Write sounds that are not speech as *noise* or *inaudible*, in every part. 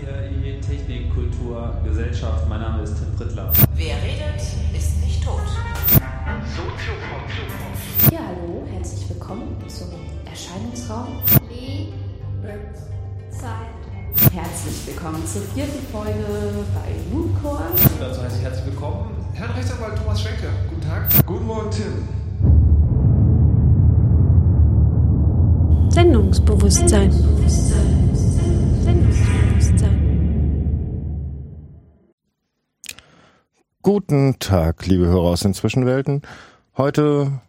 CRI Technik, Kultur, Gesellschaft. Mein Name ist Tim Prittler. Wer redet, ist nicht tot. Ja, hallo, herzlich willkommen zum Erscheinungsraum. Zeit. Herzlich willkommen zur vierten Folge bei Mooncore. Dazu heiße ich herzlich willkommen Herrn Rechtsanwalt Thomas Schwenke. Guten Tag. Guten Morgen, Tim. Sendungsbewusstsein. Sendungsbewusstsein. Guten Tag, liebe Hörer aus den Zwischenwelten. Heute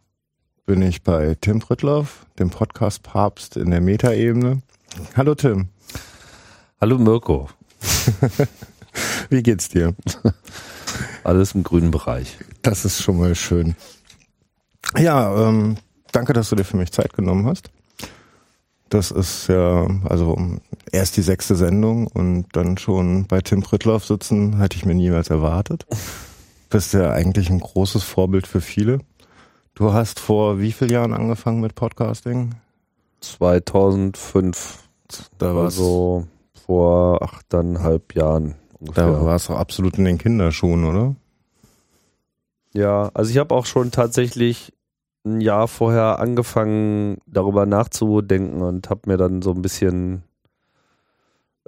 bin ich bei Tim Prittloff, dem Podcast-Papst in der Metaebene. Hallo Tim, Hallo Mirko, *laughs* wie geht's dir? alles im grünen Bereich. Das ist schon mal schön. Ja, ähm, danke, dass du dir für mich Zeit genommen hast. Das ist ja, also erst die sechste Sendung und dann schon bei Tim Prittloff sitzen, hätte ich mir niemals erwartet. Bist ja eigentlich ein großes Vorbild für viele. Du hast vor wie vielen Jahren angefangen mit Podcasting? 2005, Da war's, also vor achteinhalb Jahren ungefähr. da war es absolut in den Kinderschuhen, oder? Ja, also ich habe auch schon tatsächlich ein Jahr vorher angefangen, darüber nachzudenken und habe mir dann so ein bisschen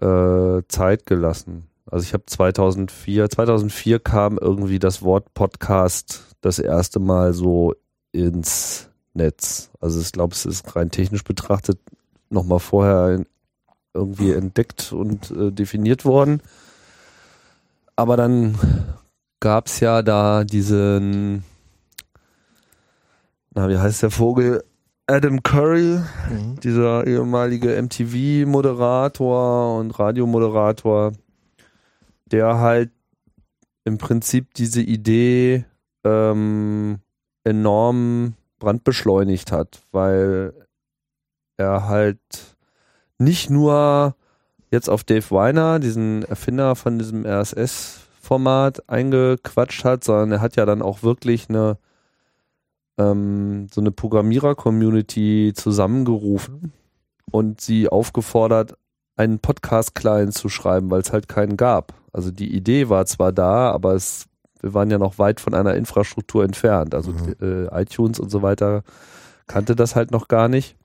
äh, Zeit gelassen. Also ich habe 2004, 2004 kam irgendwie das Wort Podcast das erste Mal so ins Netz. Also ich glaube, es ist rein technisch betrachtet nochmal vorher irgendwie entdeckt und äh, definiert worden. Aber dann gab es ja da diesen, na, wie heißt der Vogel? Adam Curry, dieser ehemalige MTV-Moderator und Radiomoderator, der halt im Prinzip diese Idee ähm, enorm brandbeschleunigt hat, weil er halt nicht nur jetzt auf Dave Weiner, diesen Erfinder von diesem RSS-Format, eingequatscht hat, sondern er hat ja dann auch wirklich eine ähm, so eine Programmierer-Community zusammengerufen und sie aufgefordert, einen Podcast-Client zu schreiben, weil es halt keinen gab. Also die Idee war zwar da, aber es, wir waren ja noch weit von einer Infrastruktur entfernt. Also äh, iTunes und so weiter kannte das halt noch gar nicht.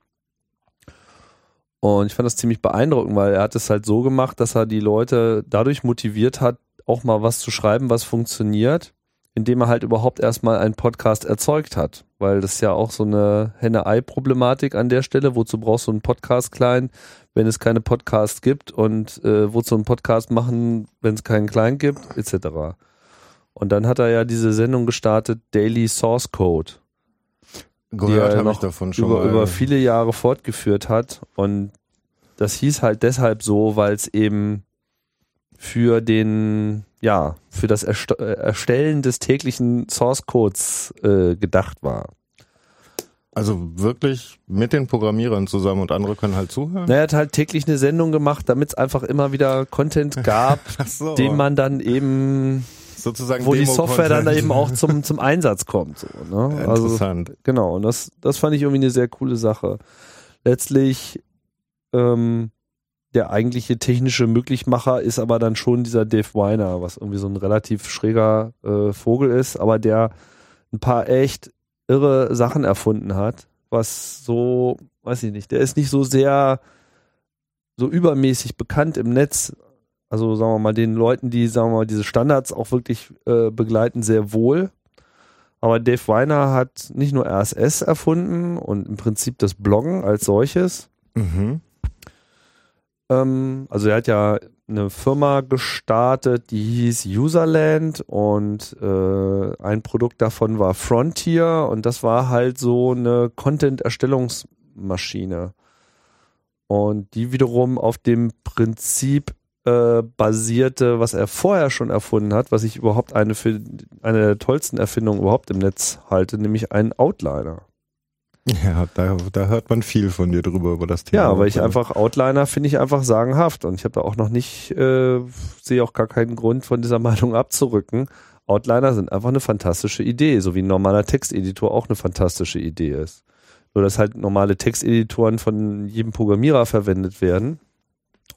Und ich fand das ziemlich beeindruckend, weil er hat es halt so gemacht, dass er die Leute dadurch motiviert hat, auch mal was zu schreiben, was funktioniert, indem er halt überhaupt erstmal einen Podcast erzeugt hat. Weil das ist ja auch so eine Henne-Ei-Problematik an der Stelle. Wozu brauchst du einen Podcast-Client, wenn es keine Podcasts gibt? Und äh, wozu einen Podcast machen, wenn es keinen Client gibt, etc. Und dann hat er ja diese Sendung gestartet, Daily Source Code die Gehört er habe ich noch davon schon über, mal. über viele Jahre fortgeführt hat. Und das hieß halt deshalb so, weil es eben für den, ja, für das Erst äh, Erstellen des täglichen Source Codes äh, gedacht war. also wirklich mit den Programmierern zusammen und andere können halt zuhören? Na, Er hat halt täglich eine Sendung gemacht, damit es einfach immer wieder Content gab, *laughs* so. den man dann eben, sozusagen wo die Demo-Content. Software dann eben auch zum, zum Einsatz kommt. So, ne? Also Interessant. Genau, und das, das fand ich irgendwie eine sehr coole Sache. Letztlich, ähm, der eigentliche technische Möglichmacher ist aber dann schon dieser Dave Weiner, was irgendwie so ein relativ schräger äh, Vogel ist, aber der ein paar echt irre Sachen erfunden hat, was so, weiß ich nicht, der ist nicht so sehr so übermäßig bekannt im Netz. Also sagen wir mal, den Leuten, die, sagen wir mal, diese Standards auch wirklich äh, begleiten, sehr wohl. Aber Dave Weiner hat nicht nur RSS erfunden und im Prinzip das Bloggen als solches. Mhm. Ähm, also er hat ja eine Firma gestartet, die hieß Userland und äh, ein Produkt davon war Frontier und das war halt so eine Content-Erstellungsmaschine. Und die wiederum auf dem Prinzip äh, basierte, was er vorher schon erfunden hat, was ich überhaupt eine für eine der tollsten Erfindungen überhaupt im Netz halte, nämlich einen Outliner. Ja, da, da hört man viel von dir drüber über das Thema. Ja, weil ich einfach Outliner finde ich einfach sagenhaft und ich habe da auch noch nicht, äh, sehe auch gar keinen Grund von dieser *laughs* Meinung abzurücken. Outliner sind einfach eine fantastische Idee, so wie ein normaler Texteditor auch eine fantastische Idee ist. Nur dass halt normale Texteditoren von jedem Programmierer verwendet werden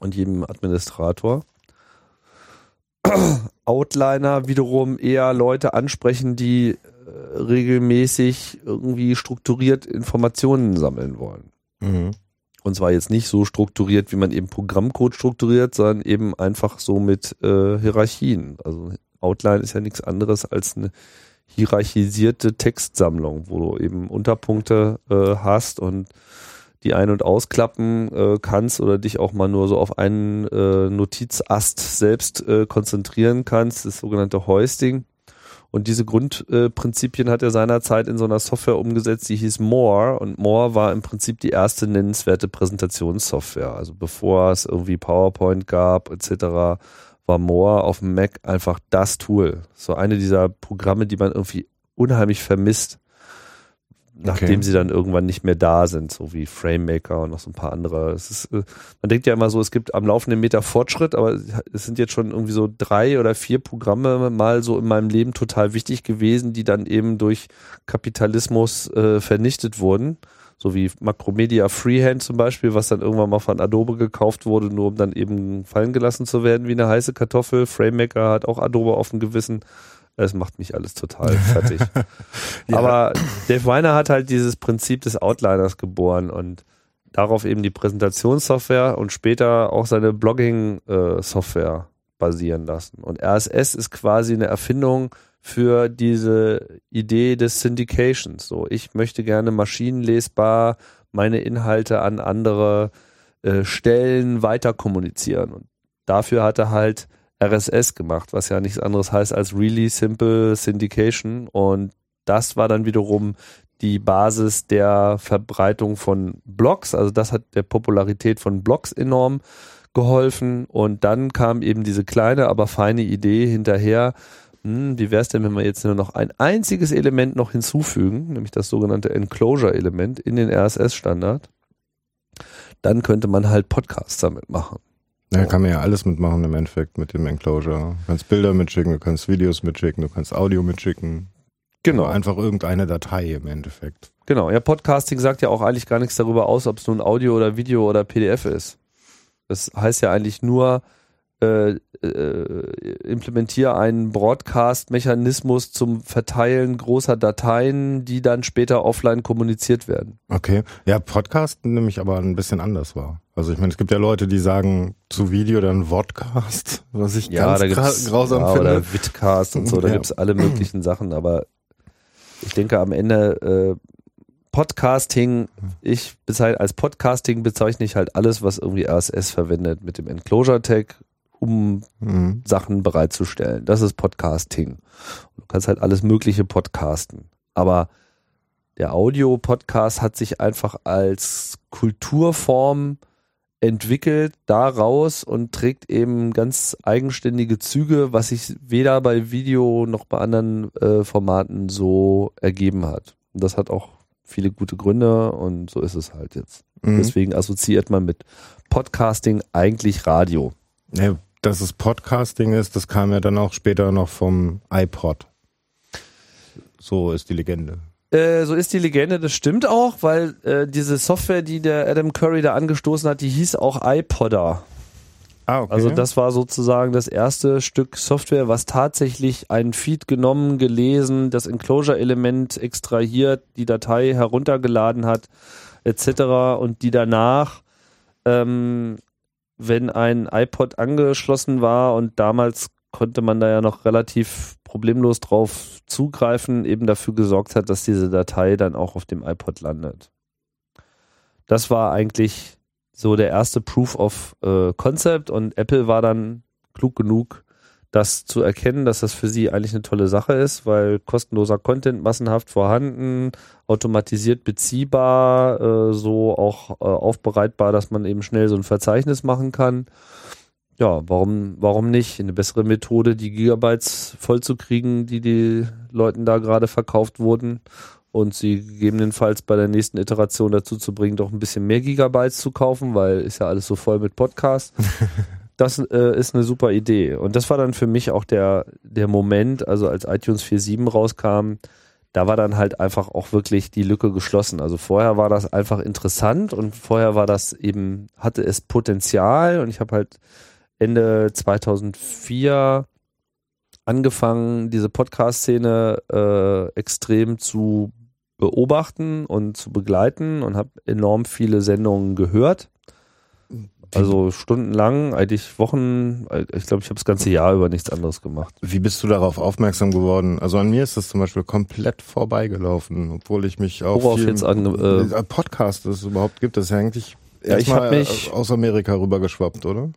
und jedem Administrator. *clears throat* Outliner wiederum eher Leute ansprechen, die regelmäßig irgendwie strukturiert Informationen sammeln wollen. Mhm. Und zwar jetzt nicht so strukturiert, wie man eben Programmcode strukturiert, sondern eben einfach so mit äh, Hierarchien. Also Outline ist ja nichts anderes als eine hierarchisierte Textsammlung, wo du eben Unterpunkte äh, hast und die ein- und ausklappen äh, kannst oder dich auch mal nur so auf einen äh, Notizast selbst äh, konzentrieren kannst, das sogenannte Hoisting. Und diese Grundprinzipien hat er seinerzeit in so einer Software umgesetzt, die hieß More. Und More war im Prinzip die erste nennenswerte Präsentationssoftware. Also bevor es irgendwie PowerPoint gab etc., war More auf dem Mac einfach das Tool. So eine dieser Programme, die man irgendwie unheimlich vermisst, nachdem Okay. sie dann irgendwann nicht mehr da sind, so wie FrameMaker und noch so ein paar andere. Ist, äh, man denkt ja immer so, es gibt am laufenden Meter Fortschritt, aber es sind jetzt schon irgendwie so drei oder vier Programme mal so in meinem Leben total wichtig gewesen, die dann eben durch Kapitalismus äh, vernichtet wurden. So wie Macromedia Freehand zum Beispiel, was dann irgendwann mal von Adobe gekauft wurde, nur um dann eben fallen gelassen zu werden wie eine heiße Kartoffel. FrameMaker hat auch Adobe auf dem Gewissen. Es macht mich alles total fertig. *laughs* Aber Dave Weiner hat halt dieses Prinzip des Outliners geboren und darauf eben die Präsentationssoftware und später auch seine Blogging-Software basieren lassen. Und RSS ist quasi eine Erfindung für diese Idee des Syndications. So, ich möchte gerne maschinenlesbar meine Inhalte an andere äh, Stellen weiter kommunizieren. Und dafür hat er halt RSS gemacht, was ja nichts anderes heißt als Really Simple Syndication. Und das war dann wiederum die Basis der Verbreitung von Blogs. Also das hat der Popularität von Blogs enorm geholfen. Und dann kam eben diese kleine, aber feine Idee hinterher. Hm, wie wäre es denn, wenn wir jetzt nur noch ein einziges Element noch hinzufügen, nämlich das sogenannte Enclosure-Element in den RSS-Standard? Dann könnte man halt Podcasts damit machen. Da kann man ja alles mitmachen im Endeffekt mit dem Enclosure. Du kannst Bilder mitschicken, du kannst Videos mitschicken, du kannst Audio mitschicken. Genau. Oder einfach irgendeine Datei im Endeffekt. Genau, ja, Podcasting sagt ja auch eigentlich gar nichts darüber aus, ob es nun Audio oder Video oder PDF ist. Das heißt ja eigentlich nur, äh, äh, implementiere einen Broadcast-Mechanismus zum Verteilen großer Dateien, die dann später offline kommuniziert werden. Okay. Ja, Podcast nämlich aber ein bisschen anders war. Also ich meine, es gibt ja Leute, die sagen zu Video dann Vodcast, was ich ganz gra grausam ja, finde. oder Vidcast und so, da Ja. gibt's alle möglichen Sachen, aber ich denke am Ende äh, Podcasting, ich bezeichne als Podcasting bezeichne ich halt alles, was irgendwie RSS verwendet mit dem Enclosure Tag, um Mhm. Sachen bereitzustellen. Das ist Podcasting. Du kannst halt alles Mögliche podcasten. Aber der Audio-Podcast hat sich einfach als Kulturform entwickelt daraus und trägt eben ganz eigenständige Züge, was sich weder bei Video noch bei anderen äh, Formaten so ergeben hat. Und das hat auch viele gute Gründe und so ist es halt jetzt. Mhm. Deswegen assoziiert man mit Podcasting eigentlich Radio. Ja, dass es Podcasting ist, das kam ja dann auch später noch vom iPod. So ist die Legende. Äh, so ist die Legende, das stimmt auch, weil äh, diese Software, die der Adam Curry da angestoßen hat, die hieß auch iPodder. Ah, okay. Also das war sozusagen das erste Stück Software, was tatsächlich einen Feed genommen, gelesen, das Enclosure-Element extrahiert, die Datei heruntergeladen hat, etc. und die danach, ähm, wenn ein iPod angeschlossen war und damals konnte man da ja noch relativ problemlos drauf zugreifen, eben dafür gesorgt hat, dass diese Datei dann auch auf dem iPod landet. Das war eigentlich so der erste Proof of äh, Concept und Apple war dann klug genug, das zu erkennen, dass das für sie eigentlich eine tolle Sache ist, weil kostenloser Content massenhaft vorhanden, automatisiert beziehbar, äh, so auch äh, aufbereitbar, dass man eben schnell so ein Verzeichnis machen kann. Ja, warum, warum nicht? Eine bessere Methode, die Gigabytes vollzukriegen, die die Leuten da gerade verkauft wurden und sie gegebenenfalls bei der nächsten Iteration dazu zu bringen, doch ein bisschen mehr Gigabytes zu kaufen, weil ist ja alles so voll mit Podcasts. *laughs* Das äh, ist eine super Idee. Und das war dann für mich auch der, der Moment, also als iTunes 4.7 rauskam, da war dann halt einfach auch wirklich die Lücke geschlossen. Also vorher war das einfach interessant und vorher war das eben, hatte es Potenzial und ich habe halt Ende 2004 angefangen, diese Podcast-Szene äh, extrem zu beobachten und zu begleiten und habe enorm viele Sendungen gehört. Also stundenlang, eigentlich Wochen, ich glaube, ich habe das ganze Jahr über nichts anderes gemacht. Wie bist du darauf aufmerksam geworden? Also an mir ist das zum Beispiel komplett vorbeigelaufen, obwohl ich mich auch Worauf jetzt ange- äh, Podcast es überhaupt gibt, das ist ja eigentlich Ja, ich erstmal hab mich- aus Amerika rübergeschwappt, oder?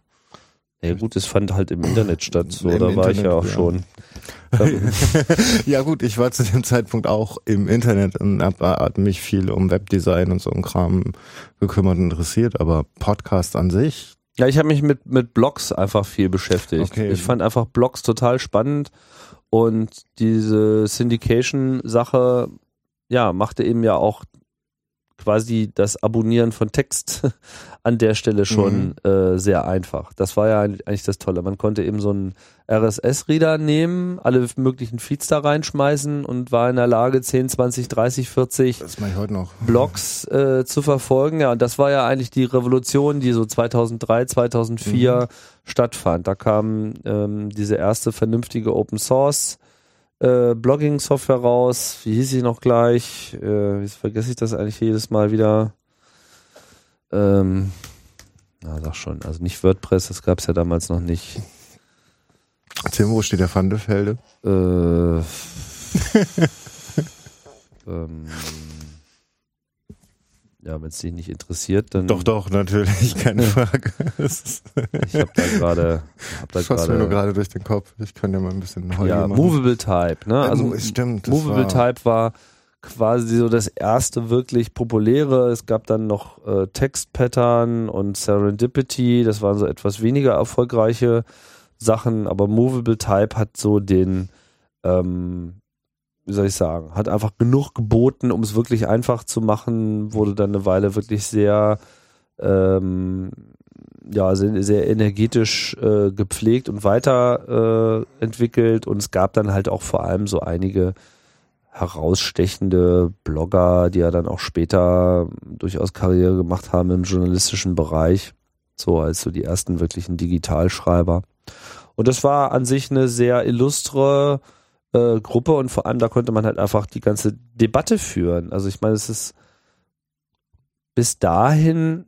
Ja gut, es fand halt im Internet statt, so Im da war ich ja Internet, auch ja. schon. *laughs* Ja gut, ich war zu dem Zeitpunkt auch im Internet und hab, hab mich viel um Webdesign und so ein Kram gekümmert und interessiert, aber Podcast an sich, Ja, ich habe mich mit, mit Blogs einfach viel beschäftigt. Okay. Ich fand einfach Blogs total spannend und diese Syndication-Sache, ja, machte eben ja auch quasi das Abonnieren von Text *laughs* an der Stelle schon äh, sehr einfach. Das war ja eigentlich das Tolle. Man konnte eben so einen RSS-Reader nehmen, alle möglichen Feeds da reinschmeißen und war in der Lage, 10, 20, 30, 40 das mache ich heute noch. Blogs äh, zu verfolgen. Ja, und das war ja eigentlich die Revolution, die so 2003, 2004 stattfand. Da kam ähm, diese erste vernünftige Open Source äh, Blogging-Software raus. Wie hieß sie noch gleich? Äh, jetzt vergesse ich das eigentlich jedes Mal wieder. Ähm, na, sag schon. Also nicht WordPress, das gab es ja damals noch nicht. Tim, wo steht der Van de Velde? Äh, *laughs* ähm, ja, wenn es dich nicht interessiert, dann. Doch, doch, natürlich, keine *laughs* Frage. Ich habe da gerade, hab da Das schoss mir nur gerade, durch den Kopf. Ich kann ja mal ein bisschen Holly ja, machen. Movable Type, ne? Also Mo- stimmt, Movable war- Type war quasi so das erste wirklich populäre. Es gab dann noch äh, Text Pattern und Serendipity. Das waren so etwas weniger erfolgreiche Sachen, aber Movable Type hat so den, ähm, wie soll ich sagen, hat einfach genug geboten, um es wirklich einfach zu machen. Wurde dann eine Weile wirklich sehr ähm, ja, sehr, sehr energetisch äh, gepflegt und weiterentwickelt äh, und es gab dann halt auch vor allem so einige herausstechende Blogger, die ja dann auch später durchaus Karriere gemacht haben im journalistischen Bereich, so als so die ersten wirklichen Digitalschreiber. Und das war an sich eine sehr illustre äh, Gruppe und vor allem da konnte man halt einfach die ganze Debatte führen. Also ich meine, es ist bis dahin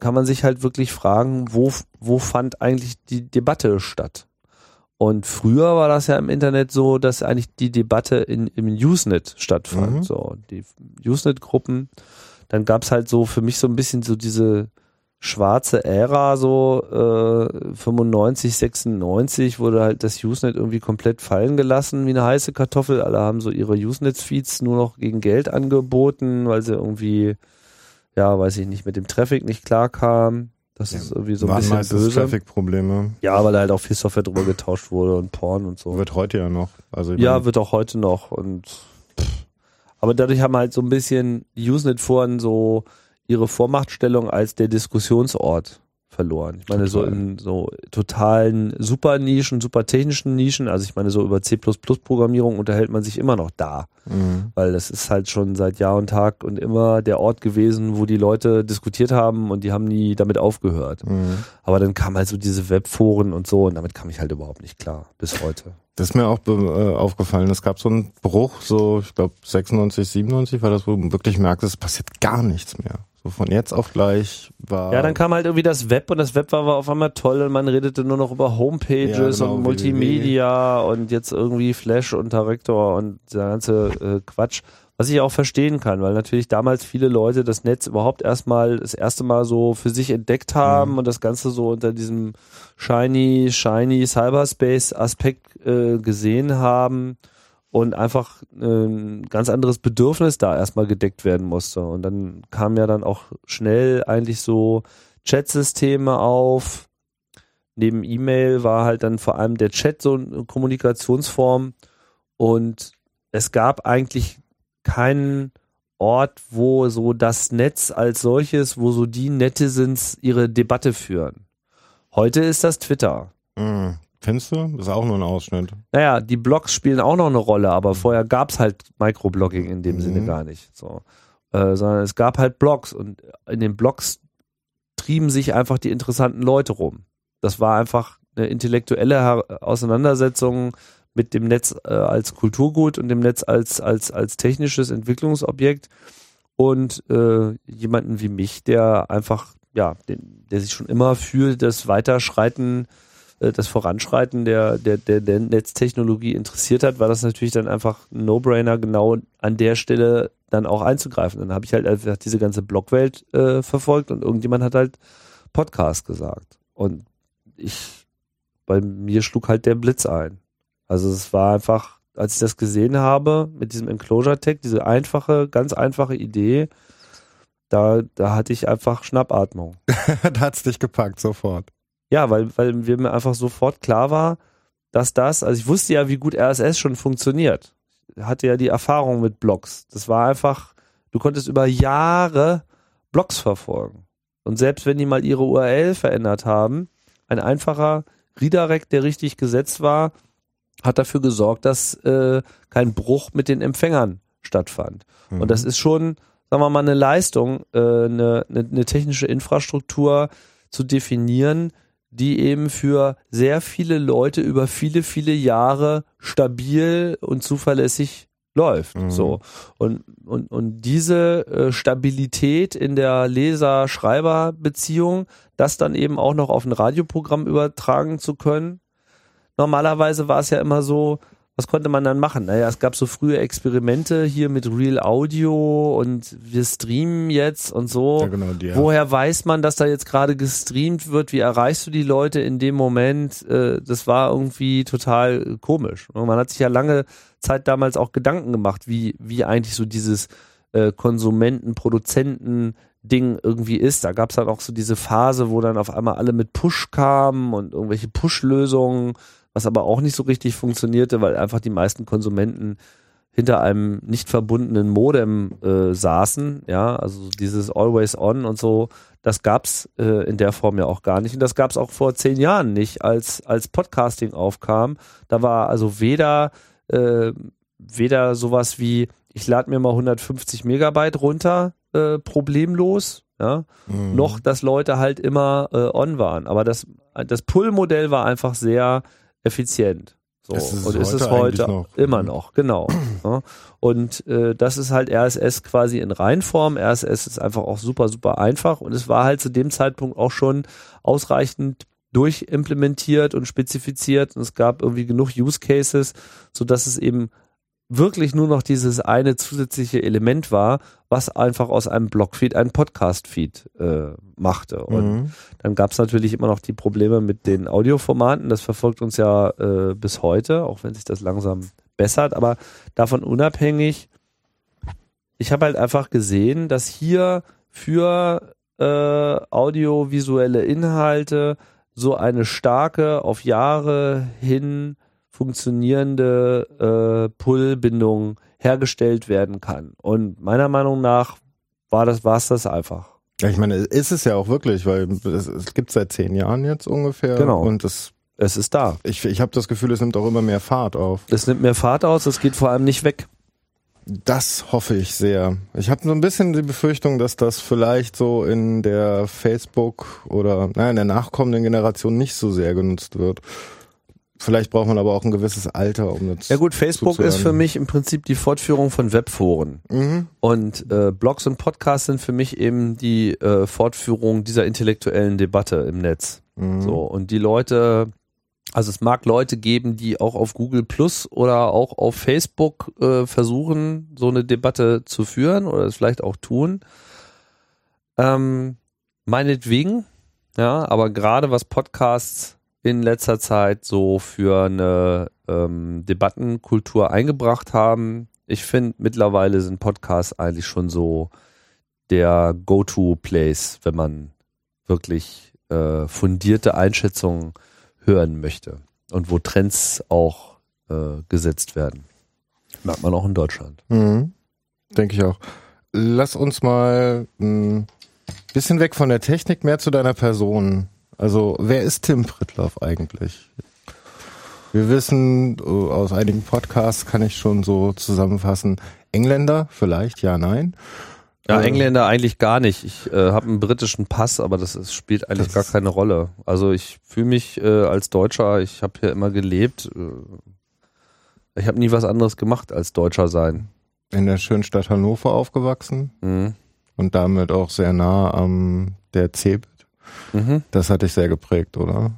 kann man sich halt wirklich fragen, wo, wo fand eigentlich die Debatte statt? Und früher war das ja im Internet so, dass eigentlich die Debatte in, im Usenet stattfand. Mhm. So, die Usenet-Gruppen. Dann gab's halt so für mich so ein bisschen so diese schwarze Ära, so äh, 95, 96, wurde halt das Usenet irgendwie komplett fallen gelassen wie eine heiße Kartoffel. Alle haben so ihre Usenet-Feeds nur noch gegen Geld angeboten, weil sie irgendwie, ja, weiß ich nicht, mit dem Traffic nicht klarkamen. Das Ja, ist irgendwie so ein waren bisschen böse. Traffic-Probleme. Ja, weil da halt auch viel Software drüber getauscht wurde und Porn und so. Wird heute ja noch. Also Ja, wird auch heute noch und aber dadurch haben halt so ein bisschen Usenet-Foren so ihre Vormachtstellung als der Diskussionsort verloren. Ich meine, so Total. in so totalen super Nischen, super technischen Nischen, also ich meine, so über C++-Programmierung unterhält man sich immer noch da, mhm. weil das ist halt schon seit Jahr und Tag und immer der Ort gewesen, wo die Leute diskutiert haben und die haben nie damit aufgehört. Mhm. Aber dann kam halt so diese Webforen und so und damit kam ich halt überhaupt nicht klar, bis heute. Das ist mir auch äh, aufgefallen. Es gab so einen Bruch, so ich glaube 96, 97 war das, wo du wirklich merkst, es passiert gar nichts mehr. So von jetzt auf gleich war. Ja, dann kam halt irgendwie das Web und das Web war, war auf einmal toll und man redete nur noch über Homepages Ja, genau, und Multimedia und jetzt irgendwie Flash und Director und der ganze äh, Quatsch. Was ich auch verstehen kann, weil natürlich damals viele Leute das Netz überhaupt erstmal das erste Mal so für sich entdeckt haben Mhm. und das Ganze so unter diesem shiny, shiny Cyberspace Aspekt äh, gesehen haben und einfach ein ganz anderes Bedürfnis da erstmal gedeckt werden musste. Und dann kamen ja dann auch schnell eigentlich so Chatsysteme auf. Neben E-Mail war halt dann vor allem der Chat so eine Kommunikationsform und es gab eigentlich keinen Ort, wo so das Netz als solches, wo so die Netizens ihre Debatte führen. Heute ist das Twitter. Mhm. Findest du? Das ist auch nur ein Ausschnitt. Naja, die Blogs spielen auch noch eine Rolle, aber vorher gab's halt Microblogging in dem Mhm. Sinne gar nicht. So. Äh, sondern es gab halt Blogs und in den Blogs trieben sich einfach die interessanten Leute rum. Das war einfach eine intellektuelle Auseinandersetzung mit dem Netz äh, als Kulturgut und dem Netz als, als, als technisches Entwicklungsobjekt und äh, jemanden wie mich, der einfach, ja, den, der sich schon immer für das Weiterschreiten äh, das Voranschreiten der, der, der, der Netztechnologie interessiert hat, war das natürlich dann einfach ein No-Brainer, genau an der Stelle dann auch einzugreifen. Dann habe ich halt einfach diese ganze Blogwelt äh, verfolgt und irgendjemand hat halt Podcast gesagt. Und ich, bei mir schlug halt der Blitz ein. Also es war einfach, als ich das gesehen habe, mit diesem Enclosure-Tag, diese einfache, ganz einfache Idee, da, da hatte ich einfach Schnappatmung. *laughs* da hat's dich gepackt, sofort. Ja, weil, weil mir einfach sofort klar war, dass das, also ich wusste ja, wie gut RSS schon funktioniert. Ich hatte ja die Erfahrung mit Blogs. Das war einfach, du konntest über Jahre Blogs verfolgen. Und selbst wenn die mal ihre URL verändert haben, ein einfacher Redirect, der richtig gesetzt war, hat dafür gesorgt, dass äh, kein Bruch mit den Empfängern stattfand. Mhm. Und das ist schon, sagen wir mal, eine Leistung, äh, eine, eine, eine technische Infrastruktur zu definieren, die eben für sehr viele Leute über viele, viele Jahre stabil und zuverlässig läuft. Mhm. So. Und, und, und diese äh, Stabilität in der Leser-Schreiber-Beziehung, das dann eben auch noch auf ein Radioprogramm übertragen zu können. Normalerweise war es ja immer so, was konnte man dann machen? Naja, es gab so frühe Experimente hier mit Real Audio und wir streamen jetzt und so. Ja, genau, die, ja. Woher weiß man, dass da jetzt gerade gestreamt wird? Wie erreichst du die Leute in dem Moment? Äh, Das war irgendwie total komisch. Und man hat sich ja lange Zeit damals auch Gedanken gemacht, wie, wie eigentlich so dieses äh, Konsumenten, Produzenten, Ding irgendwie ist. Da gab es dann auch so diese Phase, wo dann auf einmal alle mit Push kamen und irgendwelche Push-Lösungen, was aber auch nicht so richtig funktionierte, weil einfach die meisten Konsumenten hinter einem nicht verbundenen Modem äh, saßen, ja, also dieses Always On und so, das gab's äh, in der Form ja auch gar nicht. Und das gab's auch vor zehn Jahren nicht, als, als Podcasting aufkam. Da war also weder, äh, weder sowas wie, ich lade mir mal 150 Megabyte runter, äh, problemlos, ja, Mhm. noch, dass Leute halt immer äh, on waren. Aber das, das Pull-Modell war einfach sehr effizient. So. Es ist und ist es heute heute eigentlich noch. immer noch, genau. *clears throat* ja. Und äh, das ist halt RSS quasi in Reinform. RSS ist einfach auch super, super einfach und es war halt zu dem Zeitpunkt auch schon ausreichend durchimplementiert und spezifiziert und es gab irgendwie genug Use Cases, so dass es eben wirklich nur noch dieses eine zusätzliche Element war, was einfach aus einem Blogfeed einen Podcast-Feed äh, machte. Und Mhm. dann gab es natürlich immer noch die Probleme mit den Audioformaten. Das verfolgt uns ja äh, bis heute, auch wenn sich das langsam bessert. Aber davon unabhängig, ich habe halt einfach gesehen, dass hier für äh, audiovisuelle Inhalte so eine starke, auf Jahre hin funktionierende äh, Pull-Bindung hergestellt werden kann. Und meiner Meinung nach war das, war es das einfach. Ja, ich meine, ist es ja auch wirklich, weil es, es gibt seit zehn Jahren jetzt ungefähr. Genau. Und es, Es ist da. ich, ich habe das Gefühl, es nimmt auch immer mehr Fahrt auf. Es nimmt mehr Fahrt aus, es geht vor allem nicht weg. Das hoffe ich sehr. Ich habe so ein bisschen die Befürchtung, dass das vielleicht so in der Facebook oder naja, in der nachkommenden Generation nicht so sehr genutzt wird. Vielleicht braucht man aber auch ein gewisses Alter, um das Ja gut, Facebook zuzuhören. ist für mich im Prinzip die Fortführung von Webforen. Mhm. Und äh, Blogs und Podcasts sind für mich eben die äh, Fortführung dieser intellektuellen Debatte im Netz. Mhm. So, und die Leute, also es mag Leute geben, die auch auf Google Plus oder auch auf Facebook äh, versuchen, so eine Debatte zu führen oder es vielleicht auch tun. Ähm, meinetwegen, ja, aber gerade was Podcasts in letzter Zeit so für eine ähm, Debattenkultur eingebracht haben, ich finde mittlerweile sind Podcasts eigentlich schon so der Go-to-Place, wenn man wirklich äh, fundierte Einschätzungen hören möchte und wo Trends auch äh, gesetzt werden. Merkt man auch in Deutschland. Mhm. Denke ich auch. Lass uns mal ein bisschen weg von der Technik, mehr zu deiner Person. Also, wer ist Tim Pritloff eigentlich? Wir wissen äh, aus einigen Podcasts, kann ich schon so zusammenfassen, Engländer vielleicht, ja, nein. Ja, Äh, Engländer eigentlich gar nicht. Ich äh, habe einen britischen Pass, aber das ist, spielt eigentlich Das gar keine Rolle. Also ich fühle mich äh, als Deutscher, ich habe hier immer gelebt. Äh, ich habe nie was anderes gemacht als Deutscher sein. In der schönen Stadt Hannover aufgewachsen Mhm. und damit auch sehr nah am der CeBIT. Mhm. Das hat dich sehr geprägt, oder?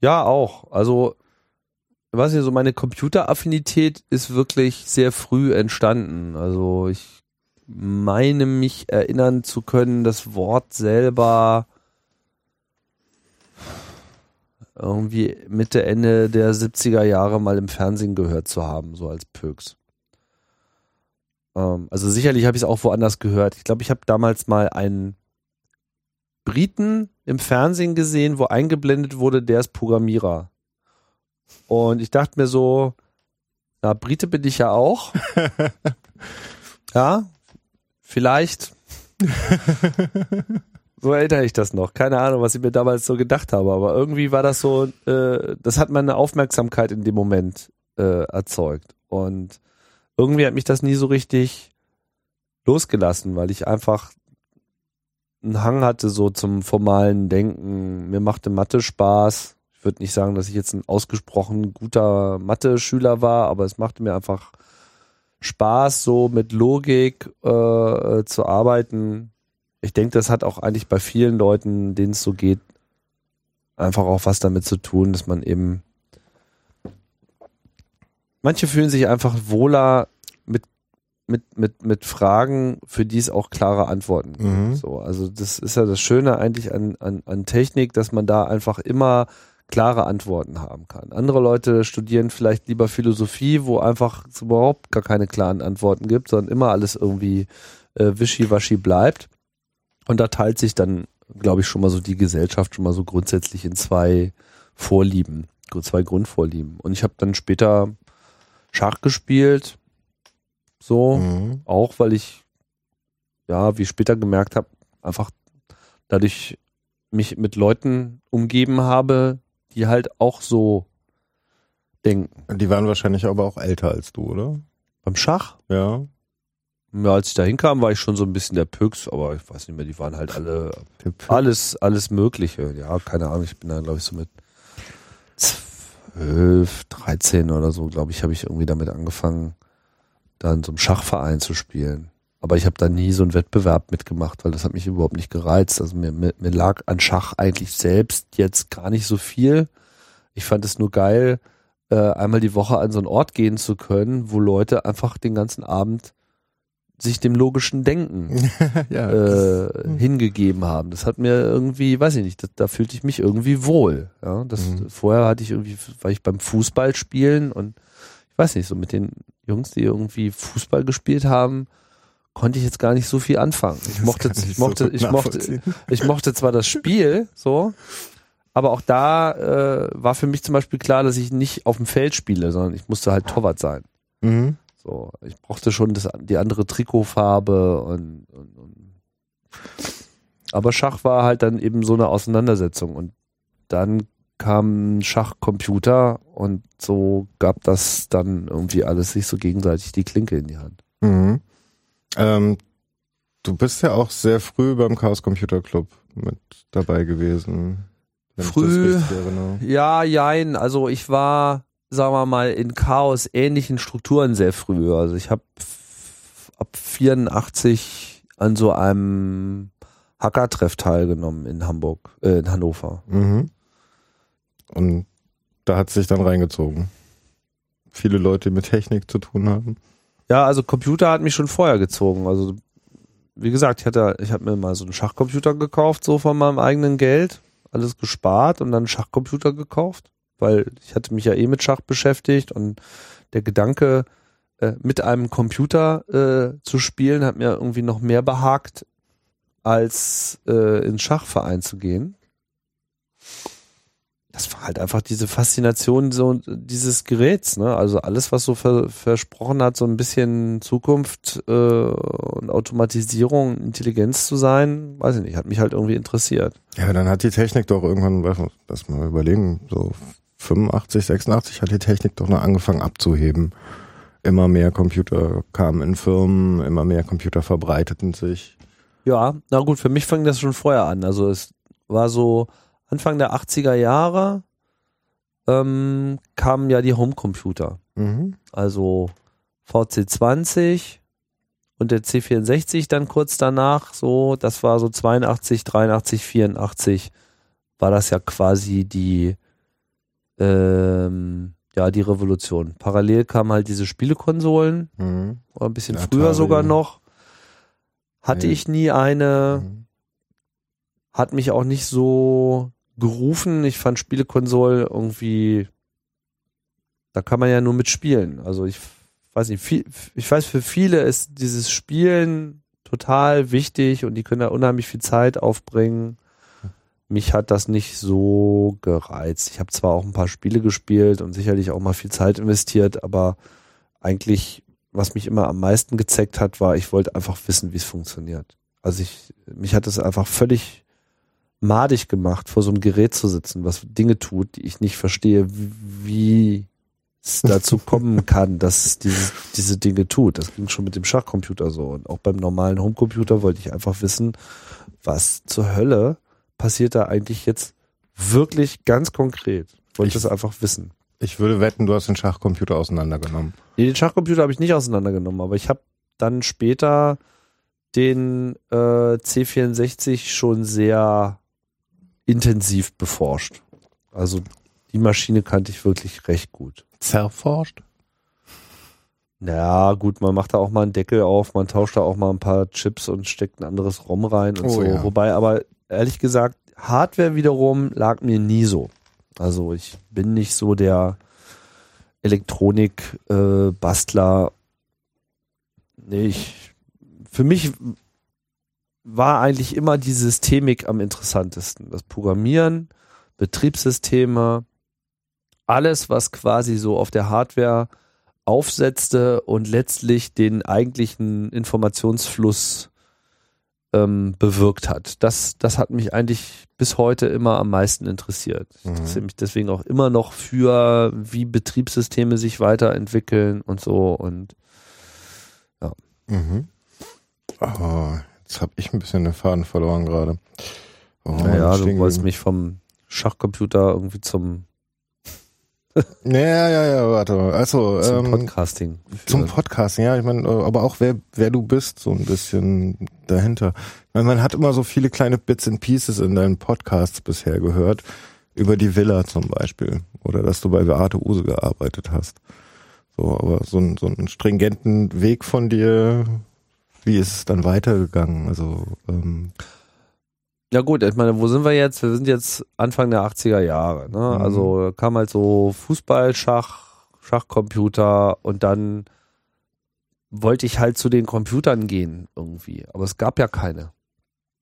Ja, auch. Also, weiß nicht, so meine Computeraffinität ist wirklich sehr früh entstanden. Also ich meine mich erinnern zu können, das Wort selber irgendwie Mitte, Ende der 70er Jahre mal im Fernsehen gehört zu haben, so als Pöks. Ähm, also sicherlich habe ich es auch woanders gehört. Ich glaube, ich habe damals mal einen Briten im Fernsehen gesehen, wo eingeblendet wurde, der ist Programmierer. Und ich dachte mir so, na, Brite bin ich ja auch. *laughs* ja, vielleicht. *laughs* so erinnere ich das noch. Keine Ahnung, was ich mir damals so gedacht habe, aber irgendwie war das so, äh, das hat meine Aufmerksamkeit in dem Moment äh, erzeugt. Und irgendwie hat mich das nie so richtig losgelassen, weil ich einfach einen Hang hatte so zum formalen Denken. Mir machte Mathe Spaß. Ich würde nicht sagen, dass ich jetzt ein ausgesprochen guter Mathe-Schüler war, aber es machte mir einfach Spaß, so mit Logik äh, zu arbeiten. Ich denke, das hat auch eigentlich bei vielen Leuten, denen es so geht, einfach auch was damit zu tun, dass man eben manche fühlen sich einfach wohler mit mit, mit, Fragen, für die es auch klare Antworten gibt. Mhm. So, also das ist ja das Schöne eigentlich an, an, an Technik, dass man da einfach immer klare Antworten haben kann. Andere Leute studieren vielleicht lieber Philosophie, wo einfach überhaupt gar keine klaren Antworten gibt, sondern immer alles irgendwie äh, wischiwaschi bleibt. Und da teilt sich dann, glaube ich, schon mal so die Gesellschaft schon mal so grundsätzlich in zwei Vorlieben, zwei Grundvorlieben. Und ich habe dann später Schach gespielt, so, Mhm. auch weil ich, ja, wie ich später gemerkt habe, einfach dadurch mich mit Leuten umgeben habe, die halt auch so denken. Die waren wahrscheinlich aber auch älter als du, oder? Beim Schach, Ja. ja, als ich da hinkam, war ich schon so ein bisschen der Püx, aber ich weiß nicht mehr, die waren halt alle, alles, alles Mögliche. Ja, keine Ahnung, ich bin da, glaube ich, so mit 12, 13 oder so, glaube ich, habe ich irgendwie damit angefangen, da in so einem Schachverein zu spielen. Aber ich habe da nie so einen Wettbewerb mitgemacht, weil das hat mich überhaupt nicht gereizt. Also mir, mir, mir lag an Schach eigentlich selbst jetzt gar nicht so viel. Ich fand es nur geil, äh, einmal die Woche an so einen Ort gehen zu können, wo Leute einfach den ganzen Abend sich dem logischen Denken *laughs* ja. äh, hingegeben haben. Das hat mir irgendwie, weiß ich nicht, da, da fühlte ich mich irgendwie wohl. Ja, das Mhm. vorher hatte ich irgendwie, war ich beim Fußball spielen und weiß nicht, so mit den Jungs, die irgendwie Fußball gespielt haben, konnte ich jetzt gar nicht so viel anfangen. Ich mochte, ich so mochte, gut ich mochte, ich mochte zwar das Spiel so, aber auch da äh, war für mich zum Beispiel klar, dass ich nicht auf dem Feld spiele, sondern ich musste halt Torwart sein. Mhm. So, ich brauchte schon das, die andere Trikotfarbe und, und, und aber Schach war halt dann eben so eine Auseinandersetzung und dann kam ein Schachcomputer und so gab das dann irgendwie alles sich so gegenseitig die Klinke in die Hand. Mhm. Ähm, du bist ja auch sehr früh beim Chaos Computer Club mit dabei gewesen. Früh? Ja, jein, also ich war, sagen wir mal, in Chaos ähnlichen Strukturen sehr früh. Also ich habe ab 84 an so einem Hackertreff teilgenommen in Hamburg, äh, in Hannover. Mhm. Und da hat es sich dann reingezogen. Viele Leute, die mit Technik zu tun haben. Ja, also Computer hat mich schon vorher gezogen. Also wie gesagt, ich hatte, ich habe mir mal so einen Schachcomputer gekauft, so von meinem eigenen Geld, alles gespart und dann einen Schachcomputer gekauft, weil ich hatte mich ja eh mit Schach beschäftigt und der Gedanke, äh, mit einem Computer äh, zu spielen, hat mir irgendwie noch mehr behagt, als äh, in Schachverein zu gehen. Das war halt einfach diese Faszination so dieses Geräts, ne? Also alles, was so ver versprochen hat, so ein bisschen Zukunft äh, und Automatisierung, Intelligenz zu sein, weiß ich nicht, hat mich halt irgendwie interessiert. Ja, dann hat die Technik doch irgendwann, lass mal überlegen, so 85, 86 hat die Technik doch noch angefangen abzuheben. Immer mehr Computer kamen in Firmen, immer mehr Computer verbreiteten sich. Ja, na gut, für mich fing das schon vorher an. Also es war so Anfang der 80er Jahre ähm, kamen ja die Homecomputer. Mhm. Also VC20 und der C64 dann kurz danach, so, das war so 82, 83, 84, war das ja quasi die, ähm, ja, die Revolution. Parallel kamen halt diese Spielekonsolen, Mhm. ein bisschen Atari. früher sogar noch. Hatte Ja. ich nie eine, Mhm. hat mich auch nicht so gerufen. Ich fand Spielekonsolen irgendwie, da kann man ja nur mitspielen. Also ich weiß nicht, viel, ich weiß, für viele ist dieses Spielen total wichtig und die können da unheimlich viel Zeit aufbringen. Mich hat das nicht so gereizt. Ich habe zwar auch ein paar Spiele gespielt und sicherlich auch mal viel Zeit investiert, aber eigentlich, was mich immer am meisten gezeigt hat, war, ich wollte einfach wissen, wie es funktioniert. Also ich, mich hat es einfach völlig madig gemacht, vor so einem Gerät zu sitzen, was Dinge tut, die ich nicht verstehe, wie, es *laughs* dazu kommen kann, dass es diese, diese Dinge tut. Das ging schon mit dem Schachcomputer so. Und auch beim normalen Homecomputer wollte ich einfach wissen, was zur Hölle passiert da eigentlich jetzt wirklich ganz konkret. Wollte ich Ich- das einfach wissen. Ich würde wetten, du hast den Schachcomputer auseinandergenommen. Nee, den Schachcomputer habe ich nicht auseinandergenommen, aber ich habe dann später den äh, C64 schon sehr intensiv beforscht. Also die Maschine kannte ich wirklich recht gut. Zerforscht? Naja, gut, man macht da auch mal einen Deckel auf, man tauscht da auch mal ein paar Chips und steckt ein anderes ROM rein und Oh so. ja. Wobei aber ehrlich gesagt, Hardware wiederum lag mir nie so. Also ich bin nicht so der Elektronik-Bastler. nee, ich, für mich war eigentlich immer die Systemik am interessantesten. Das Programmieren, Betriebssysteme, alles, was quasi so auf der Hardware aufsetzte und letztlich den eigentlichen Informationsfluss ähm, bewirkt hat. Das, das hat mich eigentlich bis heute immer am meisten interessiert. Ich Mhm. interessiere mich deswegen auch immer noch für, wie Betriebssysteme sich weiterentwickeln und so. Und Mhm. Oh, jetzt habe ich ein bisschen den Faden verloren gerade. Oh, naja, du wolltest mich vom Schachcomputer irgendwie zum, *laughs* Ja, ja, ja, warte mal. Also, *laughs* zum ähm, Podcasting. Zum. Podcasting, ja, ich meine, äh, aber auch wer, wer du bist, so ein bisschen dahinter. Ich meine, man hat immer so viele kleine Bits and Pieces in deinen Podcasts bisher gehört, über die Villa zum Beispiel, oder dass du bei Beate Use gearbeitet hast. So, aber so, ein, so einen stringenten Weg von dir, wie ist es dann weitergegangen? Also, ähm, Ja gut, ich meine, wo sind wir jetzt? Wir sind jetzt Anfang der 80er Jahre. Ne? Mhm. Also kam halt so Fußball, Schach, Schachcomputer und dann wollte ich halt zu den Computern gehen irgendwie. Aber es gab ja keine.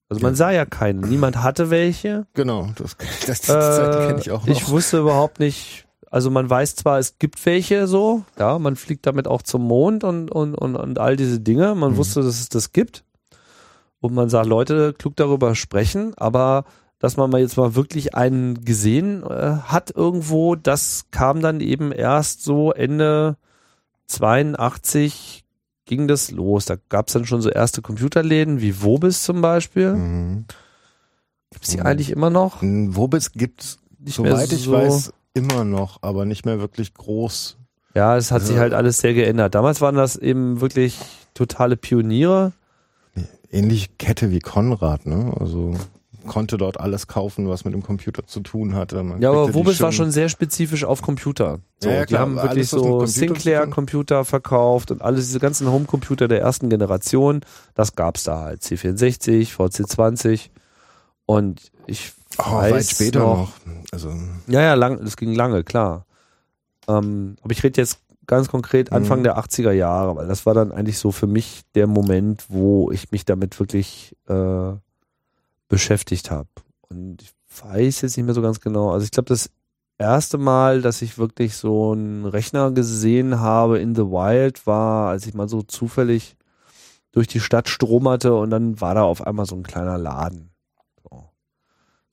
Also man Ja. sah ja keine. Niemand hatte welche. genau, das, *laughs* das Zeit Äh, kenne ich auch noch. ich wusste überhaupt nicht, also man weiß zwar, es gibt welche so, ja, man fliegt damit auch zum Mond und, und, und, und all diese Dinge. Man Mhm. wusste, dass es das gibt. Und man sah Leute klug darüber sprechen, aber dass man mal jetzt mal wirklich einen gesehen äh, hat irgendwo, das kam dann eben erst so Ende 82 ging das los. Da gab es dann schon so erste Computerläden wie Wobis zum Beispiel. mhm. Gibt's die Mhm. eigentlich immer noch? Wobis gibt's, Nicht mehr soweit ich so- weiß, immer noch, aber nicht mehr wirklich groß. Ja, es hat sich Ja. halt alles sehr geändert. Damals waren das eben wirklich totale Pioniere. ähnlich Kette wie Konrad, ne? Also konnte dort alles kaufen, was mit dem Computer zu tun hatte. Man Ja, aber Wobis war schon sehr spezifisch auf Computer. So, Ja, ja, die haben wirklich alles, so Sinclair-Computer verkauft und alles diese ganzen Home-Computer der ersten Generation. Das gab's da halt. C64, VC20 und ich oh, weit später noch, noch. Also Ja, ja, lang, das ging lange, klar. Ähm, aber ich rede jetzt ganz konkret Anfang Mhm. der 80er Jahre, weil das war dann eigentlich so für mich der Moment, wo ich mich damit wirklich äh, beschäftigt habe. Und ich weiß jetzt nicht mehr so ganz genau. Also ich glaube, das erste Mal, dass ich wirklich so einen Rechner gesehen habe in the Wild, war, als ich mal so zufällig durch die Stadt stromerte und dann war da auf einmal so ein kleiner Laden.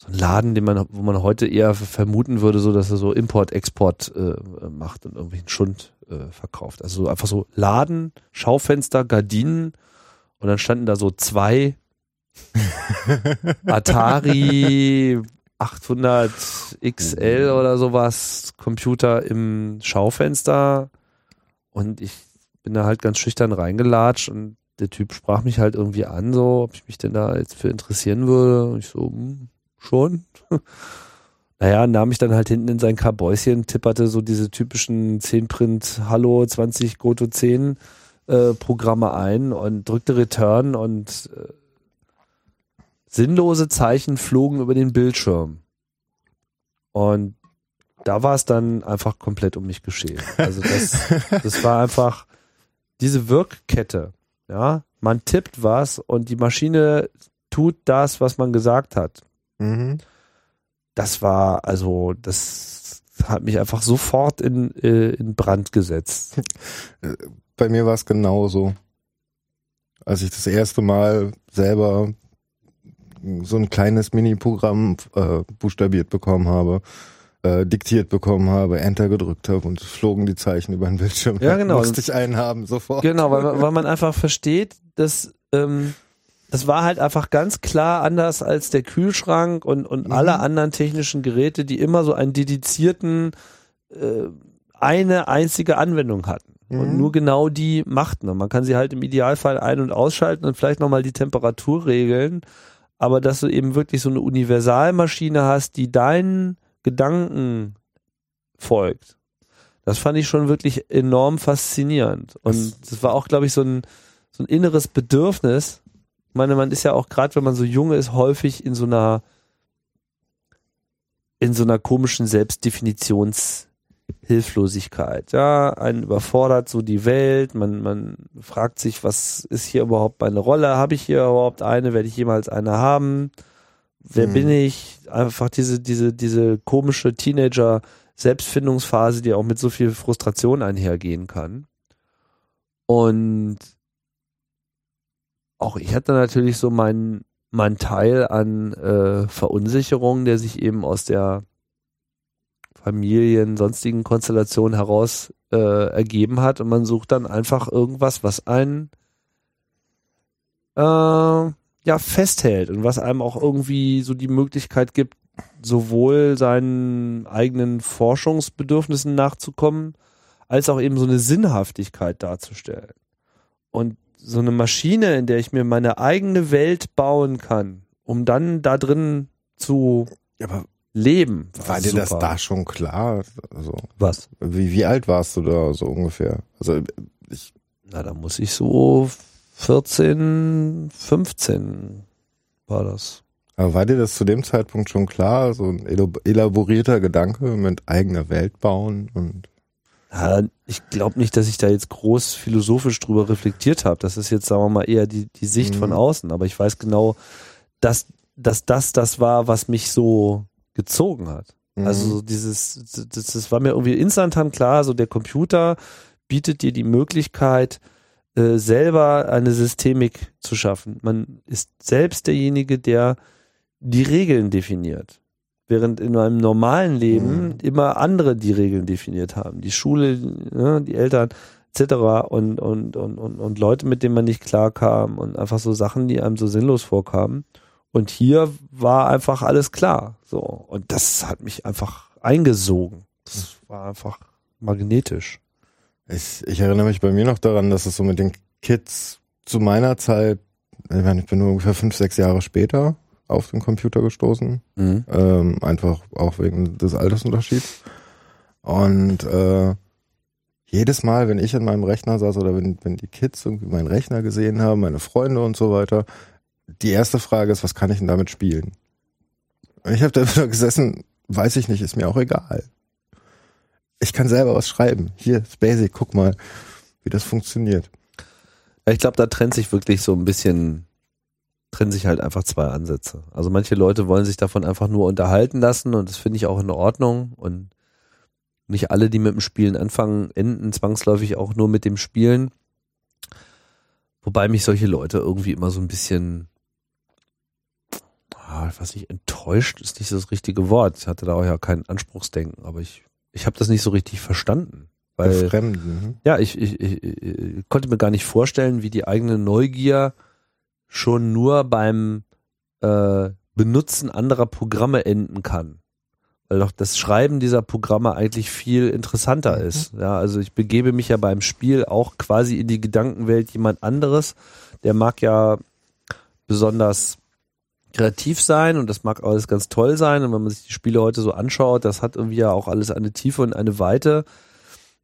So, ein Laden, den man, wo man heute eher vermuten würde, so dass er so Import-Export äh, macht und irgendwelchen Schund äh, verkauft. Also so einfach so Laden, Schaufenster, Gardinen und dann standen da so zwei *laughs* Atari 800 XL oder sowas Computer im Schaufenster und ich bin da halt ganz schüchtern reingelatscht und der Typ sprach mich halt irgendwie an, so, ob ich mich denn da jetzt für interessieren würde. Und ich so, hm, schon. *laughs* naja, nahm ich dann halt hinten in sein Kabäuschen, tipperte so diese typischen 10-Print Hallo 20 Goto 10 äh, Programme ein und drückte Return und äh, sinnlose Zeichen flogen über den Bildschirm. Und da war es dann einfach komplett um mich geschehen. Also das, *laughs* das war einfach diese Wirkkette. Ja, man tippt was und die Maschine tut das, was man gesagt hat. Mhm. Das war, also, das hat mich einfach sofort in, äh, in Brand gesetzt. *laughs* Bei mir war es genauso. Als ich das erste Mal selber so ein kleines Mini-Programm äh, buchstabiert bekommen habe, äh, diktiert bekommen habe, Enter gedrückt habe und flogen die Zeichen über den Bildschirm. Ja, genau. Musste ich einen haben, sofort. Genau, weil, man- *laughs* weil man einfach versteht, dass ähm, das war halt einfach ganz klar anders als der Kühlschrank und, und Mhm. alle anderen technischen Geräte, die immer so einen dedizierten, äh, eine einzige Anwendung hatten. Und Mhm. nur genau die machten. Und man kann sie halt im Idealfall ein- und ausschalten und vielleicht nochmal die Temperatur regeln. Aber dass du eben wirklich so eine Universalmaschine hast, die deinen Gedanken folgt. Das fand ich schon wirklich enorm faszinierend. Und das war auch, glaube ich, so ein, so ein inneres Bedürfnis. Ich meine, man ist ja auch gerade, wenn man so jung ist, häufig in so einer in so einer komischen Selbstdefinitionshilflosigkeit. Ja, einen überfordert so die Welt. Man, man fragt sich, was ist hier überhaupt meine Rolle? Habe ich hier überhaupt eine? Werde ich jemals eine haben? Wer Hm. bin ich? Einfach diese, diese, diese komische Teenager- Selbstfindungsphase, die auch mit so viel Frustration einhergehen kann. Und auch ich hatte natürlich so meinen mein Teil an äh, Verunsicherung, der sich eben aus der Familien, sonstigen Konstellation heraus äh, ergeben hat. Und man sucht dann einfach irgendwas, was einen äh, ja festhält und was einem auch irgendwie so die Möglichkeit gibt, sowohl seinen eigenen Forschungsbedürfnissen nachzukommen, als auch eben so eine Sinnhaftigkeit darzustellen. Und so eine Maschine, in der ich mir meine eigene Welt bauen kann, um dann da drin zu Aber leben. war dir das da schon klar? Also, Was? wie, wie alt warst du da so ungefähr? Also ich, Na, da muss ich so 14, 15 war das. aber war dir das zu dem Zeitpunkt schon klar? So ein elaborierter Gedanke mit eigener Welt bauen und Ja, ich glaube nicht, dass ich da jetzt groß philosophisch drüber reflektiert habe. Das ist jetzt, sagen wir mal, eher die, die Sicht Mhm. von außen. Aber ich weiß genau, dass, dass das das war, was mich so gezogen hat. Mhm. Also so dieses, das, das war mir irgendwie instantan klar, so der Computer bietet dir die Möglichkeit, äh, selber eine Systemik zu schaffen. Man ist selbst derjenige, der die Regeln definiert. Während in einem normalen Leben Mhm. immer andere die Regeln definiert haben. Die Schule, ne, die Eltern etc. Und, und, und, und, und Leute, mit denen man nicht klarkam und einfach so Sachen, die einem so sinnlos vorkamen. Und hier war einfach alles klar. So. Und das hat mich einfach eingesogen. Das war einfach magnetisch. Ich, ich erinnere mich bei mir noch daran, dass es so mit den Kids zu meiner Zeit, ich meine, ich bin nur ungefähr fünf, sechs Jahre später auf den Computer gestoßen. Ähm, einfach auch wegen des Altersunterschieds. Und äh, jedes Mal, wenn ich an meinem Rechner saß oder wenn, wenn die Kids irgendwie meinen Rechner gesehen haben, meine Freunde und so weiter, die erste Frage ist, was kann ich denn damit spielen? Und ich habe da wieder *laughs* gesessen, weiß ich nicht, ist mir auch egal. Ich kann selber was schreiben. Hier, ist Basic, guck mal, wie das funktioniert. Ich glaube, da trennt sich wirklich so ein bisschen, trennen sich halt einfach zwei Ansätze. Also manche Leute wollen sich davon einfach nur unterhalten lassen und das finde ich auch in Ordnung und nicht alle, die mit dem Spielen anfangen, enden zwangsläufig auch nur mit dem Spielen. Wobei mich solche Leute irgendwie immer so ein bisschen, ah, ich weiß nicht, enttäuscht ist nicht das richtige Wort. Ich hatte da auch ja kein Anspruchsdenken, aber ich, ich habe das nicht so richtig verstanden. Weil, Befremden. ja, ich, ich, ich, ich konnte mir gar nicht vorstellen, wie die eigene Neugier schon nur beim äh, Benutzen anderer Programme enden kann. Weil doch das Schreiben dieser Programme eigentlich viel interessanter Mhm. ist. Ja, also ich begebe mich ja beim Spiel auch quasi in die Gedankenwelt jemand anderes. Der mag ja besonders kreativ sein und das mag alles ganz toll sein. Und wenn man sich die Spiele heute so anschaut, das hat irgendwie ja auch alles eine Tiefe und eine Weite.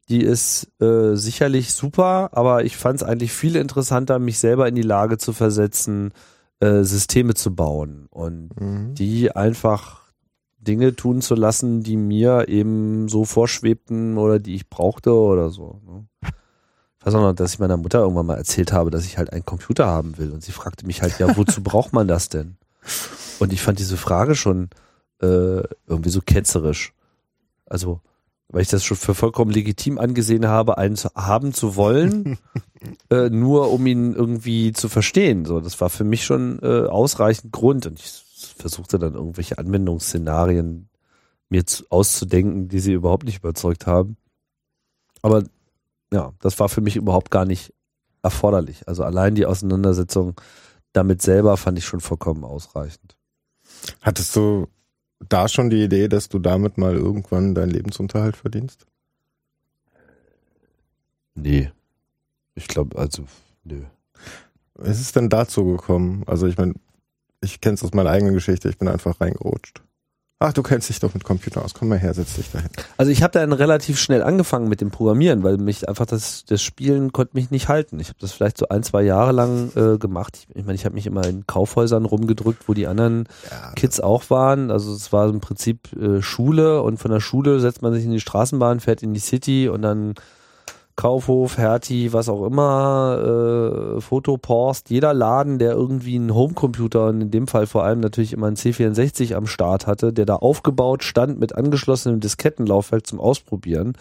Die ist äh, sicherlich super, aber ich fand es eigentlich viel interessanter, mich selber in die Lage zu versetzen, äh, Systeme zu bauen und Mhm. die einfach Dinge tun zu lassen, die mir eben so vorschwebten oder die ich brauchte oder so. Ne? Ich weiß auch noch, dass ich meiner Mutter irgendwann mal erzählt habe, dass ich halt einen Computer haben will und sie fragte mich halt, ja, wozu braucht man das denn? Und ich fand diese Frage schon äh, irgendwie so ketzerisch. Also, weil ich das schon für vollkommen legitim angesehen habe, einen zu, haben zu wollen, *laughs* äh, nur um ihn irgendwie zu verstehen. So, das war für mich schon äh, ausreichend Grund und ich versuchte dann irgendwelche Anwendungsszenarien mir zu, auszudenken, die sie überhaupt nicht überzeugt haben. Aber ja, das war für mich überhaupt gar nicht erforderlich. Also allein die Auseinandersetzung damit selber fand ich schon vollkommen ausreichend. Hattest du da schon die Idee, dass du damit mal irgendwann deinen Lebensunterhalt verdienst? Nee. Ich glaube, also, nö. Was ist denn dazu gekommen? Also ich meine, ich kenne es aus meiner eigenen Geschichte, ich bin einfach reingerutscht. Ach, du kennst dich doch mit Computer aus. Komm mal her, setz dich dahin. Also ich habe dann relativ schnell angefangen mit dem Programmieren, weil mich einfach das, das Spielen konnte mich nicht halten. Ich habe das vielleicht so ein, zwei Jahre lang äh, gemacht. Ich meine, ich, mein, ich habe mich immer in Kaufhäusern rumgedrückt, wo die anderen Ja, Kids auch waren. Also es war im Prinzip äh, Schule und von der Schule setzt man sich in die Straßenbahn, fährt in die City und dann Kaufhof, Hertie, was auch immer, äh, Fotopost, jeder Laden, der irgendwie einen Homecomputer und in dem Fall vor allem natürlich immer einen C64 am Start hatte, der da aufgebaut stand mit angeschlossenem Diskettenlaufwerk zum Ausprobieren,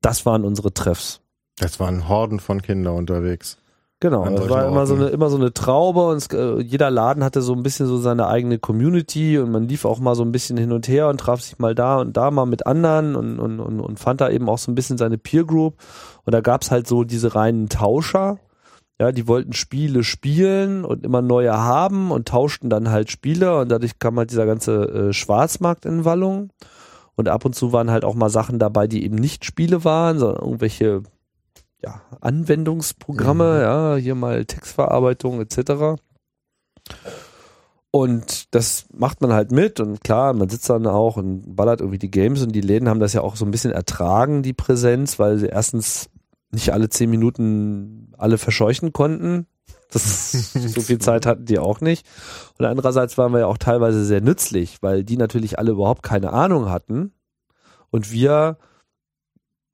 das waren unsere Treffs. Das waren Horden von Kindern unterwegs. Genau, es solchen war immer so eine immer so eine Traube und es, äh, jeder Laden hatte so ein bisschen so seine eigene Community und man lief auch mal so ein bisschen hin und her und traf sich mal da und da mal mit anderen und, und, und, und fand da eben auch so ein bisschen seine Peer Group. Und da gab's halt so diese reinen Tauscher, ja, die wollten Spiele spielen und immer neue haben und tauschten dann halt Spiele und dadurch kam halt dieser ganze äh, Schwarzmarkt in Wallung. Und ab und zu waren halt auch mal Sachen dabei, die eben nicht Spiele waren, sondern irgendwelche ja, Anwendungsprogramme, ja, hier mal Textverarbeitung etc. Und das macht man halt mit und klar, man sitzt dann auch und ballert irgendwie die Games und die Läden haben das ja auch so ein bisschen ertragen, die Präsenz, weil sie erstens nicht alle zehn Minuten alle verscheuchen konnten. Das, *laughs* so viel Zeit hatten die auch nicht. Und andererseits waren wir ja auch teilweise sehr nützlich, weil die natürlich alle überhaupt keine Ahnung hatten. Und wir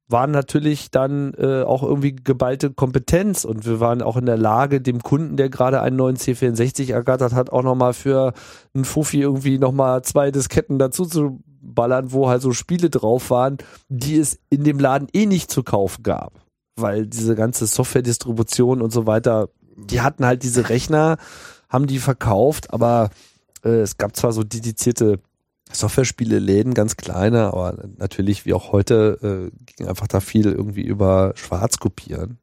waren natürlich dann äh, auch irgendwie geballte Kompetenz und wir waren auch in der Lage, dem Kunden, der gerade einen neuen C64 ergattert hat, auch nochmal für einen Fuffi irgendwie nochmal zwei Disketten dazu zu ballern, wo halt so Spiele drauf waren, die es in dem Laden eh nicht zu kaufen gab. Weil diese ganze Software-Distribution und so weiter, die hatten halt diese Rechner, haben die verkauft, aber äh, es gab zwar so dedizierte Software-Spiele-Läden, ganz kleine, aber natürlich wie auch heute äh, ging einfach da viel irgendwie über Schwarz kopieren.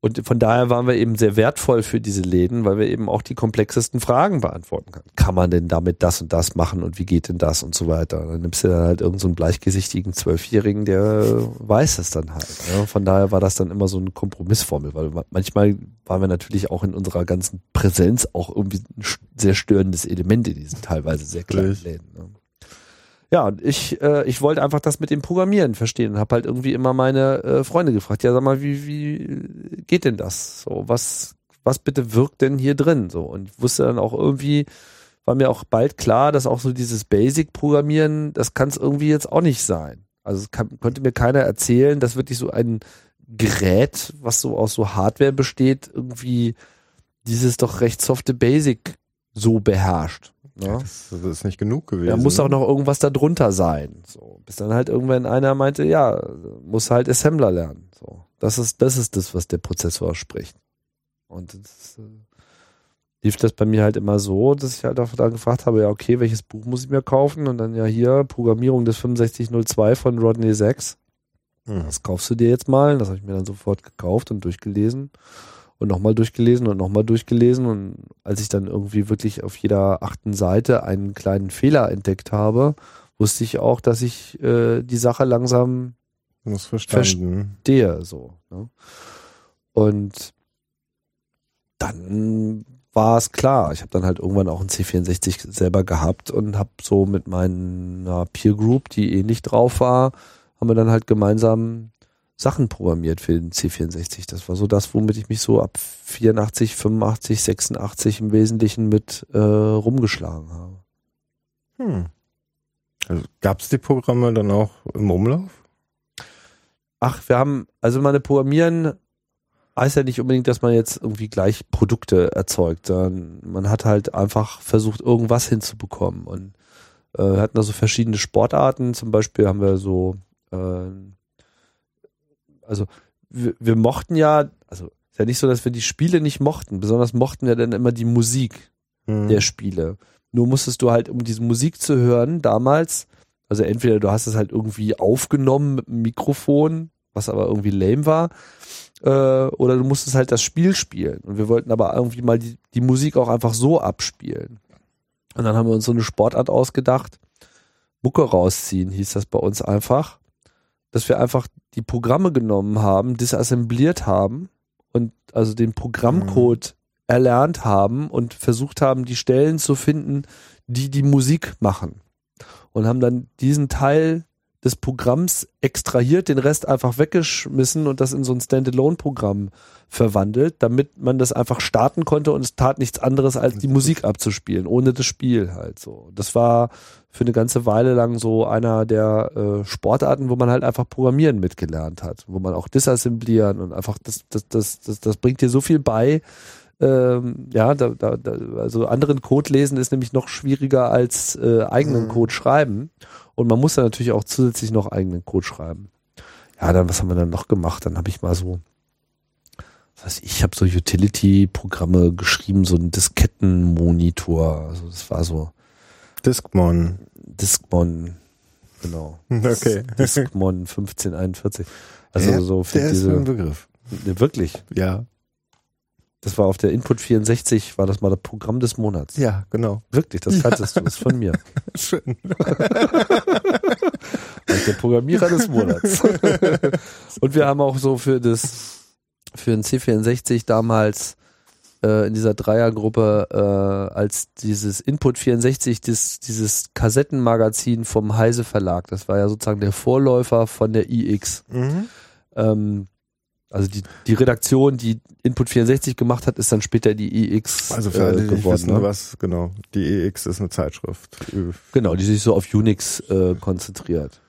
Und von daher waren wir eben sehr wertvoll für diese Läden, weil wir eben auch die komplexesten Fragen beantworten können. Kann man denn damit das und das machen und wie geht denn das und so weiter? Dann nimmst du dann halt irgendeinen so einen bleichgesichtigen Zwölfjährigen, der weiß es dann halt. Ja. Von daher war das dann immer so eine Kompromissformel, weil manchmal waren wir natürlich auch in unserer ganzen Präsenz auch irgendwie ein sehr störendes Element in diesen teilweise sehr kleinen Läden. Ne? Ja, und ich, äh, ich wollte einfach das mit dem Programmieren verstehen und habe halt irgendwie immer meine äh, Freunde gefragt, ja sag mal, wie, wie geht denn das? So, was, was bitte wirkt denn hier drin? So, und wusste dann auch irgendwie, war mir auch bald klar, dass auch so dieses Basic-Programmieren, das kann es irgendwie jetzt auch nicht sein. Also es kann, konnte mir keiner erzählen, dass wirklich so ein Gerät, was so aus so Hardware besteht, irgendwie dieses doch recht softe Basic so beherrscht. Ja. Das, das ist nicht genug gewesen. Da muss auch noch irgendwas da drunter sein. So, bis dann halt irgendwann einer meinte, ja, muss halt Assembler lernen. So, das ist das ist das, was der Prozessor spricht. Und das, lief das bei mir halt immer so, dass ich halt auch da gefragt habe, ja, okay, welches Buch muss ich mir kaufen? Und dann ja hier Programmierung des 6502 von Rodney Sachs. Hm. Das kaufst du dir jetzt mal. Das habe ich mir dann sofort gekauft und durchgelesen und nochmal durchgelesen und nochmal durchgelesen. Und als ich dann irgendwie wirklich auf jeder achten Seite einen kleinen Fehler entdeckt habe, wusste ich auch, dass ich äh, die Sache langsam Das verstanden. stehe. So, ne? Und dann war es klar. Ich habe dann halt irgendwann auch einen C64 selber gehabt und habe so mit meiner Peer Group, die ähnlich drauf war, haben wir dann halt gemeinsam Sachen programmiert für den C64. Das war so das, womit ich mich so ab 84, 85, 86 im Wesentlichen mit äh, rumgeschlagen habe. Hm. Also gab es die Programme dann auch im Umlauf? Ach, wir haben, also meine Programmieren heißt ja nicht unbedingt, dass man jetzt irgendwie gleich Produkte erzeugt, sondern man hat halt einfach versucht, irgendwas hinzubekommen. Und äh, wir hatten da so verschiedene Sportarten. Zum Beispiel haben wir so, äh, also wir, wir mochten ja, also ist ja nicht so, dass wir die Spiele nicht mochten. Besonders mochten wir dann immer die Musik Hm. der Spiele. Nur musstest du halt, um diese Musik zu hören, damals, also entweder du hast es halt irgendwie aufgenommen mit einem Mikrofon, was aber irgendwie lame war, äh, oder du musstest halt das Spiel spielen. Und wir wollten aber irgendwie mal die, die Musik auch einfach so abspielen. Und dann haben wir uns so eine Sportart ausgedacht. Mucke rausziehen hieß das bei uns einfach. Dass wir einfach die Programme genommen haben, disassembliert haben und also den Programmcode erlernt haben und versucht haben, die Stellen zu finden, die die Musik machen. Und haben dann diesen Teil des Programms extrahiert, den Rest einfach weggeschmissen und das in so ein Standalone-Programm verwandelt, damit man das einfach starten konnte und es tat nichts anderes, als die Musik abzuspielen, ohne das Spiel halt so. Das war für eine ganze Weile lang so einer der äh, Sportarten, wo man halt einfach Programmieren mitgelernt hat, wo man auch disassemblieren und einfach das, das, das, das, das bringt dir so viel bei, ähm, ja, da, da, da, also anderen Code lesen ist nämlich noch schwieriger als äh, eigenen Mhm. Code schreiben. Und man muss dann natürlich auch zusätzlich noch eigenen Code schreiben. Ja, dann, was haben wir dann noch gemacht? Dann habe ich mal so, was weiß ich, ich habe so Utility-Programme geschrieben, so ein Diskettenmonitor. Also das war so Discmon. Discmon, genau. *laughs* Okay. Discmon 1541. Also Ja, so für Der ist diese, ein Begriff. Ne, wirklich. Ja. Das war auf der Input 64, war das mal das Programm des Monats. Ja, genau. Wirklich, das kanntest du, das ist von mir. *laughs* Schön. *laughs* Ich der Programmierer des Monats. Und wir haben auch so für das, für den C64 damals äh, in dieser Dreiergruppe äh, als dieses Input 64, das, dieses Kassettenmagazin vom Heise Verlag, das war ja sozusagen der Vorläufer von der iX. Mhm. Ähm, also die, die Redaktion, die Input 64 gemacht hat, ist dann später die iX Also für alle, äh, die nicht geworden. wissen, ne? was, genau. Die EX ist eine Zeitschrift. Genau, die sich so auf Unix äh, konzentriert.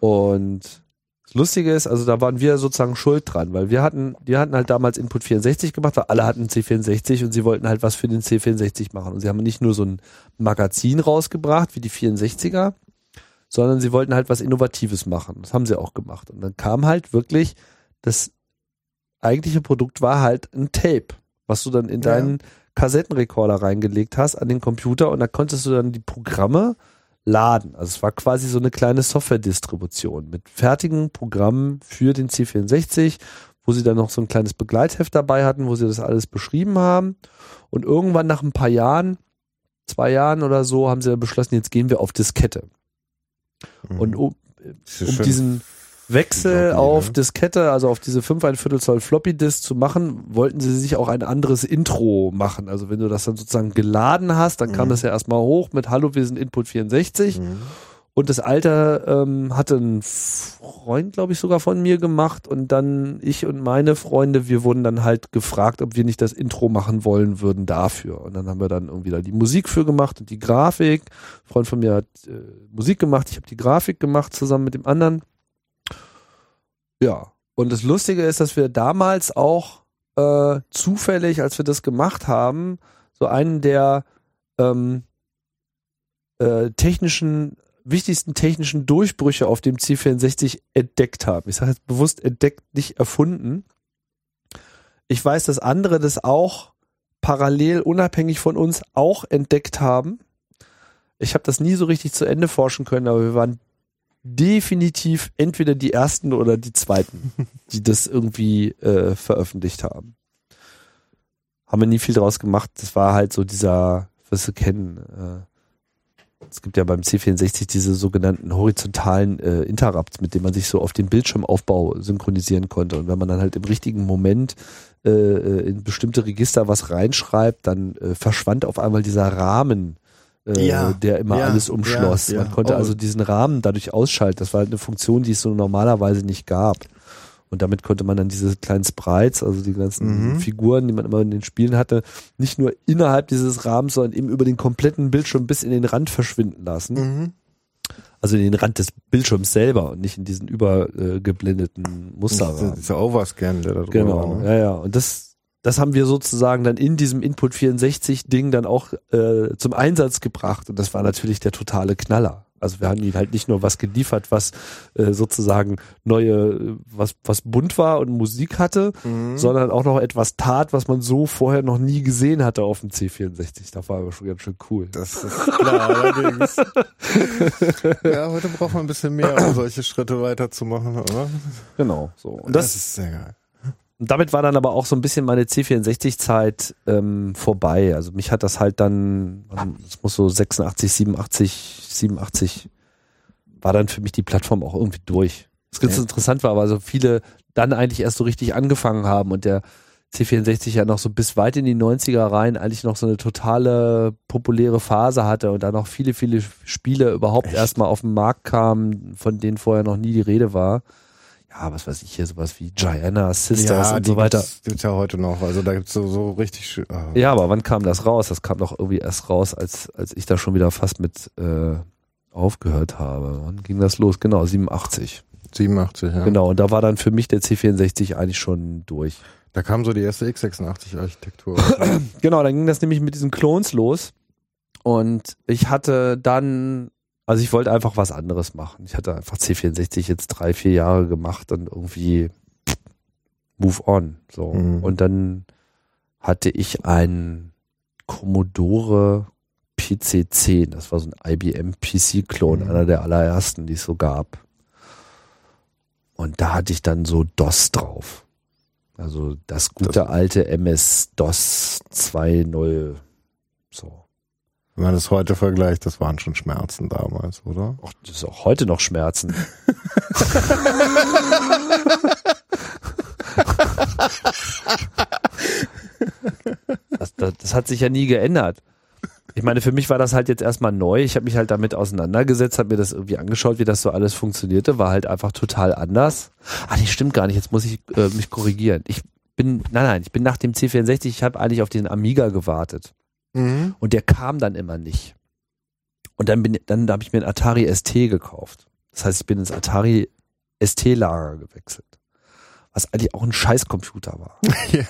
Und das Lustige ist, also da waren wir sozusagen schuld dran, weil wir hatten, die hatten halt damals Input 64 gemacht, weil alle hatten C64 und sie wollten halt was für den C64 machen. Und sie haben nicht nur so ein Magazin rausgebracht wie die 64er, sondern sie wollten halt was Innovatives machen. Das haben sie auch gemacht. Und dann kam halt wirklich, das eigentliche Produkt war halt ein Tape, was du dann in Ja. deinen Kassettenrekorder reingelegt hast an den Computer und da konntest du dann die Programme laden. Also es war quasi so eine kleine Software-Distribution mit fertigen Programmen für den C64, wo sie dann noch so ein kleines Begleitheft dabei hatten, wo sie das alles beschrieben haben. Und irgendwann nach ein paar Jahren, zwei Jahren oder so, haben sie dann beschlossen, jetzt gehen wir auf Diskette. Mhm. Und um, um diesen Wechsel Floppy, auf ne? Diskette, also auf diese 5 ein Viertel Zoll Floppy Disk zu machen, wollten sie sich auch ein anderes Intro machen. Also wenn du das dann sozusagen geladen hast, dann kam Mhm. das ja erstmal hoch mit Hallo, wir sind Input 64. Mhm. Und das Alter ähm, hatte ein Freund, glaube ich, sogar von mir gemacht. Und dann ich und meine Freunde, wir wurden dann halt gefragt, ob wir nicht das Intro machen wollen würden dafür. Und dann haben wir dann irgendwie da die Musik für gemacht und die Grafik. Ein Freund von mir hat äh, Musik gemacht, ich habe die Grafik gemacht zusammen mit dem anderen. Ja. Und das Lustige ist, dass wir damals auch äh, zufällig, als wir das gemacht haben, so einen der ähm, äh, technischen wichtigsten technischen Durchbrüche auf dem C64 entdeckt haben. Ich sage jetzt bewusst entdeckt, nicht erfunden. Ich weiß, dass andere das auch parallel unabhängig von uns auch entdeckt haben. Ich habe das nie so richtig zu Ende forschen können, aber wir waren definitiv entweder die ersten oder die zweiten, *laughs* die das irgendwie äh, veröffentlicht haben. Haben wir nie viel draus gemacht. Das war halt so dieser, was wir kennen. Äh, es gibt ja beim C64 diese sogenannten horizontalen äh, Interrupts, mit denen man sich so auf den Bildschirmaufbau synchronisieren konnte. Und wenn man dann halt im richtigen Moment äh, äh in bestimmte Register was reinschreibt, dann äh, verschwand auf einmal dieser Rahmen, äh, Ja, der immer ja, alles umschloss. ja. Man konnte Oh. also diesen Rahmen dadurch ausschalten. Das war halt eine Funktion, die es so normalerweise nicht gab. Und damit konnte man dann diese kleinen Sprites, also die ganzen Mhm. Figuren, die man immer in den Spielen hatte, nicht nur innerhalb dieses Rahmens, sondern eben über den kompletten Bildschirm bis in den Rand verschwinden lassen. Mhm. Also in den Rand des Bildschirms selber und nicht in diesen übergeblendeten Dieser, Musterrahmen. dieser Overscan, der da drüber Genau, war. Ne? ja, ja. Und das, das haben wir sozusagen dann in diesem Input 64 Ding dann auch äh, zum Einsatz gebracht. Und das war natürlich der totale Knaller. Also wir haben ihnen halt nicht nur was geliefert, was äh, sozusagen neue, äh, was, was bunt war und Musik hatte, Mhm. sondern auch noch etwas tat, was man so vorher noch nie gesehen hatte auf dem C64. Das war aber schon ganz schön cool. Das ist klar, *laughs* allerdings. *laughs* ja, heute braucht man ein bisschen mehr, um solche Schritte weiterzumachen, oder? Genau, so. Und das, ist sehr geil. Und damit war dann aber auch so ein bisschen meine C64-Zeit ähm, vorbei. Also mich hat das halt dann, es muss so 86, 87, 87, war dann für mich die Plattform auch irgendwie durch. Was ganz Ja. interessant war, weil so viele dann eigentlich erst so richtig angefangen haben und der C64 ja noch so bis weit in die 90er rein eigentlich noch so eine totale populäre Phase hatte und da noch viele, viele Spiele überhaupt erstmal auf den Markt kamen, von denen vorher noch nie die Rede war. Ja, was weiß ich hier, sowas wie Gianna, Sisters und die so weiter. Gibt's, gibt's ja heute noch. Also da gibt's so, so richtig schön. ah. Ja, aber wann kam das raus? Das kam doch irgendwie erst raus, als, als ich da schon wieder fast mit äh, aufgehört habe. Wann ging das los? Genau, 87. 87, ja. Genau, und da war dann für mich der C64 eigentlich schon durch. Da kam so die erste x86-Architektur. *clears throat* Genau, dann ging das nämlich mit diesen Clones los. Und ich hatte dann, also ich wollte einfach was anderes machen. Ich hatte einfach C64 jetzt drei, vier Jahre gemacht und irgendwie move on. So. Mhm. Und dann hatte ich einen Commodore PC10. Das war so ein IBM PC-Klon, Mhm. einer der allerersten, die es so gab. Und da hatte ich dann so DOS drauf. Also das gute Das- alte MS-DOS 2.0. So. Wenn man das heute vergleicht, das waren schon Schmerzen damals, oder? Och, das ist auch heute noch Schmerzen. *laughs* das, das, das hat sich ja nie geändert. Ich meine, für mich war das halt jetzt erstmal neu. Ich habe mich halt damit auseinandergesetzt, habe mir das irgendwie angeschaut, wie das so alles funktionierte. War halt einfach total anders. Ah, nee, stimmt gar nicht. Jetzt muss ich äh, mich korrigieren. Ich bin, nein, nein, ich bin nach dem C64, ich habe eigentlich auf den Amiga gewartet. Mhm. Und der kam dann immer nicht. Und dann bin, dann habe ich mir ein Atari ST gekauft. Das heißt, ich bin ins Atari ST-Lager gewechselt. Was eigentlich auch ein Scheißcomputer war. *laughs* Ja.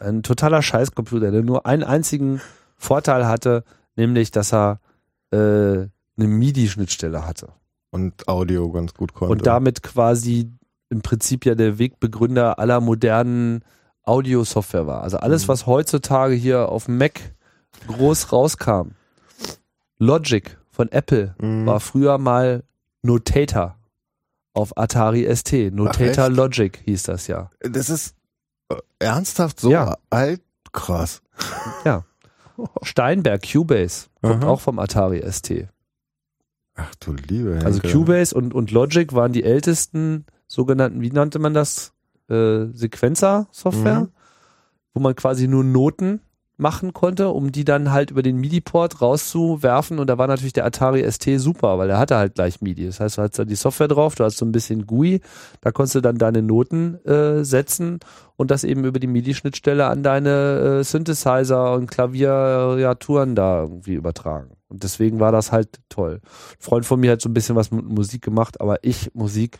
Ein totaler Scheißcomputer, der nur einen einzigen Vorteil hatte, nämlich, dass er äh, eine MIDI-Schnittstelle hatte. Und Audio ganz gut konnte. Und damit quasi im Prinzip ja der Wegbegründer aller modernen Audio-Software war. Also alles, Mhm. was heutzutage hier auf dem Mac groß rauskam. Logic von Apple Mhm. war früher mal Notator auf Atari ST. Notator Ach? Logic hieß das ja. Das ist äh, ernsthaft so Ja. alt? Krass. Steinberg, Cubase, kommt Aha. auch vom Atari ST. Ach du liebe Also Henke. Cubase und, und Logic waren die ältesten sogenannten, wie nannte man das? Äh, Sequencer-Software, Mhm. wo man quasi nur Noten machen konnte, um die dann halt über den MIDI-Port rauszuwerfen. Und da war natürlich der Atari ST super, weil der hatte halt gleich MIDI. Das heißt, du hast da die Software drauf, du hast so ein bisschen GUI, da konntest du dann deine Noten äh, setzen und das eben über die MIDI-Schnittstelle an deine äh, Synthesizer und Klaviaturen da irgendwie übertragen. Und deswegen war das halt toll. Ein Freund von mir hat so ein bisschen was mit Musik gemacht, aber ich Musik.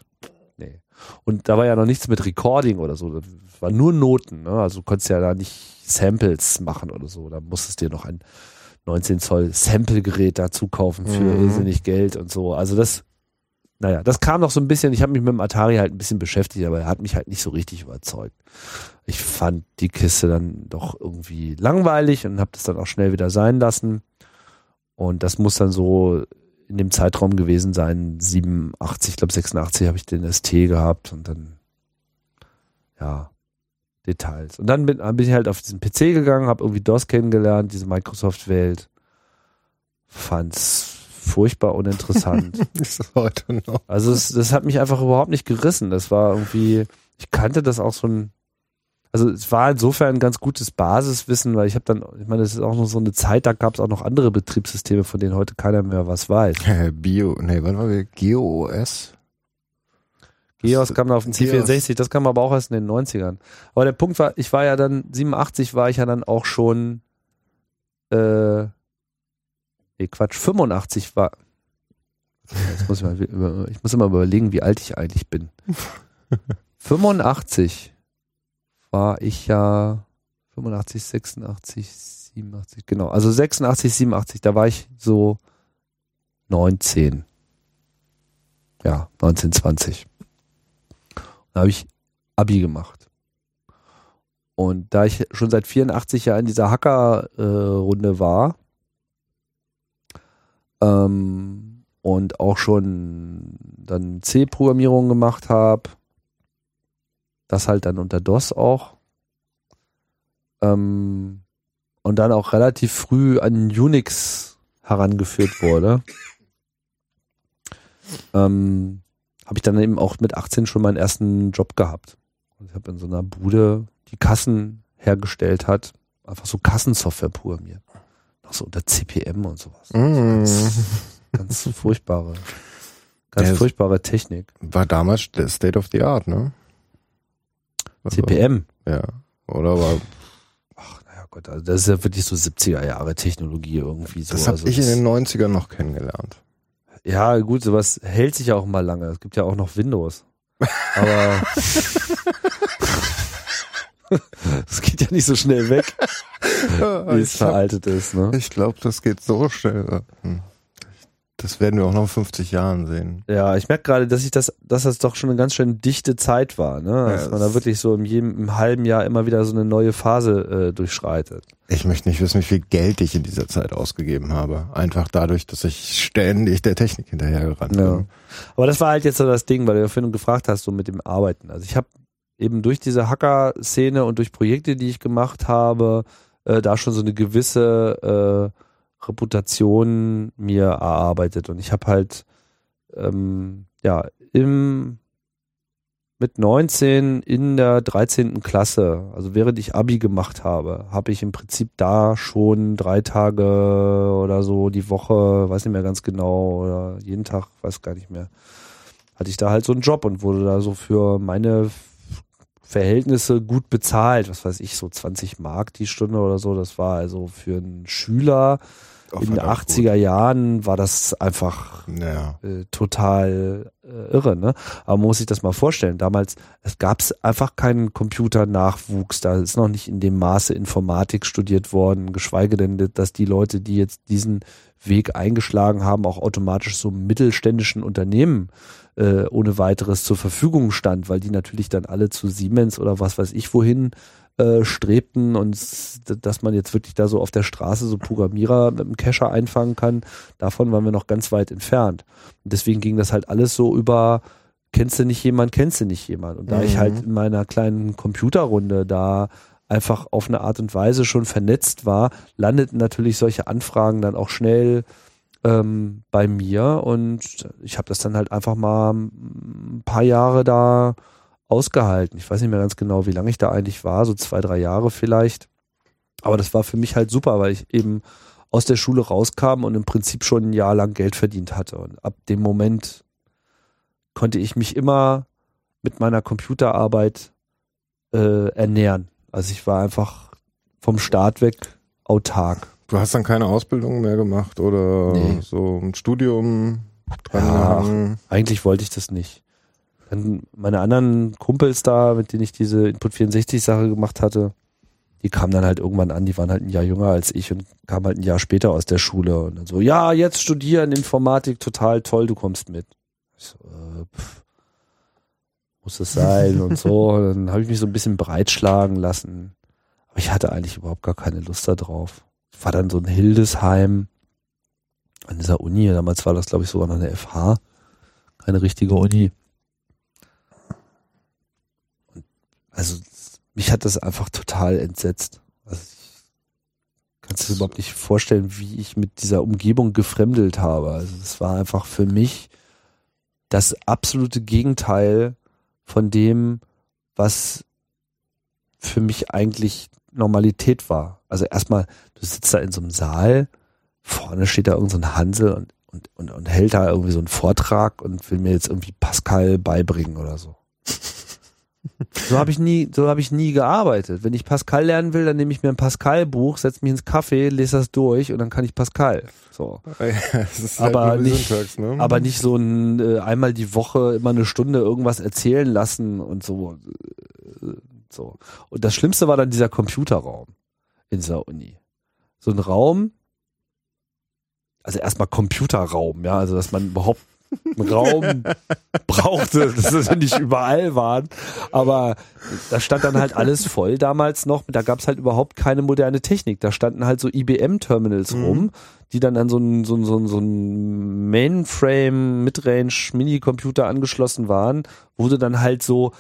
Und da war ja noch nichts mit Recording oder so. Das war nur Noten. Ne? Also du konntest ja da nicht Samples machen oder so. Da musstest du dir noch ein 19 Zoll Sample-Gerät dazu kaufen für Mhm. irrsinnig Geld und so. Also das, naja, das kam noch so ein bisschen, ich habe mich mit dem Atari halt ein bisschen beschäftigt, aber er hat mich halt nicht so richtig überzeugt. Ich fand die Kiste dann doch irgendwie langweilig und habe das dann auch schnell wieder sein lassen. Und das muss dann so in dem Zeitraum gewesen sein, 87, ich glaube 86 habe ich den ST gehabt und dann, ja, Details. Und dann bin, bin ich halt auf diesen PC gegangen, habe irgendwie DOS kennengelernt, diese Microsoft-Welt. Fand's furchtbar uninteressant. *laughs* Ist heute noch. Also es, das hat mich einfach überhaupt nicht gerissen. Das war irgendwie, ich kannte das auch so ein, also es war insofern ein ganz gutes Basiswissen, weil ich habe dann, ich meine, das ist auch noch so eine Zeit, da gab es auch noch andere Betriebssysteme, von denen heute keiner mehr was weiß. Bio, nee, wann war wir? GeoOS? Geos kam da auf den Geos. C64, das kam aber auch erst in den 90ern. Aber der Punkt war, ich war ja dann, 87 war ich ja dann auch schon, äh, nee, Quatsch, 85 war, jetzt muss ich, mal, ich muss immer überlegen, wie alt ich eigentlich bin. *laughs* 85 war ich ja 85, 86, 87, genau. Also 86, 87, da war ich so 19. Ja, 19, 20. Da habe ich Abi gemacht. Und da ich schon seit 84 ja in dieser Hacker-Runde war ähm, und auch schon dann C-Programmierung gemacht habe, das halt dann unter DOS auch, ähm, und dann auch relativ früh an Unix herangeführt wurde, *laughs* ähm, habe ich dann eben auch mit 18 schon meinen ersten Job gehabt. Und ich habe in so einer Bude, die Kassen hergestellt hat, einfach so Kassensoftware programmiert. Noch so unter CPM und sowas. Mm. Ganz *laughs* furchtbare, ganz Ja, furchtbare Technik. War damals State of the Art, ne? Also, CPM. Ja. Oder war, Ach, naja Gott, also das ist ja wirklich so 70er Jahre Technologie irgendwie so. das habe also ich in das- den 90ern noch kennengelernt. Ja, gut, sowas hält sich ja auch mal lange. Es gibt ja auch noch Windows. Aber *laughs* es geht ja nicht so schnell weg, *laughs* wie es veraltet ist. Ne? ich glaube, das geht so schnell. Hm. Das werden wir auch noch in 50 Jahren sehen. Ja, ich merke gerade, dass ich das, dass das doch schon eine ganz schön dichte Zeit war, ne? Dass Ja, man da wirklich so im, jedem, im halben Jahr immer wieder so eine neue Phase äh, durchschreitet. Ich möchte nicht wissen, wie viel Geld ich in dieser Zeit ausgegeben habe. Einfach dadurch, dass ich ständig der Technik hinterhergerannt Ja. bin. Aber das war halt jetzt so das Ding, weil du ja vorhin gefragt hast, so mit dem Arbeiten. Also ich habe eben durch diese Hacker-Szene und durch Projekte, die ich gemacht habe, äh, da schon so eine gewisse äh, Reputation mir erarbeitet. Und ich habe halt ähm, ja im mit 19 in der 13. Klasse, also während ich Abi gemacht habe, habe ich im Prinzip da schon drei Tage oder so die Woche, weiß nicht mehr ganz genau, oder jeden Tag, weiß gar nicht mehr, hatte ich da halt so einen Job und wurde da so für meine Verhältnisse gut bezahlt, was weiß ich, so 20 Mark die Stunde oder so, das war also für einen Schüler in den verdammt 80er Jahren war das einfach gut. Ja. äh, total äh, irre, ne? Aber man muss sich das mal vorstellen. Damals, es gab einfach keinen Computernachwuchs, da ist noch nicht in dem Maße Informatik studiert worden, geschweige denn, dass die Leute, die jetzt diesen Weg eingeschlagen haben, auch automatisch so mittelständischen Unternehmen äh, ohne weiteres zur Verfügung stand, weil die natürlich dann alle zu Siemens oder was weiß ich wohin äh, strebten und dass man jetzt wirklich da so auf der Straße so Programmierer mit dem Cacher einfangen kann, davon waren wir noch ganz weit entfernt. Und deswegen ging das halt alles so über, kennst du nicht jemand, kennst du nicht jemand. Und da ich Mhm. halt in meiner kleinen Computerrunde da einfach auf eine Art und Weise schon vernetzt war, landeten natürlich solche Anfragen dann auch schnell ähm, bei mir und ich habe das dann halt einfach mal ein paar Jahre da ausgehalten. Ich weiß nicht mehr ganz genau, wie lange ich da eigentlich war, so zwei, drei Jahre vielleicht. Aber das war für mich halt super, weil ich eben aus der Schule rauskam und im Prinzip schon ein Jahr lang Geld verdient hatte. Und ab dem Moment konnte ich mich immer mit meiner Computerarbeit äh, ernähren. Also ich war einfach vom Start weg autark. Du hast dann keine Ausbildung mehr gemacht oder Nee. so ein Studium dran Ja. Eigentlich wollte ich das nicht. Dann meine anderen Kumpels da, mit denen ich diese Input 64 Sache gemacht hatte, die kamen dann halt irgendwann an, die waren halt ein Jahr jünger als ich und kamen halt ein Jahr später aus der Schule und dann so, ja, jetzt studieren Informatik, total toll, du kommst mit. Ich so, äh, pff, muss es sein und so. *laughs* Dann habe ich mich so ein bisschen breitschlagen lassen. Aber ich hatte eigentlich überhaupt gar keine Lust da drauf. Ich war dann so in Hildesheim an dieser Uni. Damals war das, glaube ich, sogar noch eine FH. Keine richtige Uni. Und also mich hat das einfach total entsetzt. Also ich kann es überhaupt nicht vorstellen, wie ich mit dieser Umgebung gefremdelt habe. Also es war einfach für mich das absolute Gegenteil von dem, was für mich eigentlich Normalität war. Also erstmal, du sitzt da in so einem Saal, vorne steht da irgendein so Hansel und, und, und, und hält da irgendwie so einen Vortrag und will mir jetzt irgendwie Pascal beibringen oder so. So habe ich nie, so habe ich nie gearbeitet. Wenn ich Pascal lernen will, dann nehme ich mir ein Pascal-Buch, setze mich ins Café, lese das durch und dann kann ich Pascal. So. *laughs* Halt aber die nicht, Syntax, ne? aber nicht so ein äh, einmal die Woche immer eine Stunde irgendwas erzählen lassen und so. Äh, so. Und das Schlimmste war dann dieser Computerraum in dieser Uni. So ein Raum, also erstmal Computerraum, ja, also dass man überhaupt Raum brauchte, dass das nicht überall waren. Aber da stand dann halt alles voll damals noch. Da gab es halt überhaupt keine moderne Technik. Da standen halt so IBM-Terminals Mhm. rum, die dann an so einen so einen- so einen- so einen Mainframe, Midrange, Mini-Computer angeschlossen waren, wo du dann halt so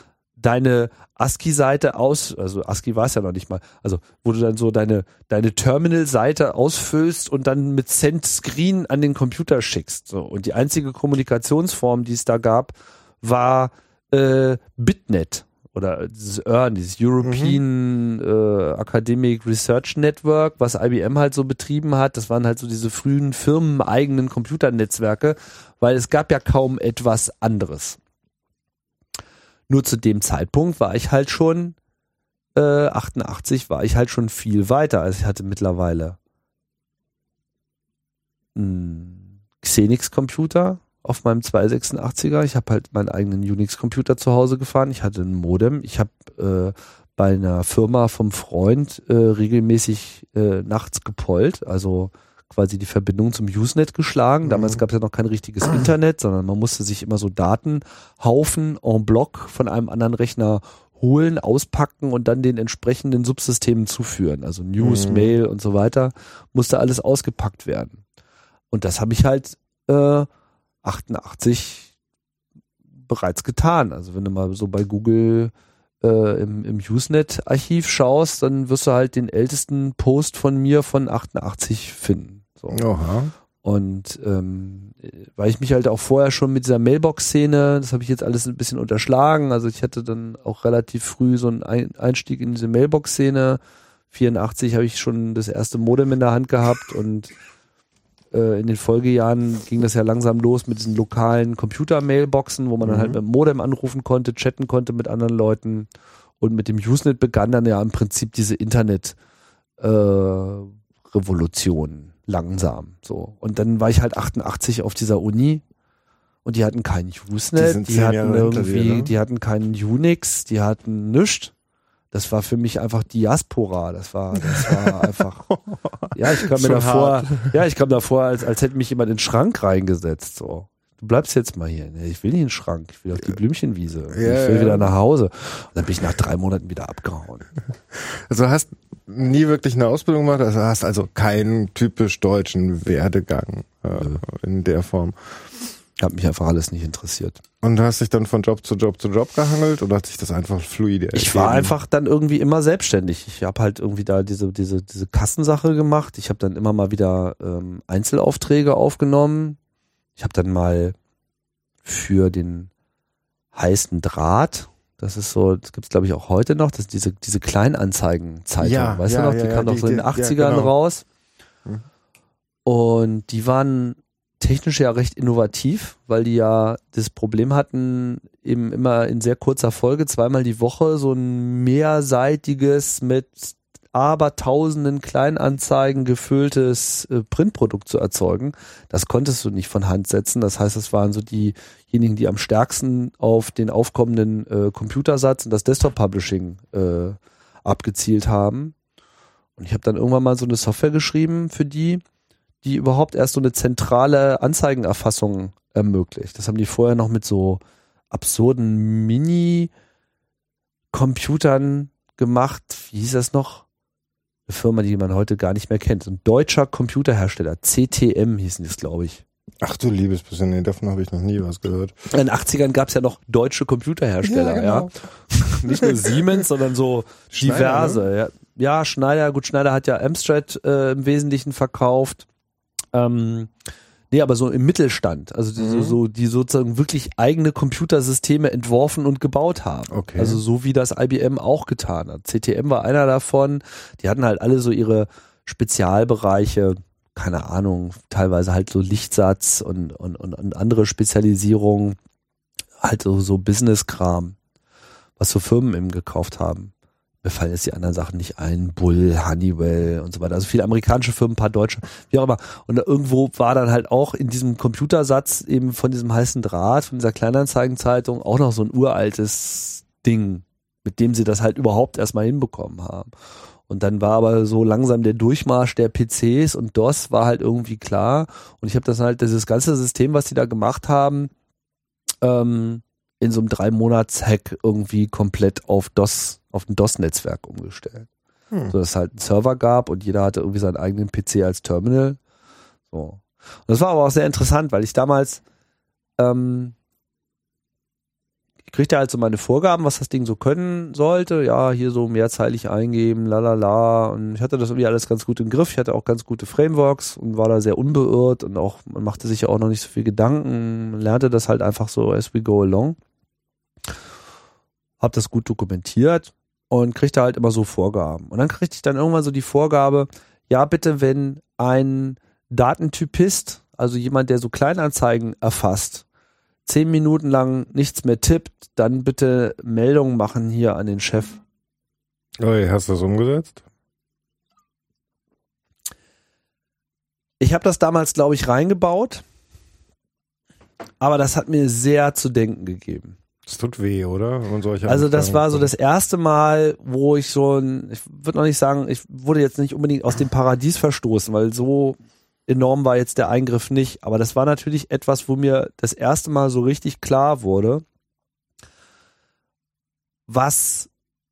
deine ASCII-Seite aus, also ASCII war es ja noch nicht mal, also wo du dann so deine, deine Terminal-Seite ausfüllst und dann mit Send Screen an den Computer schickst. So. Und die einzige Kommunikationsform, die es da gab, war äh, Bitnet oder dieses EARN, dieses European äh, Academic Research Network, was IBM halt so betrieben hat. Das waren halt so diese frühen firmeneigenen Computernetzwerke, weil es gab ja kaum etwas anderes. Nur zu dem Zeitpunkt war ich halt schon, äh, 88 war ich halt schon viel weiter. Also ich hatte mittlerweile einen Xenix-Computer auf meinem 286er. Ich habe halt meinen eigenen Unix-Computer zu Hause gefahren. Ich hatte ein Modem. Ich habe äh, bei einer Firma vom Freund äh, regelmäßig äh, nachts gepollt, also quasi die Verbindung zum Usenet geschlagen. Damals Mhm. gab es ja noch kein richtiges Internet, sondern man musste sich immer so Datenhaufen en bloc von einem anderen Rechner holen, auspacken und dann den entsprechenden Subsystemen zuführen. Also News, Mhm. Mail und so weiter, musste alles ausgepackt werden. Und das habe ich halt äh, 88 bereits getan. Also wenn du mal so bei Google äh, im, im Usenet-Archiv schaust, dann wirst du halt den ältesten Post von mir von 88 finden. So. Oha. Und ähm, weil ich mich halt auch vorher schon mit dieser Mailbox-Szene, das habe ich jetzt alles ein bisschen unterschlagen. Also ich hatte dann auch relativ früh so einen Ein- Einstieg in diese Mailbox-Szene. 84 habe ich schon das erste Modem in der Hand gehabt und äh, in den Folgejahren ging das ja langsam los mit diesen lokalen Computer-Mailboxen, wo man dann Mhm. halt mit dem Modem anrufen konnte, chatten konnte mit anderen Leuten. Und mit dem Usenet begann dann ja im Prinzip diese Internet-Revolution langsam. So. Und dann war ich halt 88 auf dieser Uni und die hatten kein Die Usenet, die, zehn hatten Jahre irgendwie, dir, ne? die hatten keinen Unix, die hatten nichts. Das war für mich einfach Diaspora. Das war, das war *laughs* einfach. Ja, ich kam mir davor, hart. ja, ich kam davor, als, als hätte mich jemand in den Schrank reingesetzt. So. Du bleibst jetzt mal hier. Nee, ich will nicht in den Schrank. Ich will auf die Blümchenwiese. Ich will wieder nach Hause. Und dann bin ich nach drei Monaten wieder abgehauen. *laughs* Also hast nie wirklich eine Ausbildung gemacht, also hast also keinen typisch deutschen Werdegang äh, in der Form. Hat mich einfach alles nicht interessiert. Und hast dich dann von Job zu Job zu Job gehangelt oder hat sich das einfach fluide Ich war ergeben? einfach dann irgendwie immer selbstständig. Ich habe halt irgendwie da diese, diese, diese Kassensache gemacht. Ich habe dann immer mal wieder ähm, Einzelaufträge aufgenommen. Ich habe dann mal für den heißen Draht, das ist so, das gibt's glaube ich auch heute noch, das diese, diese Kleinanzeigenzeitung, Ja, weißt ja, du noch, die ja, kam doch so in den die- ja, 80ern genau. raus. Mhm. Und die waren technisch ja recht innovativ, weil die ja das Problem hatten, eben immer in sehr kurzer Folge, zweimal die Woche, so ein mehrseitiges mit abertausenden Kleinanzeigen gefülltes äh, Printprodukt zu erzeugen. Das konntest du nicht von Hand setzen. Das heißt, es waren so diejenigen, die am stärksten auf den aufkommenden äh, Computersatz und das Desktop-Publishing äh, abgezielt haben. Und ich habe dann irgendwann mal so eine Software geschrieben für die, die überhaupt erst so eine zentrale Anzeigenerfassung ermöglicht. Das haben die vorher noch mit so absurden Mini-Computern gemacht. Wie hieß das noch? Eine Firma, die man heute gar nicht mehr kennt. Ein deutscher Computerhersteller. CTM hießen das, glaube ich. Ach du liebes bisschen, nee, davon habe ich noch nie was gehört. In den 80ern gab es ja noch deutsche Computerhersteller, ja. genau. Nicht nur Siemens, *laughs* sondern so Schneider, diverse. Ja. ja, Schneider, gut, Schneider hat ja Amstrad äh, im Wesentlichen verkauft. Ähm, nee, aber so im Mittelstand, also die, so, Mhm. so, die sozusagen wirklich eigene Computersysteme entworfen und gebaut haben. Okay. Also so wie das IBM auch getan hat. CTM war einer davon. Die hatten halt alle so ihre Spezialbereiche, keine Ahnung, teilweise halt so Lichtsatz und, und, und, und andere Spezialisierungen, halt so, so Business-Kram, was so Firmen eben gekauft haben. Mir fallen jetzt die anderen Sachen nicht ein. Bull, Honeywell und so weiter. Also viele amerikanische Firmen, ein paar deutsche, wie auch immer. Und irgendwo war dann halt auch in diesem Computersatz eben von diesem heißen Draht, von dieser Kleinanzeigenzeitung auch noch so ein uraltes Ding, mit dem sie das halt überhaupt erstmal hinbekommen haben. Und dann war aber so langsam der Durchmarsch der PCs und DOS war halt irgendwie klar. Und ich habe das halt, dieses ganze System, was die da gemacht haben, ähm, in so einem drei Monats Hack irgendwie komplett auf DOS, auf ein DOS-Netzwerk umgestellt. Hm. So dass es halt einen Server gab und jeder hatte irgendwie seinen eigenen PC als Terminal. So. Und das war aber auch sehr interessant, weil ich damals ähm, ich kriegte halt so meine Vorgaben, was das Ding so können sollte. Ja, hier so mehrzeilig eingeben, la la la. Und ich hatte das irgendwie alles ganz gut im Griff. Ich hatte auch ganz gute Frameworks und war da sehr unbeirrt und auch, man machte sich ja auch noch nicht so viel Gedanken. Man lernte das halt einfach so as we go along. Hab das gut dokumentiert und kriegte halt immer so Vorgaben. Und dann kriegte ich dann irgendwann so die Vorgabe, ja bitte, wenn ein Datentypist, also jemand, der so Kleinanzeigen erfasst, zehn Minuten lang nichts mehr tippt, dann bitte Meldungen machen hier an den Chef. Oi, hast du das umgesetzt? Ich habe das damals, glaube ich, reingebaut, aber das hat mir sehr zu denken gegeben. Das tut weh, oder? Also das war so das erste Mal, wo ich so ein, ich würde noch nicht sagen, ich wurde jetzt nicht unbedingt aus dem Paradies verstoßen, weil so enorm war jetzt der Eingriff nicht. Aber das war natürlich etwas, wo mir das erste Mal so richtig klar wurde, was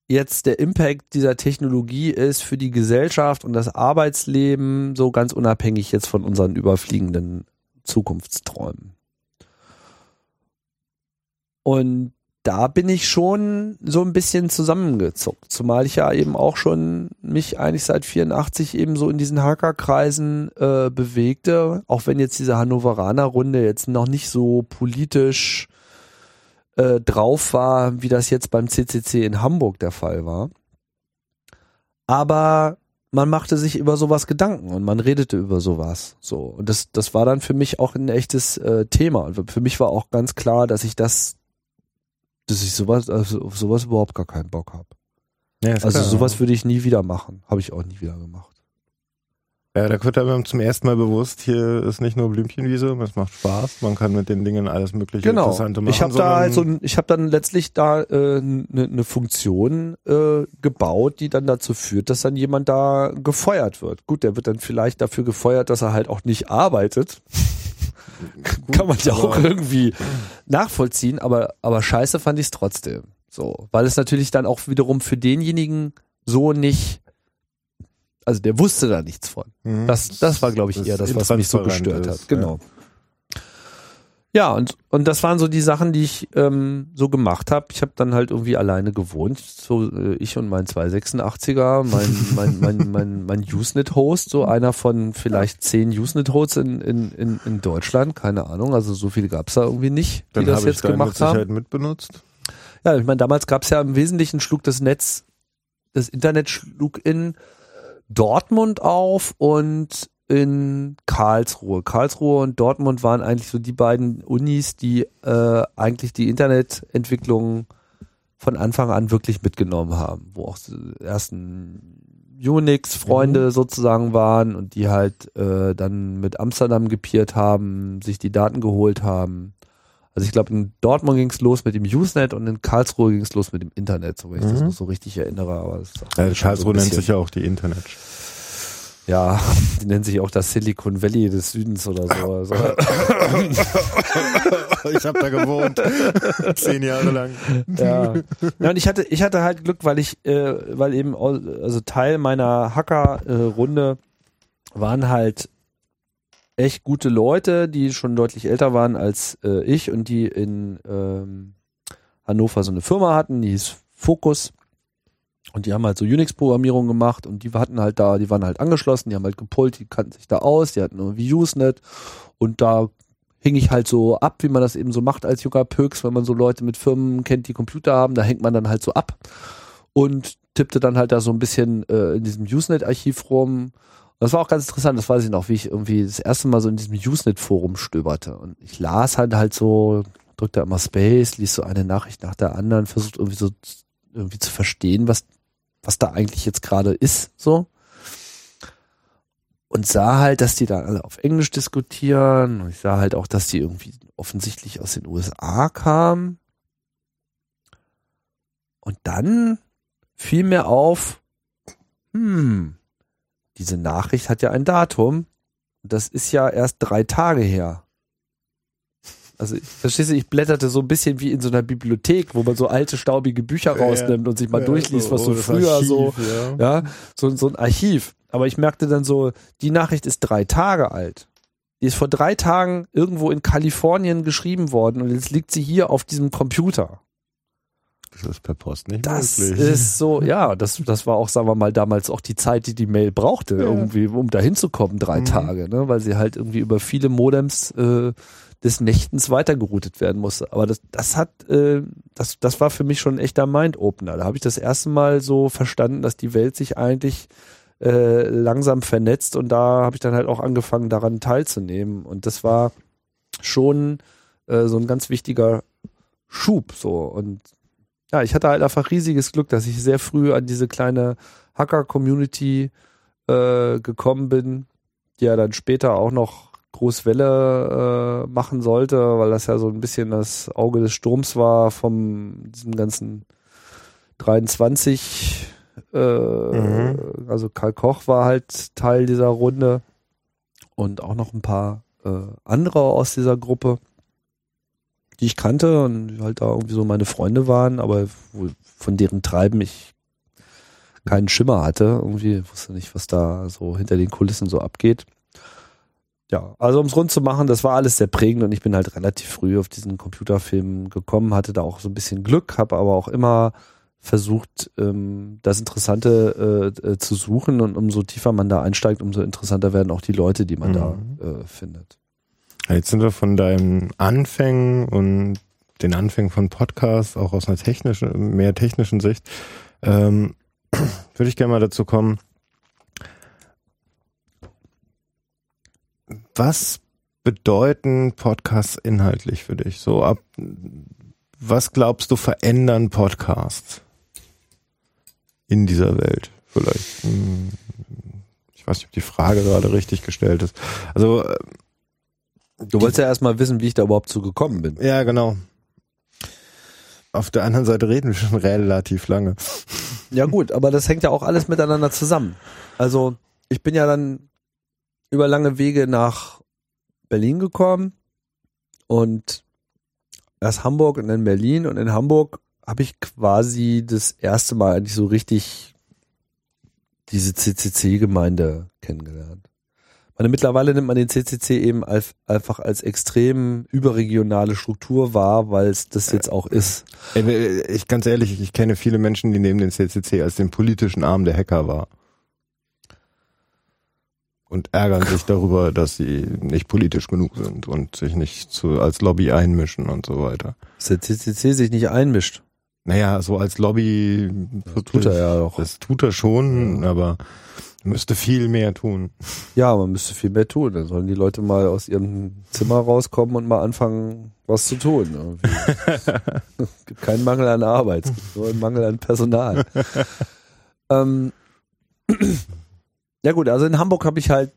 jetzt der Impact dieser Technologie ist für die Gesellschaft und das Arbeitsleben, so ganz unabhängig jetzt von unseren überfliegenden Zukunftsträumen. Und da bin ich schon so ein bisschen zusammengezuckt, zumal ich ja eben auch schon mich eigentlich seit 84 eben so in diesen Hackerkreisen äh, bewegte, auch wenn jetzt diese Hannoveraner Runde jetzt noch nicht so politisch äh, drauf war, wie das jetzt beim CCC in Hamburg der Fall war. Aber man machte sich über sowas Gedanken und man redete über sowas. So und das das war dann für mich auch ein echtes äh, Thema und für mich war auch ganz klar, dass ich das dass ich sowas, also auf sowas überhaupt gar keinen Bock habe. Ja, Also klar. sowas würde ich nie wieder machen. Habe ich auch nie wieder gemacht. Ja, da wird einem zum ersten Mal bewusst, hier ist nicht nur Blümchenwiese, es macht Spaß, man kann mit den Dingen alles mögliche Genau. Interessante machen. Ich habe da halt so, ein- ich habe dann letztlich da eine äh, ne- ne Funktion äh, gebaut, die dann dazu führt, dass dann jemand da gefeuert wird. Gut, der wird dann vielleicht dafür gefeuert, dass er halt auch nicht arbeitet. Kann man ja auch irgendwie nachvollziehen, aber aber scheiße fand ich es trotzdem. So, weil es natürlich dann auch wiederum für denjenigen so nicht also der wusste da nichts von. Mhm. Das, das war, glaube ich, Das eher das, was mich so gestört ist, hat. Genau. Ja, und, und das waren so die Sachen, die ich ähm, so gemacht habe. Ich habe dann halt irgendwie alleine gewohnt. So äh, ich und mein 286er, mein, *laughs* mein, mein, mein, mein Usenet-Host, so einer von vielleicht zehn Usenet-Hosts in, in, in, in Deutschland, keine Ahnung. Also so viele gab's da irgendwie nicht, die Dann das habe ich jetzt mit gemacht haben. Sicherheit mitbenutzt. Ja, ich meine, damals gab es ja im Wesentlichen schlug das Netz, das Internet schlug in Dortmund auf und in Karlsruhe. Karlsruhe und Dortmund waren eigentlich so die beiden Unis, die äh, eigentlich die Internetentwicklung von Anfang an wirklich mitgenommen haben, wo auch die ersten Unix-Freunde sozusagen waren und die halt äh, dann mit Amsterdam gepiert haben, sich die Daten geholt haben. Also ich glaube, in Dortmund ging es los mit dem Usenet und in Karlsruhe ging es los mit dem Internet, so wenn ich das Mhm. noch so richtig erinnere. Aber das ist auch Also Karlsruhe so nennt sich ja auch die Internet. Ja, *laughs* die nennen sich auch das Silicon Valley des Südens oder so. Also, *laughs* ich habe da gewohnt. *laughs* Zehn Jahre lang. ja. ja, und ich hatte, ich hatte halt Glück, weil ich, äh, weil eben, also Teil meiner Hacker-Runde waren halt echt gute Leute, die schon deutlich älter waren als äh, ich und die in ähm, Hannover so eine Firma hatten, die hieß Focus. Und die haben halt so Unix-Programmierung gemacht und die hatten halt da, die waren halt angeschlossen, die haben halt gepult, die kannten sich da aus, die hatten irgendwie Usenet und da hing ich halt so ab, wie man das eben so macht als junger Pöks, wenn man so Leute mit Firmen kennt, die Computer haben, da hängt man dann halt so ab und tippte dann halt da so ein bisschen äh, in diesem Usenet-Archiv rum. Das war auch ganz interessant, das weiß ich noch, wie ich irgendwie das erste Mal so in diesem Usenet-Forum stöberte. Und ich las halt halt so, drückte immer Space, liest so eine Nachricht nach der anderen, versucht irgendwie so irgendwie zu verstehen, was, was da eigentlich jetzt gerade ist, so. Und sah halt, dass die da alle auf Englisch diskutieren. Und ich sah halt auch, dass die irgendwie offensichtlich aus den USA kamen. Und dann fiel mir auf, hm, diese Nachricht hat ja ein Datum. Das ist ja erst drei Tage her. Also, ich- verstehst du, ich blätterte so ein bisschen wie in so einer Bibliothek, wo man so alte, staubige Bücher Ja. rausnimmt und sich mal Ja, durchliest, was so das früher Archiv, so, Ja. so, so ein Archiv. Aber ich merkte dann so, die Nachricht ist drei Tage alt. Die ist vor drei Tagen irgendwo in Kalifornien geschrieben worden und jetzt liegt sie hier auf diesem Computer. Das ist per Post nicht Das möglich. ist so, ja, das, das war auch, sagen wir mal, damals auch die Zeit, die die Mail brauchte, Ja. irgendwie, um da hinzukommen, drei Mhm. Tage, ne, weil sie halt irgendwie über viele Modems äh, des Nächtens weitergeroutet werden musste. Aber das, das hat, äh, das, das war für mich schon ein echter Mind-Opener. Da habe ich das erste Mal so verstanden, dass die Welt sich eigentlich äh, langsam vernetzt und da habe ich dann halt auch angefangen, daran teilzunehmen. Und das war schon äh, so ein ganz wichtiger Schub so. Und ja, ich hatte halt einfach riesiges Glück, dass ich sehr früh an diese kleine Hacker-Community äh, gekommen bin, die ja dann später auch noch Großwelle äh, machen sollte, weil das ja so ein bisschen das Auge des Sturms war vom diesem ganzen 23 äh, Mhm. also Karl Koch war halt Teil dieser Runde und auch noch ein paar äh, andere aus dieser Gruppe, die ich kannte und die halt da irgendwie so meine Freunde waren, aber von deren Treiben ich keinen Schimmer hatte. Irgendwie wusste nicht, was da so hinter den Kulissen so abgeht. Ja, also um es rund zu machen, das war alles sehr prägend und ich bin halt relativ früh auf diesen Computerfilm gekommen, hatte da auch so ein bisschen Glück, habe aber auch immer versucht, ähm, das Interessante äh, äh, zu suchen und umso tiefer man da einsteigt, umso interessanter werden auch die Leute, die man Mhm. da äh, findet. Jetzt sind wir von deinen Anfängen und den Anfängen von Podcasts auch aus einer technischen, mehr technischen Sicht, ähm, *clears throat* würde ich gerne mal dazu kommen. Was bedeuten Podcasts inhaltlich für dich? So ab, was glaubst du verändern Podcasts in dieser Welt? Vielleicht. Hm, Ich weiß nicht, ob die Frage gerade richtig gestellt ist. Also äh, Du wolltest ja erstmal wissen, wie ich da überhaupt zu gekommen bin. ja, genau. Auf der anderen Seite reden wir schon relativ lange. Ja gut, aber das hängt ja auch alles miteinander zusammen. Also ich bin ja dann über lange Wege nach Berlin gekommen und erst Hamburg und dann Berlin und in Hamburg habe ich quasi das erste Mal eigentlich so richtig diese CCC-Gemeinde kennengelernt. Meine, mittlerweile nimmt man den CCC eben als, einfach als extrem überregionale Struktur wahr, weil es das jetzt auch ist. Ich ganz ehrlich, ich kenne viele Menschen, die nehmen den CCC als den politischen Arm der Hacker wahr. Und ärgern sich darüber, dass sie nicht politisch genug sind und sich nicht zu, als Lobby einmischen und so weiter. Dass der CCC sich nicht einmischt. Naja, so als Lobby. Das tut er ja auch. Das tut er schon, aber er müsste viel mehr tun. Ja, man müsste viel mehr tun. Dann sollen die Leute mal aus ihrem Zimmer rauskommen und mal anfangen, was zu tun. Irgendwie. es gibt keinen Mangel an Arbeit, es gibt nur einen Mangel an Personal. *laughs* ähm, ja gut, also in Hamburg habe ich halt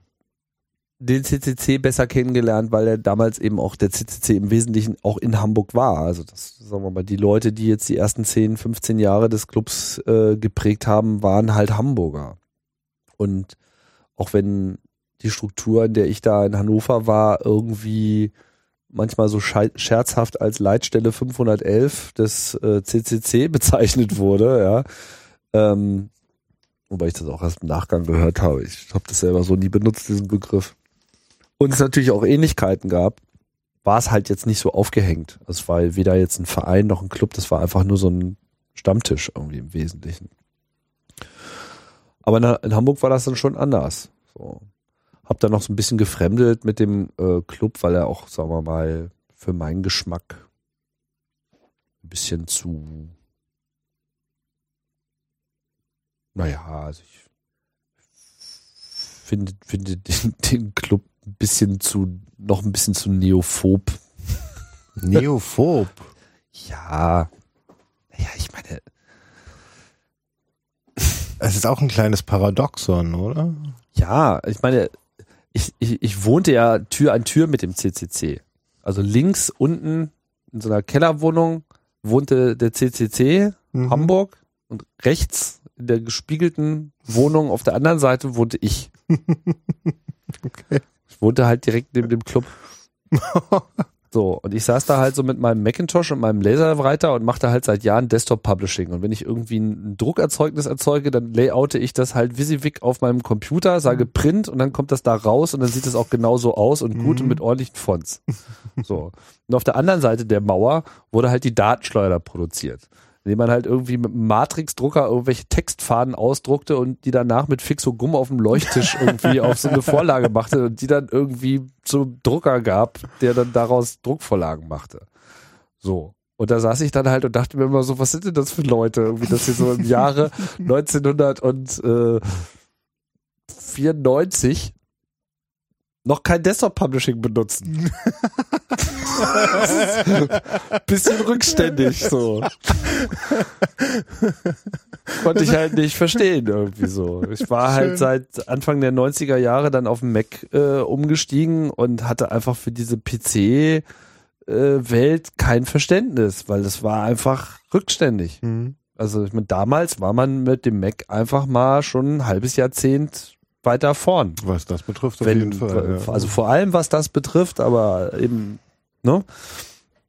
den CCC besser kennengelernt, weil er damals eben auch der CCC im Wesentlichen auch in Hamburg war. Also das, sagen wir mal, die Leute, die jetzt die ersten 10, 15 Jahre des Clubs äh, geprägt haben, waren halt Hamburger. Und auch wenn die Struktur, in der ich da in Hannover war, irgendwie manchmal so scherzhaft als Leitstelle 511 des äh, CCC bezeichnet wurde, ja. Ähm, wobei ich das auch erst im Nachgang gehört habe. Ich habe das selber so nie benutzt, diesen Begriff. Und es natürlich auch Ähnlichkeiten gab, war es halt jetzt nicht so aufgehängt. Es war weder jetzt ein Verein noch ein Club, das war einfach nur so ein Stammtisch irgendwie im Wesentlichen. Aber in, Hamburg war das dann schon anders. So. Hab dann noch so ein bisschen gefremdelt mit dem äh, Club, weil er auch, sagen wir mal, für meinen Geschmack ein bisschen zu, naja, also ich finde, finde *laughs* den, den Club ein bisschen zu, noch ein bisschen zu neophob. *laughs* Neophob. Ja, naja, ich meine, Es ist auch ein kleines Paradoxon, oder? Ja, ich meine, ich, ich, ich wohnte ja Tür an Tür mit dem CCC. Also links unten in so einer Kellerwohnung wohnte der CCC Mhm. Hamburg und rechts in der gespiegelten Wohnung auf der anderen Seite wohnte ich. *laughs* Okay. Ich wohnte halt direkt neben dem Club. *laughs* So, und ich saß da halt so mit meinem Macintosh und meinem Laserwriter und machte halt seit Jahren Desktop-Publishing. Und wenn ich irgendwie ein Druckerzeugnis erzeuge, dann layoute ich das halt WYSIWYG auf meinem Computer, sage Print und dann kommt das da raus und dann sieht es auch genauso aus und gut und mit ordentlichen Fonts. So. Und auf der anderen Seite der Mauer wurde halt die Datenschleuder produziert. Indem man halt irgendwie mit einem Matrix-Drucker irgendwelche Textfaden ausdruckte und die danach mit Fixogumm auf dem Leuchttisch *laughs* irgendwie auf so eine Vorlage machte und die dann irgendwie zum Drucker gab, der dann daraus Druckvorlagen machte. So. Und da saß ich dann halt und dachte mir immer so, was sind denn das für Leute? Irgendwie, dass sie so im Jahre *laughs* 1994 noch kein Desktop-Publishing benutzen. *laughs* *laughs* Bisschen rückständig so. Konnte ich halt nicht verstehen irgendwie so. Ich war halt seit Anfang der 90er Jahre dann auf den Mac äh, umgestiegen und hatte einfach für diese PC äh, Welt kein Verständnis, weil das war einfach rückständig. Mhm. Also ich meine, damals war man mit dem Mac einfach mal schon ein halbes Jahrzehnt weiter vorn. Was das betrifft, auf Wenn, jeden Fall. Ja. Also vor allem, was das betrifft, aber eben, ne?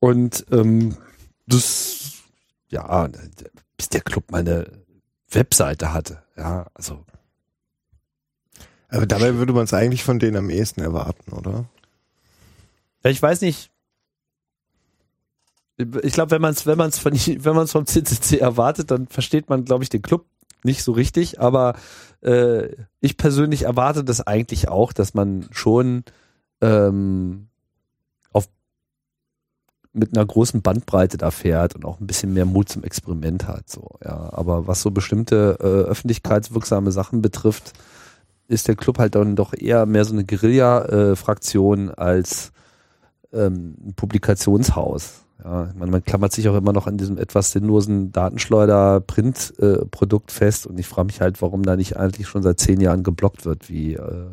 Und ähm, das, ja, bis der Club mal eine Webseite hatte, ja, also Aber dabei würde man es eigentlich von denen am ehesten erwarten, oder? Ja, ich weiß nicht. Ich glaube, wenn man es wenn man's von, *laughs* wenn man's vom CCC erwartet, dann versteht man, glaube ich, den Club nicht so richtig. Aber äh, ich persönlich erwarte das eigentlich auch, dass man schon ähm, mit einer großen Bandbreite da fährt und auch ein bisschen mehr Mut zum Experiment hat. So, ja. Aber was so bestimmte äh, öffentlichkeitswirksame Sachen betrifft, ist der Club halt dann doch eher mehr so eine Guerilla-Fraktion als ähm, ein Publikationshaus. Ja, meine, man klammert sich auch immer noch an diesem etwas sinnlosen Datenschleuder-Print-Produkt fest und ich frage mich halt, warum da nicht eigentlich schon seit zehn Jahren geblockt wird, wie äh,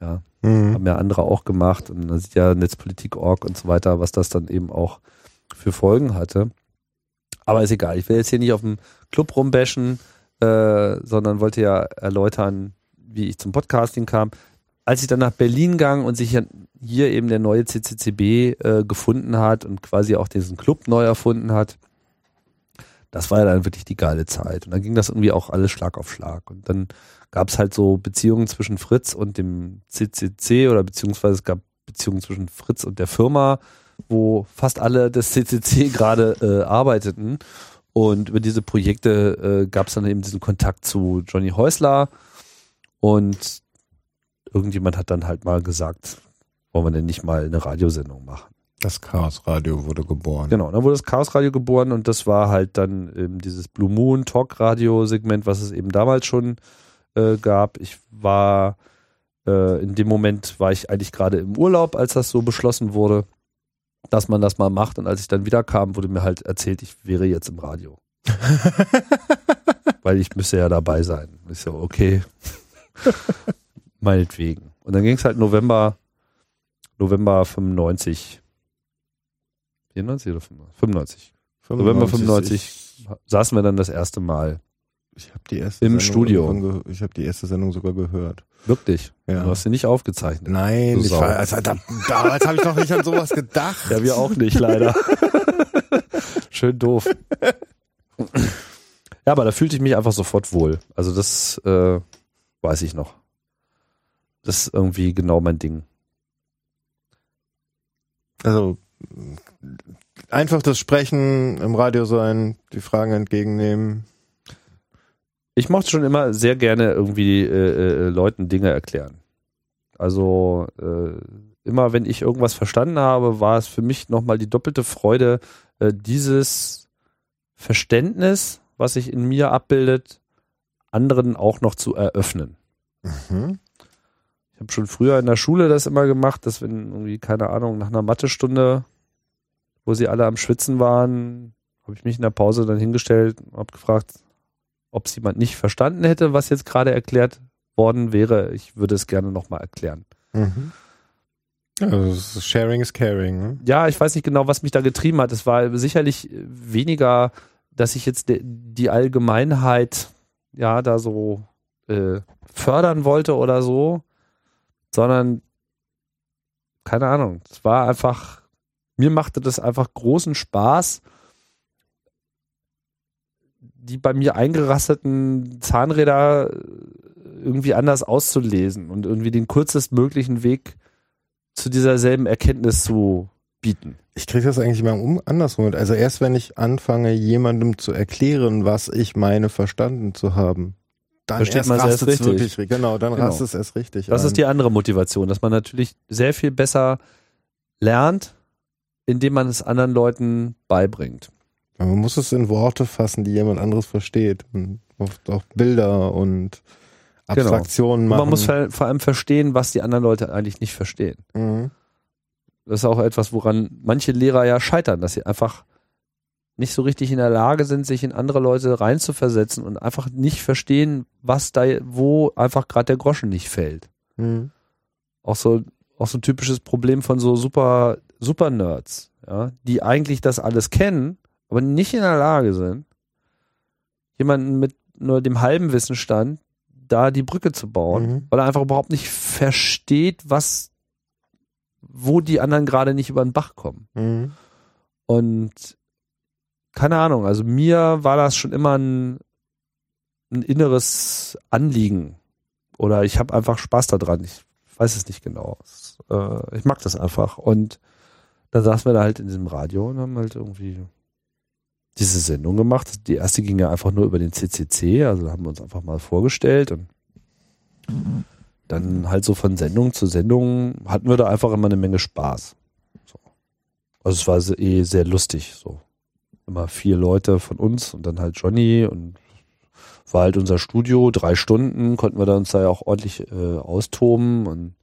ja, Mhm. haben ja andere auch gemacht und man sieht ja Netzpolitik.org und so weiter, was das dann eben auch für Folgen hatte. Aber ist egal, ich will jetzt hier nicht auf dem Club rumbashen, äh, sondern wollte ja erläutern, wie ich zum Podcasting kam. Als ich dann nach Berlin gang und sich hier eben der neue CCCB äh, gefunden hat und quasi auch diesen Club neu erfunden hat, das war ja dann wirklich die geile Zeit. Und dann ging das irgendwie auch alles Schlag auf Schlag. Und dann gab es halt so Beziehungen zwischen Fritz und dem CCC oder beziehungsweise es gab Beziehungen zwischen Fritz und der Firma, wo fast alle des CCC *laughs* gerade äh, arbeiteten. Und über diese Projekte äh, gab es dann eben diesen Kontakt zu Johnny Häusler. Und irgendjemand hat dann halt mal gesagt, wollen wir denn nicht mal eine Radiosendung machen? Das Chaos-Radio wurde geboren. Genau, dann wurde das Chaos Radio geboren und das war halt dann eben dieses Blue Moon Talk Radio Segment, was es eben damals schon äh, gab. Ich war äh, in dem Moment war ich eigentlich gerade im Urlaub, als das so beschlossen wurde, dass man das mal macht und als ich dann wieder kam, wurde mir halt erzählt, ich wäre jetzt im Radio. *laughs* Weil ich müsste ja dabei sein. Ich so, okay. *laughs* Meinetwegen. Und dann ging es halt November, November 95. 94 oder 95? 95. November 95 saßen wir dann das erste Mal Ich habe die erste Im Sendung Studio. Ich habe die erste Sendung sogar gehört. Wirklich. Ja. Du hast sie nicht aufgezeichnet. Nein, ich war, also, da, damals habe ich noch nicht an sowas gedacht. Ja, wir auch nicht, leider. *laughs* Schön doof. Ja, aber da fühlte ich mich einfach sofort wohl. Also das äh, weiß ich noch. Das ist irgendwie genau mein Ding. Also einfach das Sprechen im Radio sein, die Fragen entgegennehmen. Ich mochte schon immer sehr gerne irgendwie äh, äh, Leuten Dinge erklären. Also äh, immer wenn ich irgendwas verstanden habe, war es für mich nochmal die doppelte Freude, äh, dieses Verständnis, was sich in mir abbildet, anderen auch noch zu eröffnen. Mhm. Ich habe schon früher in der Schule das immer gemacht, dass wenn irgendwie, keine Ahnung, nach einer Mathestunde, wo sie alle am Schwitzen waren, habe ich mich in der Pause dann hingestellt und habe gefragt, ob es jemand nicht verstanden hätte, was jetzt gerade erklärt worden wäre. Ich würde es gerne nochmal erklären. Mhm. Also Sharing is caring. Ne? Ja, ich weiß nicht genau, was mich da getrieben hat. Es war sicherlich weniger, dass ich jetzt die Allgemeinheit ja da so äh, fördern wollte oder so, sondern keine Ahnung. Es war einfach, mir machte das einfach großen Spaß, die bei mir eingerasteten Zahnräder äh, irgendwie anders auszulesen und irgendwie den kürzestmöglichen Weg zu dieser selben Erkenntnis zu bieten. Ich kriege das eigentlich mal um andersrum mit. Also erst wenn ich anfange, jemandem zu erklären, was ich meine, verstanden zu haben, dann Versteht erst man es erst richtig. wirklich. Genau, dann Genau. rastet es erst richtig. Das ein. ist die andere Motivation, dass man natürlich sehr viel besser lernt, indem man es anderen Leuten beibringt. Man muss es in Worte fassen, die jemand anderes versteht. Und oft auch Bilder und Abstraktionen Und machen. man muss vor allem verstehen, was die anderen Leute eigentlich nicht verstehen. Mhm. Das ist auch etwas, woran manche Lehrer ja scheitern, dass sie einfach nicht so richtig in der Lage sind, sich in andere Leute reinzuversetzen und einfach nicht verstehen, was da, wo einfach gerade der Groschen nicht fällt. Mhm. auch so auch so ein typisches Problem von so super super Nerds, ja, die eigentlich das alles kennen, aber nicht in der Lage sind, jemanden mit nur dem halben Wissenstand da die Brücke zu bauen, Mhm. weil er einfach überhaupt nicht versteht, was wo die anderen gerade nicht über den Bach kommen. Mhm. Und keine Ahnung, also mir war das schon immer ein, ein inneres Anliegen. Oder ich habe einfach Spaß daran. Ich weiß es nicht genau. Äh, ich mag das einfach. Und dann saßen wir da halt in diesem Radio und haben halt irgendwie diese Sendung gemacht. Die erste ging ja einfach nur über den CCC, also haben wir uns einfach mal vorgestellt und dann halt so von Sendung zu Sendung hatten wir da einfach immer eine Menge Spaß. So. Also es war eh sehr lustig, so. Immer vier Leute von uns und dann halt Johnny und war halt unser Studio, drei Stunden, konnten wir da uns da ja auch ordentlich äh, austoben und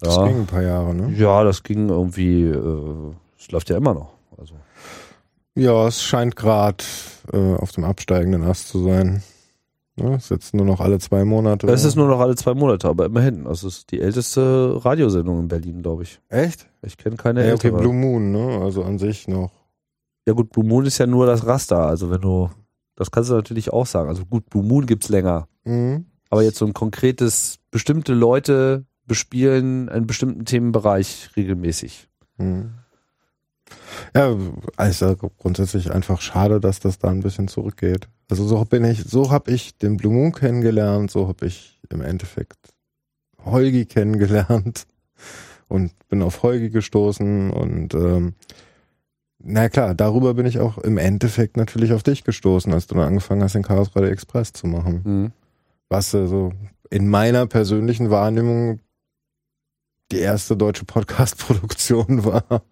Das ja. ging ein paar Jahre, ne? ja, das ging irgendwie, äh, es läuft ja immer noch. Also Ja, es scheint gerade äh, auf dem absteigenden Ast zu sein. Ne? Ist jetzt nur noch alle zwei Monate. es ist nur noch alle zwei Monate, aber immerhin. Es ist die älteste Radiosendung in Berlin, glaube ich. Echt? Ich kenne keine Ja, okay, ältere. Blue Moon, ne? Also an sich noch. Ja gut, Blue Moon ist ja nur das Raster. Also wenn du, das kannst du natürlich auch sagen. Also gut, Blue Moon gibt's länger. Mhm. Aber jetzt so ein konkretes, bestimmte Leute bespielen einen bestimmten Themenbereich regelmäßig. Mhm. Ja, also grundsätzlich einfach schade, dass das da ein bisschen zurückgeht. Also so bin ich, so habe ich den Blue Moon kennengelernt, so habe ich im Endeffekt Holgi kennengelernt *laughs* und bin auf Holgi gestoßen und ähm, na klar, darüber bin ich auch im Endeffekt natürlich auf dich gestoßen, als du dann angefangen hast, den Chaos Radio Express zu machen. Mhm. Was also in meiner persönlichen Wahrnehmung die erste deutsche Podcast-Produktion *laughs* war.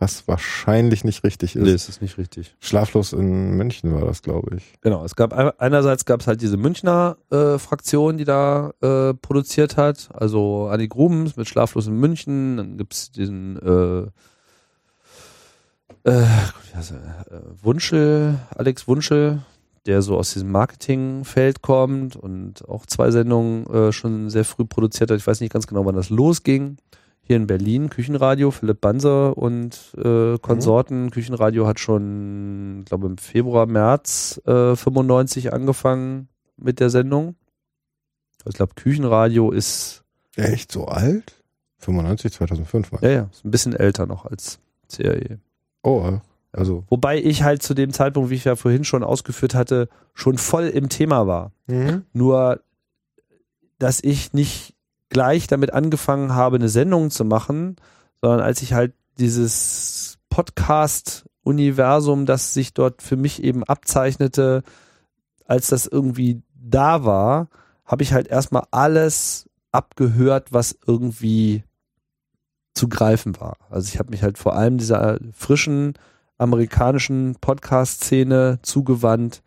Was wahrscheinlich nicht richtig ist. Nee, das ist nicht richtig. Schlaflos in München war das, glaube ich. Genau, es gab einerseits gab es halt diese Münchner äh, Fraktion, die da äh, produziert hat, also Annie Grubens mit Schlaflos in München, dann gibt's diesen äh, äh, wie heißt er, äh, Wunschel, Alex Wunschel, der so aus diesem Marketingfeld kommt und auch zwei Sendungen äh, schon sehr früh produziert hat. Ich weiß nicht ganz genau, wann das losging. hier in Berlin, Küchenradio, Philipp Banse und äh, Konsorten. Küchenradio hat schon, glaube im Februar, März äh, 95 angefangen mit der Sendung. Ich glaube, Küchenradio ist, Echt so alt? 95, 2005 mal. ja, ja, ist ein bisschen älter noch als CRE. Oh, also. Wobei ich halt zu dem Zeitpunkt, wie ich ja vorhin schon ausgeführt hatte, schon voll im Thema war. Mhm. Nur, dass ich nicht gleich damit angefangen habe, eine Sendung zu machen, sondern als ich halt dieses Podcast-Universum, das sich dort für mich eben abzeichnete, als das irgendwie da war, habe ich halt erstmal alles abgehört, was irgendwie zu greifen war. Also ich habe mich halt vor allem dieser frischen amerikanischen Podcast-Szene zugewandt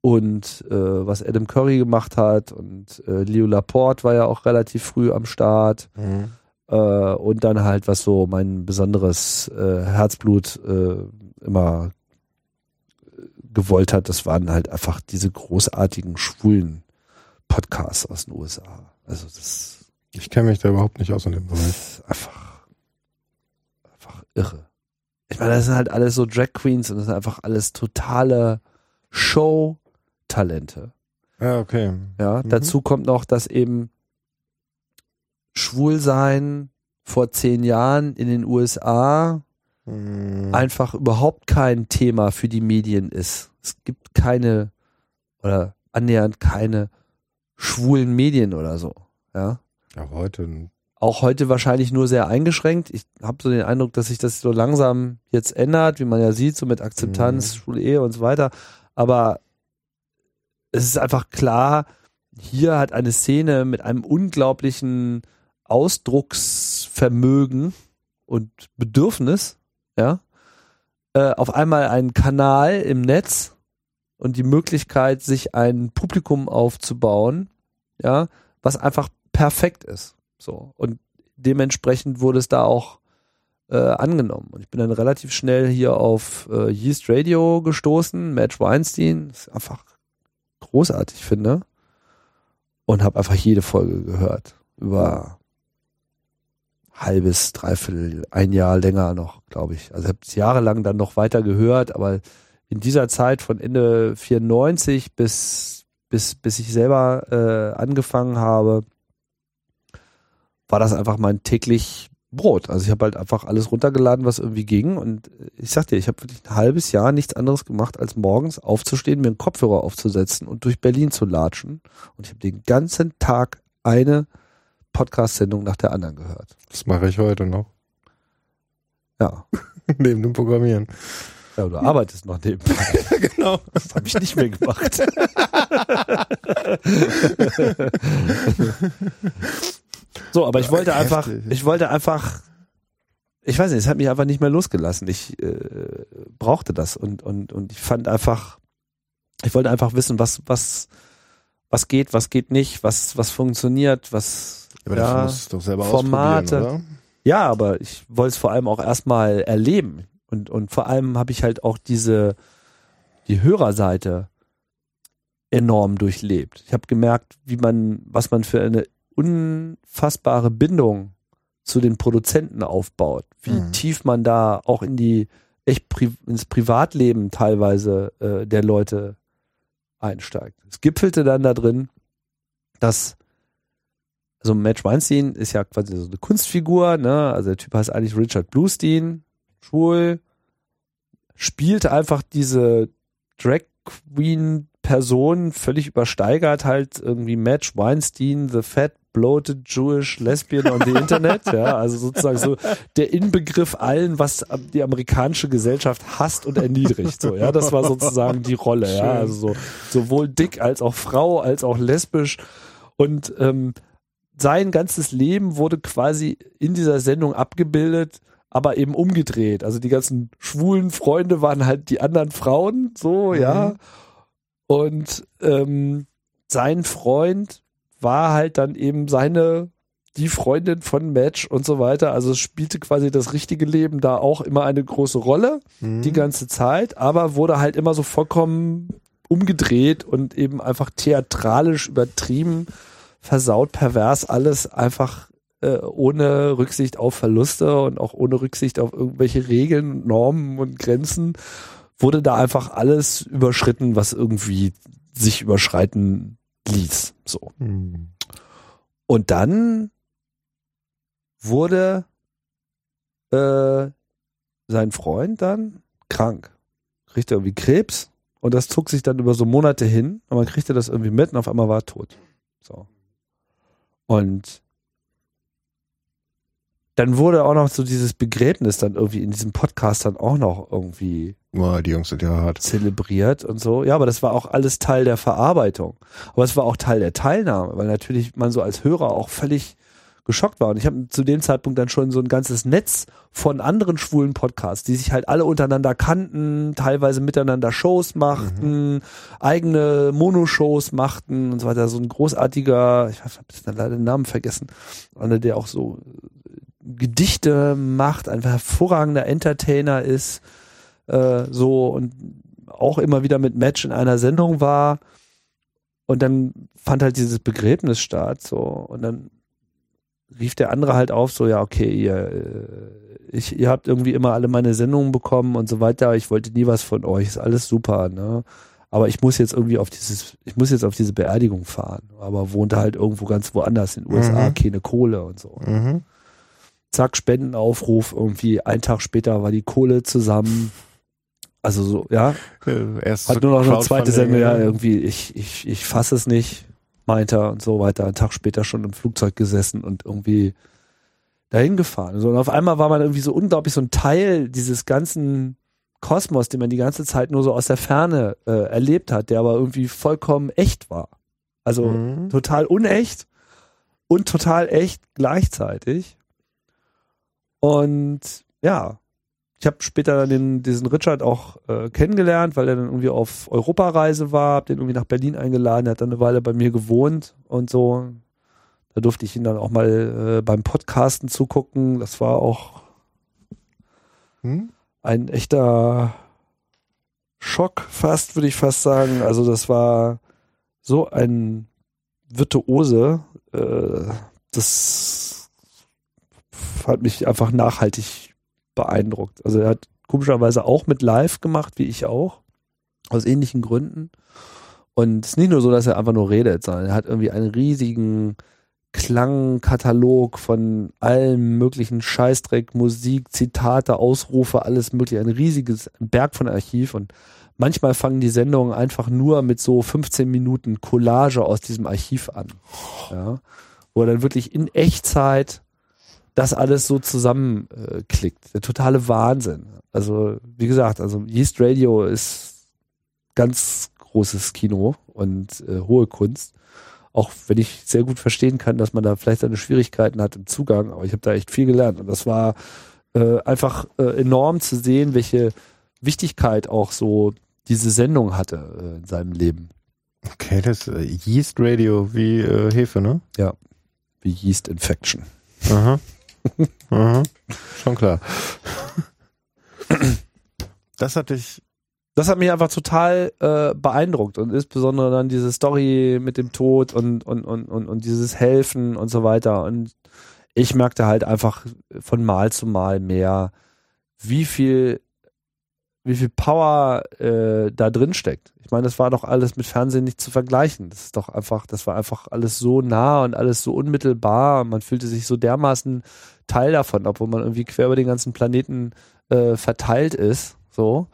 und äh, was Adam Curry gemacht hat und äh, Leo Laporte war ja auch relativ früh am Start Mhm. äh, und dann halt was so mein besonderes äh, Herzblut äh, immer äh, gewollt hat, das waren halt einfach diese großartigen schwulen Podcasts aus den USA. Also das Ich kenne mich da überhaupt nicht aus in dem Bereich. ist einfach einfach irre. Ich meine, das sind halt alles so Drag Queens und das sind einfach alles totale Show-Talente. Ja, okay. Ja, Mhm. dazu kommt noch, dass eben Schwulsein vor zehn Jahren in den USA Mhm. einfach überhaupt kein Thema für die Medien ist. Es gibt keine oder annähernd keine schwulen Medien oder so. Ja. Ja, heute. Auch heute wahrscheinlich nur sehr eingeschränkt. Ich habe so den Eindruck, dass sich das so langsam jetzt ändert, wie man ja sieht, so mit Akzeptanz, Mhm. schwule Ehe und so weiter. Aber es ist einfach klar, hier hat eine Szene mit einem unglaublichen Ausdrucksvermögen und Bedürfnis, ja, äh, auf einmal einen Kanal im Netz und die Möglichkeit, sich ein Publikum aufzubauen, ja, was einfach perfekt ist. So. Und dementsprechend wurde es da auch äh, angenommen. Und ich bin dann relativ schnell hier auf äh, Yeast Radio gestoßen, Match Weinstein, das ist einfach großartig finde. Und habe einfach jede Folge gehört. Über halbes, dreiviertel, ein Jahr länger noch, glaube ich. Also habe es jahrelang dann noch weiter gehört, aber in dieser Zeit von Ende 94 bis, bis, bis ich selber äh, angefangen habe, war das einfach mein täglich Brot. Also ich habe halt einfach alles runtergeladen, was irgendwie ging. Und ich sag dir, ich habe wirklich ein halbes Jahr nichts anderes gemacht, als morgens aufzustehen, mir einen Kopfhörer aufzusetzen und durch Berlin zu latschen. Und ich habe den ganzen Tag eine Podcast-Sendung nach der anderen gehört. Das mache ich heute noch. Ja. *laughs* Neben dem Programmieren. Ja, du arbeitest noch nebenbei. *laughs* genau. Das habe ich nicht mehr gemacht. *laughs* so, aber ich wollte einfach, ich wollte einfach, ich weiß nicht, es hat mich einfach nicht mehr losgelassen. Ich äh, brauchte das und, und, und ich fand einfach, ich wollte einfach wissen, was, was, was geht, was geht nicht, was, was funktioniert, was, Aber Ja, dafür musst du doch selber Formate. oder? ja, aber ich wollte es vor allem auch erstmal erleben. Und, und vor allem habe ich halt auch diese, die Hörerseite enorm durchlebt. Ich habe gemerkt, wie man, was man für eine unfassbare Bindung zu den Produzenten aufbaut. Wie Mhm. tief man da auch in die, echt pri ins Privatleben teilweise äh, der Leute einsteigt. Es gipfelte dann da drin, dass also Matt Weinstein ist ja quasi so eine Kunstfigur, ne? Also der Typ heißt eigentlich Richard Bluestein, schwul, spielt einfach diese Drag Queen Person völlig übersteigert, halt irgendwie Matt Weinstein, the fat bloated Jewish lesbian on the Internet, ja, also sozusagen so der Inbegriff allen, was die amerikanische Gesellschaft hasst und erniedrigt, so, ja, das war sozusagen die Rolle, ja, Schön. also so, sowohl dick als auch Frau, als auch lesbisch und ähm, sein ganzes Leben wurde quasi in dieser Sendung abgebildet, aber eben umgedreht. Also die ganzen schwulen Freunde waren halt die anderen Frauen, so, ja. Und ähm, sein Freund war halt dann eben seine, die Freundin von Match und so weiter. Also es spielte quasi das richtige Leben da auch immer eine große Rolle, Mhm. die ganze Zeit, aber wurde halt immer so vollkommen umgedreht und eben einfach theatralisch übertrieben, versaut, pervers, alles einfach äh, ohne Rücksicht auf Verluste und auch ohne Rücksicht auf irgendwelche Regeln, Normen und Grenzen, wurde da einfach alles überschritten, was irgendwie sich überschreiten ließ. So. Hm. Und dann wurde äh, sein Freund dann krank. Kriegte irgendwie Krebs und das zog sich dann über so Monate hin und man kriegte das irgendwie mit und auf einmal war er tot. So. Und dann wurde auch noch so dieses Begräbnis dann irgendwie in diesem Podcast dann auch noch irgendwie Boah, die Jungs sind ja hart. zelebriert und so. Ja, aber das war auch alles Teil der Verarbeitung. Aber es war auch Teil der Teilnahme, weil natürlich man so als Hörer auch völlig geschockt war. Und ich habe zu dem Zeitpunkt dann schon so ein ganzes Netz von anderen schwulen Podcasts, die sich halt alle untereinander kannten, teilweise miteinander Shows machten, eigene Monoshows machten und so weiter. So ein großartiger, ich habe jetzt leider den Namen vergessen, einer, der auch so Gedichte macht, ein hervorragender Entertainer ist, äh, so und auch immer wieder mit Match in einer Sendung war. Und dann fand halt dieses Begräbnis statt, so und dann rief der andere halt auf, so ja, okay, ihr, äh, ich, ihr habt irgendwie immer alle meine Sendungen bekommen und so weiter. Ich wollte nie was von euch, ist alles super, ne? Aber ich muss jetzt irgendwie auf dieses, ich muss jetzt auf diese Beerdigung fahren. Aber wohnte halt irgendwo ganz woanders in den USA, Mhm. keine Kohle und so. Mhm. Zack, Spendenaufruf, irgendwie ein Tag später war die Kohle zusammen. Also so, ja, *laughs* Erst hat nur noch eine zweite Sendung, ja, irgendwie, ich, ich, ich fasse es nicht, meint er und so weiter. Einen Tag später schon im Flugzeug gesessen und irgendwie dahin gefahren. So, und auf einmal war man irgendwie so unglaublich so ein Teil dieses ganzen Kosmos, den man die ganze Zeit nur so aus der Ferne äh, erlebt hat, der aber irgendwie vollkommen echt war. Also Mhm. total unecht und total echt gleichzeitig. Und ja, ich habe später dann den, diesen Richard auch äh, kennengelernt, weil er dann irgendwie auf Europareise war, hab den irgendwie nach Berlin eingeladen, er hat dann eine Weile bei mir gewohnt und so. Da durfte ich ihn dann auch mal äh, beim Podcasten zugucken. Das war auch Hm? ein echter Schock, fast, würde ich fast sagen. Also das war so ein Virtuose. Äh, das hat mich einfach nachhaltig beeindruckt. Also er hat komischerweise auch mit Live gemacht, wie ich auch. Aus ähnlichen Gründen. Und es ist nicht nur so, dass er einfach nur redet, sondern er hat irgendwie einen riesigen Klangkatalog von allem möglichen Scheißdreck, Musik, Zitate, Ausrufe, alles mögliche. Ein riesiges Berg von Archiv und manchmal fangen die Sendungen einfach nur mit so 15 Minuten Collage aus diesem Archiv an. Ja, wo er dann wirklich in Echtzeit das alles so zusammenklickt. Äh. Der totale Wahnsinn. Also, wie gesagt, also Yeast Radio ist ganz großes Kino und äh, hohe Kunst. Auch wenn ich sehr gut verstehen kann, dass man da vielleicht seine Schwierigkeiten hat im Zugang, aber ich habe da echt viel gelernt. Und das war äh, einfach äh, enorm zu sehen, welche Wichtigkeit auch so diese Sendung hatte äh, in seinem Leben. Okay, das äh, Yeast Radio wie äh, Hefe, ne? Wie Yeast Infection. Aha. Aha. Schon klar. Das hatte ich. das hat mich einfach total äh, beeindruckt und insbesondere dann diese Story mit dem Tod und, und, und, und, und dieses Helfen und so weiter. Und ich merkte halt einfach von Mal zu Mal mehr, wie viel, wie viel Power äh, da drin steckt. Ich meine, das war doch alles mit Fernsehen nicht zu vergleichen. Das ist doch einfach, das war einfach alles so nah und alles so unmittelbar. Man fühlte sich so dermaßen Teil davon, obwohl man irgendwie quer über den ganzen Planeten äh, verteilt ist. So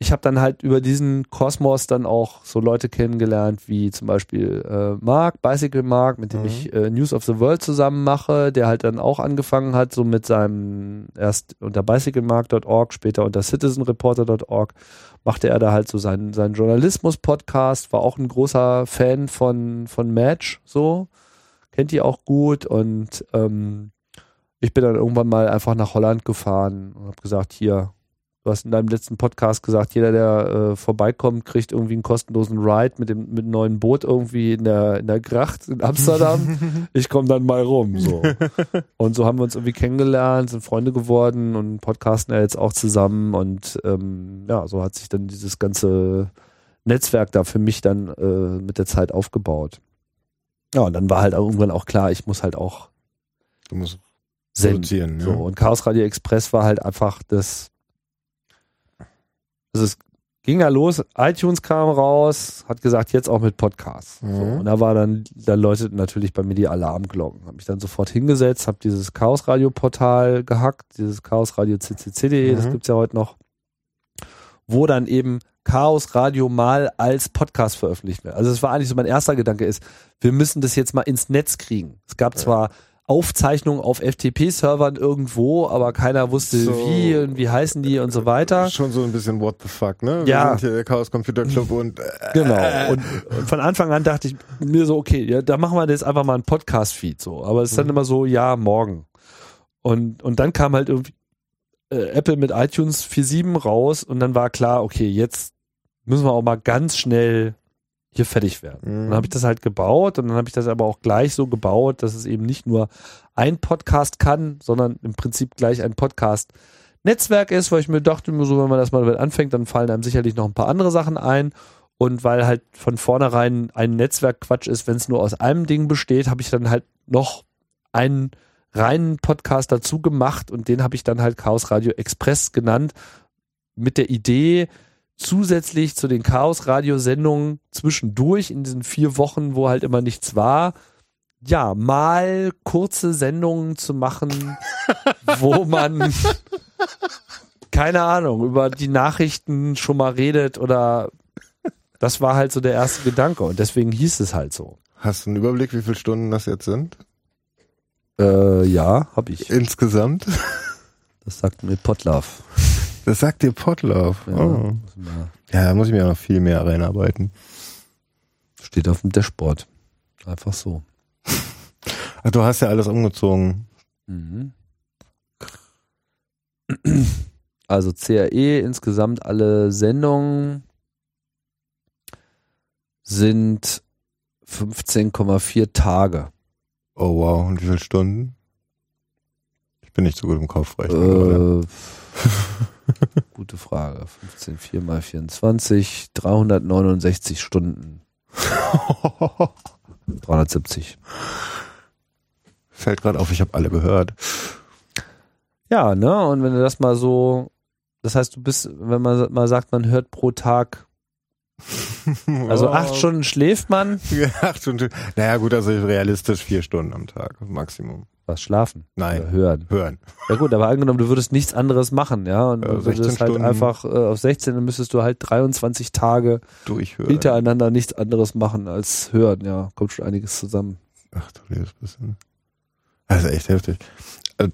ich habe dann halt über diesen Kosmos dann auch so Leute kennengelernt, wie zum Beispiel äh, Mark, Bicycle Mark, mit dem Mhm. ich äh, News of the World zusammen mache, der halt dann auch angefangen hat, so mit seinem, erst unter bicyclemark.org, später unter citizenreporter.org, machte er da halt so seinen, seinen Journalismus-Podcast, war auch ein großer Fan von, von Match, so, kennt die auch gut und ähm, ich bin dann irgendwann mal einfach nach Holland gefahren und habe gesagt, hier, Du hast in deinem letzten Podcast gesagt, jeder, der äh, vorbeikommt, kriegt irgendwie einen kostenlosen Ride mit dem mit einem neuen Boot irgendwie in der in der Gracht in Amsterdam. *laughs* ich komme dann mal rum. So. *laughs* Und so haben wir uns irgendwie kennengelernt, sind Freunde geworden und podcasten ja jetzt auch zusammen. Und ähm, ja, so hat sich dann dieses ganze Netzwerk da für mich dann äh, mit der Zeit aufgebaut. Ja, und dann war halt irgendwann auch klar, ich muss halt auch Du musst senden. produzieren. So, Ja. und Chaos Radio Express war halt einfach das. Also es ging ja los, iTunes kam raus, hat gesagt, jetzt auch mit Podcasts. So, Mhm. und da war dann, da läuteten natürlich bei mir die Alarmglocken. Habe mich dann sofort hingesetzt, habe dieses Chaos Radio Portal gehackt, dieses Chaos Radio ccc.de, das Mhm. gibt's ja heute noch, wo dann eben Chaos Radio mal als Podcast veröffentlicht wird. Also es war eigentlich so mein erster Gedanke ist, wir müssen das jetzt mal ins Netz kriegen. Es gab zwar Aufzeichnungen auf FTP-Servern irgendwo, aber keiner wusste So. wie und wie heißen die und so weiter. Schon so ein bisschen what the fuck, ne? Wir Ja. sind hier der Chaos Computer Club und äh, Genau. Und, und von Anfang an dachte ich mir so, okay, ja, da machen wir jetzt einfach mal einen Podcast-Feed so. Aber es ist dann immer so, ja, morgen. Und, und dann kam halt irgendwie äh, Apple mit iTunes 4.7 raus und dann war klar, okay, jetzt müssen wir auch mal ganz schnell hier fertig werden. Mhm. Dann habe ich das halt gebaut und dann habe ich das aber auch gleich so gebaut, dass es eben nicht nur ein Podcast kann, sondern im Prinzip gleich ein Podcast Netzwerk ist, weil ich mir dachte, so, wenn man das mal damit anfängt, dann fallen einem sicherlich noch ein paar andere Sachen ein. Und weil halt von vornherein ein Netzwerk Quatsch ist, wenn es nur aus einem Ding besteht, habe ich dann halt noch einen reinen Podcast dazu gemacht und den habe ich dann halt Chaos Radio Express genannt, mit der Idee, zusätzlich zu den Chaos Radio Sendungen zwischendurch in diesen vier Wochen, wo halt immer nichts war, ja, mal kurze Sendungen zu machen, *laughs* wo man keine Ahnung, über die Nachrichten schon mal redet oder das war halt so der erste Gedanke und deswegen hieß es halt so. hast du einen Überblick, wie viele Stunden das jetzt sind? Äh, ja, hab ich. Insgesamt? Das sagt mir Potlove. Das sagt dir Potlauf. Ja, Oh. ja, da muss ich mir auch noch viel mehr reinarbeiten. Steht auf dem Dashboard. Einfach so. Ach, du hast ja alles umgezogen. Mhm. Also CRE insgesamt alle Sendungen sind 15,4 Tage. Oh wow, und wie viele Stunden? Ich bin nicht so gut im oder? Äh, *laughs* gute Frage. 15, 4 mal 24, 369 Stunden. *laughs* 370. Fällt gerade auf, ich habe alle gehört. Ja, ne? Und wenn du das mal so, das heißt, du bist, wenn man mal sagt, man hört pro Tag, *laughs* also *laughs* acht Stunden schläft man, Ja, acht Stunden. Naja, gut, also realistisch vier Stunden am Tag, Maximum. Was schlafen? Nein. Oder hören. Hören. Ja gut, aber angenommen, du würdest nichts anderes machen, ja, und Ja, du würdest 16 halt Stunden. einfach äh, auf 16, dann müsstest du halt 23 Tage Durchhören. hintereinander nichts anderes machen als hören, ja, kommt schon einiges zusammen. Ach du liebes bisschen. Ist echt heftig. Äh,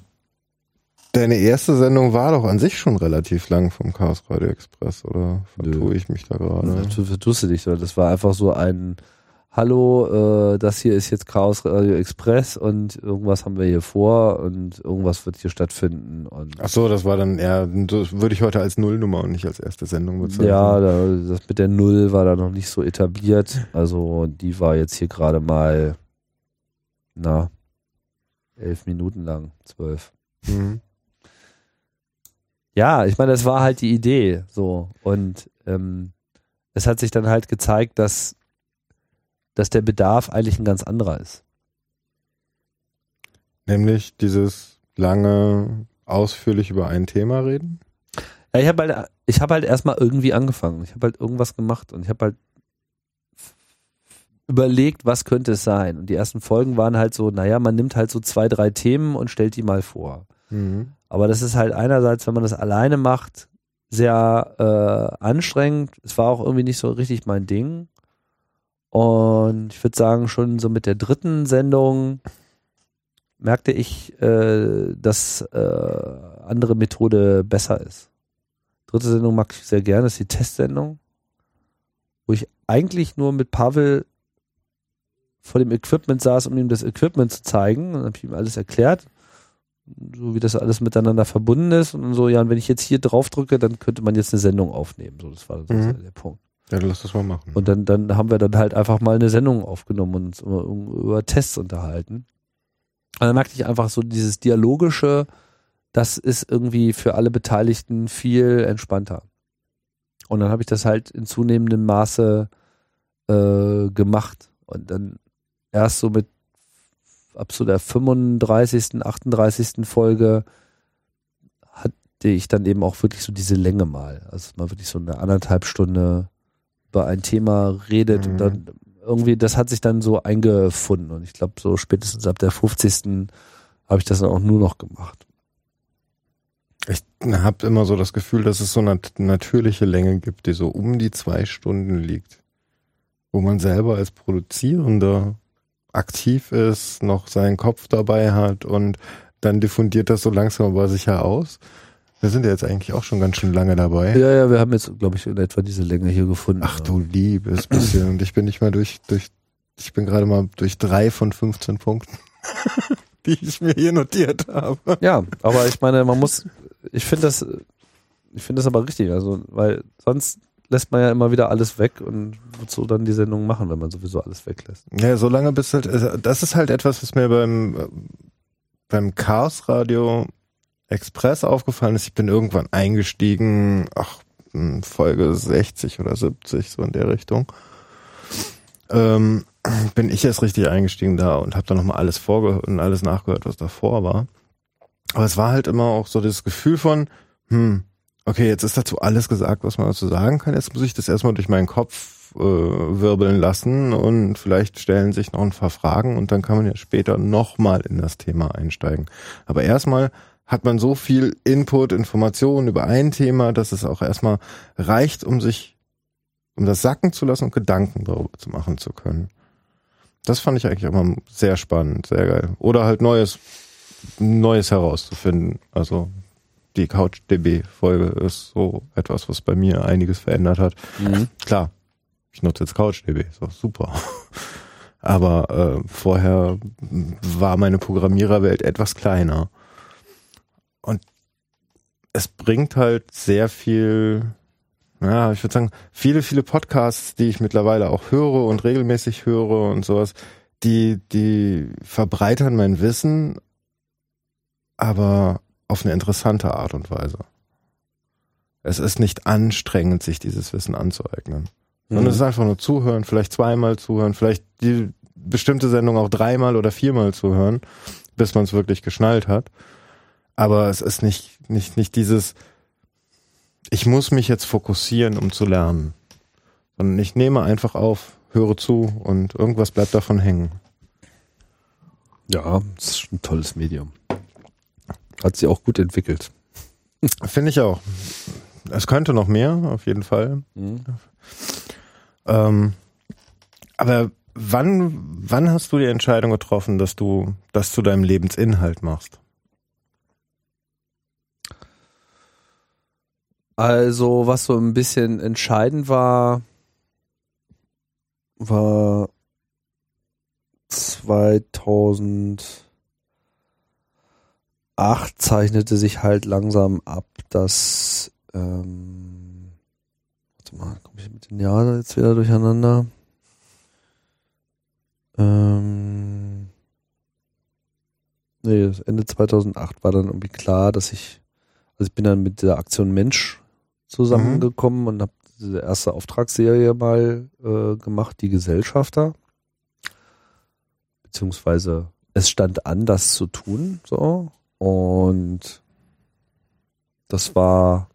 Deine erste Sendung war doch an sich schon relativ lang vom Chaos Radio Express, oder vertue ich mich da gerade? Du vertust du dich, das war einfach so ein Hallo, äh, das hier ist jetzt Chaos Radio Express und irgendwas haben wir hier vor und irgendwas wird hier stattfinden und Ach so, das war dann eher, das würde ich heute als Nullnummer und nicht als erste Sendung bezeichnen. ja, da, das mit der Null war da noch nicht so etabliert. Also die war jetzt hier gerade mal na elf Minuten lang, zwölf. Mhm. Ja, ich meine, das war halt die Idee so und ähm, es hat sich dann halt gezeigt, dass dass der Bedarf eigentlich ein ganz anderer ist. Nämlich dieses lange, ausführlich über ein Thema reden. Ja, ich habe halt, ich habe halt erstmal irgendwie angefangen. Ich habe halt irgendwas gemacht und ich habe halt überlegt, was könnte es sein. Und die ersten Folgen waren halt so, naja, man nimmt halt so zwei, drei Themen und stellt die mal vor. Mhm. Aber das ist halt einerseits, wenn man das alleine macht, sehr äh, anstrengend. Es war auch irgendwie nicht so richtig mein Ding. Und ich würde sagen, schon so mit der dritten Sendung merkte ich, äh, dass äh, andere Methode besser ist. Dritte Sendung mag ich sehr gerne, das ist die Testsendung, wo ich eigentlich nur mit Pavel vor dem Equipment saß, um ihm das Equipment zu zeigen. Dann habe ich ihm alles erklärt, so wie das alles miteinander verbunden ist. Und so, ja, und wenn ich jetzt hier drauf drücke, dann könnte man jetzt eine Sendung aufnehmen. So, das war Mhm. der Punkt. Ja, lass das mal machen. Und dann, dann haben wir dann halt einfach mal eine Sendung aufgenommen und uns über, Tests unterhalten. Und dann merkte ich einfach so dieses Dialogische, das ist irgendwie für alle Beteiligten viel entspannter. Und dann habe ich das halt in zunehmendem Maße äh, gemacht. Und dann erst so mit ab so der 35., 38. Folge hatte ich dann eben auch wirklich so diese Länge mal. Also man wirklich so eine anderthalb Stunde über ein Thema redet Mhm. und dann irgendwie, das hat sich dann so eingefunden und ich glaube so spätestens ab der 50. habe ich das dann auch nur noch gemacht. Ich habe immer so das Gefühl, dass es so eine natürliche Länge gibt, die so um die zwei Stunden liegt. Wo man selber als Produzierender aktiv ist, noch seinen Kopf dabei hat und dann diffundiert das so langsam aber sicher aus. Wir sind ja jetzt eigentlich auch schon ganz schön lange dabei. Ja, ja, wir haben jetzt, glaube ich, in etwa diese Länge hier gefunden. Ach du liebes bisschen. Und ich bin nicht mal durch, durch, ich bin gerade mal durch drei von 15 Punkten, *laughs* die ich mir hier notiert habe. Ja, aber ich meine, man muss, ich finde das, ich finde das aber richtig, also, weil sonst lässt man ja immer wieder alles weg und wozu dann die Sendung machen, wenn man sowieso alles weglässt. Ja, so lange bis halt, also das ist halt etwas, was mir beim, beim Chaos Radio Express aufgefallen ist. Ich bin irgendwann eingestiegen, ach, in Folge 60 oder 70, so in der Richtung. Ähm, bin ich erst richtig eingestiegen da und habe dann nochmal alles vorgehört und alles nachgehört, was davor war. Aber es war halt immer auch so das Gefühl von, hm, okay, jetzt ist dazu alles gesagt, was man dazu sagen kann. Jetzt muss ich das erstmal durch meinen Kopf äh, wirbeln lassen und vielleicht stellen sich noch ein paar Fragen und dann kann man ja später nochmal in das Thema einsteigen. Aber erstmal hat man so viel Input, Informationen über ein Thema, dass es auch erstmal reicht, um sich, um das sacken zu lassen und Gedanken darüber zu machen zu können. Das fand ich eigentlich immer sehr spannend, sehr geil. Oder halt Neues, Neues herauszufinden. Also die CouchDB-Folge ist so etwas, was bei mir einiges verändert hat. Klar, ich nutze jetzt CouchDB, ist auch super. *laughs* Aber äh, vorher war meine Programmiererwelt etwas kleiner. Und es bringt halt sehr viel, ja, ich würde sagen, viele, viele Podcasts, die ich mittlerweile auch höre und regelmäßig höre und sowas, die, die verbreitern mein Wissen, aber auf eine interessante Art und Weise. Es ist nicht anstrengend, sich dieses Wissen anzueignen. Sondern es ist einfach nur zuhören, vielleicht zweimal zuhören, vielleicht die bestimmte Sendung auch dreimal oder viermal zuhören, bis man es wirklich geschnallt hat. Aber es ist nicht, nicht, nicht dieses, ich muss mich jetzt fokussieren, um zu lernen. Sondern ich nehme einfach auf, höre zu und irgendwas bleibt davon hängen. Ja, das ist ein tolles Medium. Hat sich auch gut entwickelt. Finde ich auch. Es könnte noch mehr, auf jeden Fall. Ähm, aber wann, wann hast du die Entscheidung getroffen, dass du das zu deinem Lebensinhalt machst? Also, was so ein bisschen entscheidend war, war 2008 zeichnete sich halt langsam ab, dass, ähm, warte mal, komme ich mit den Jahren jetzt wieder durcheinander? Ähm, nee, Ende 2008 war dann irgendwie klar, dass ich, also ich bin dann mit der Aktion Mensch zusammengekommen und habe diese erste Auftragsserie mal äh, gemacht, die Gesellschafter. Beziehungsweise es stand an, das zu tun, so. Und das war,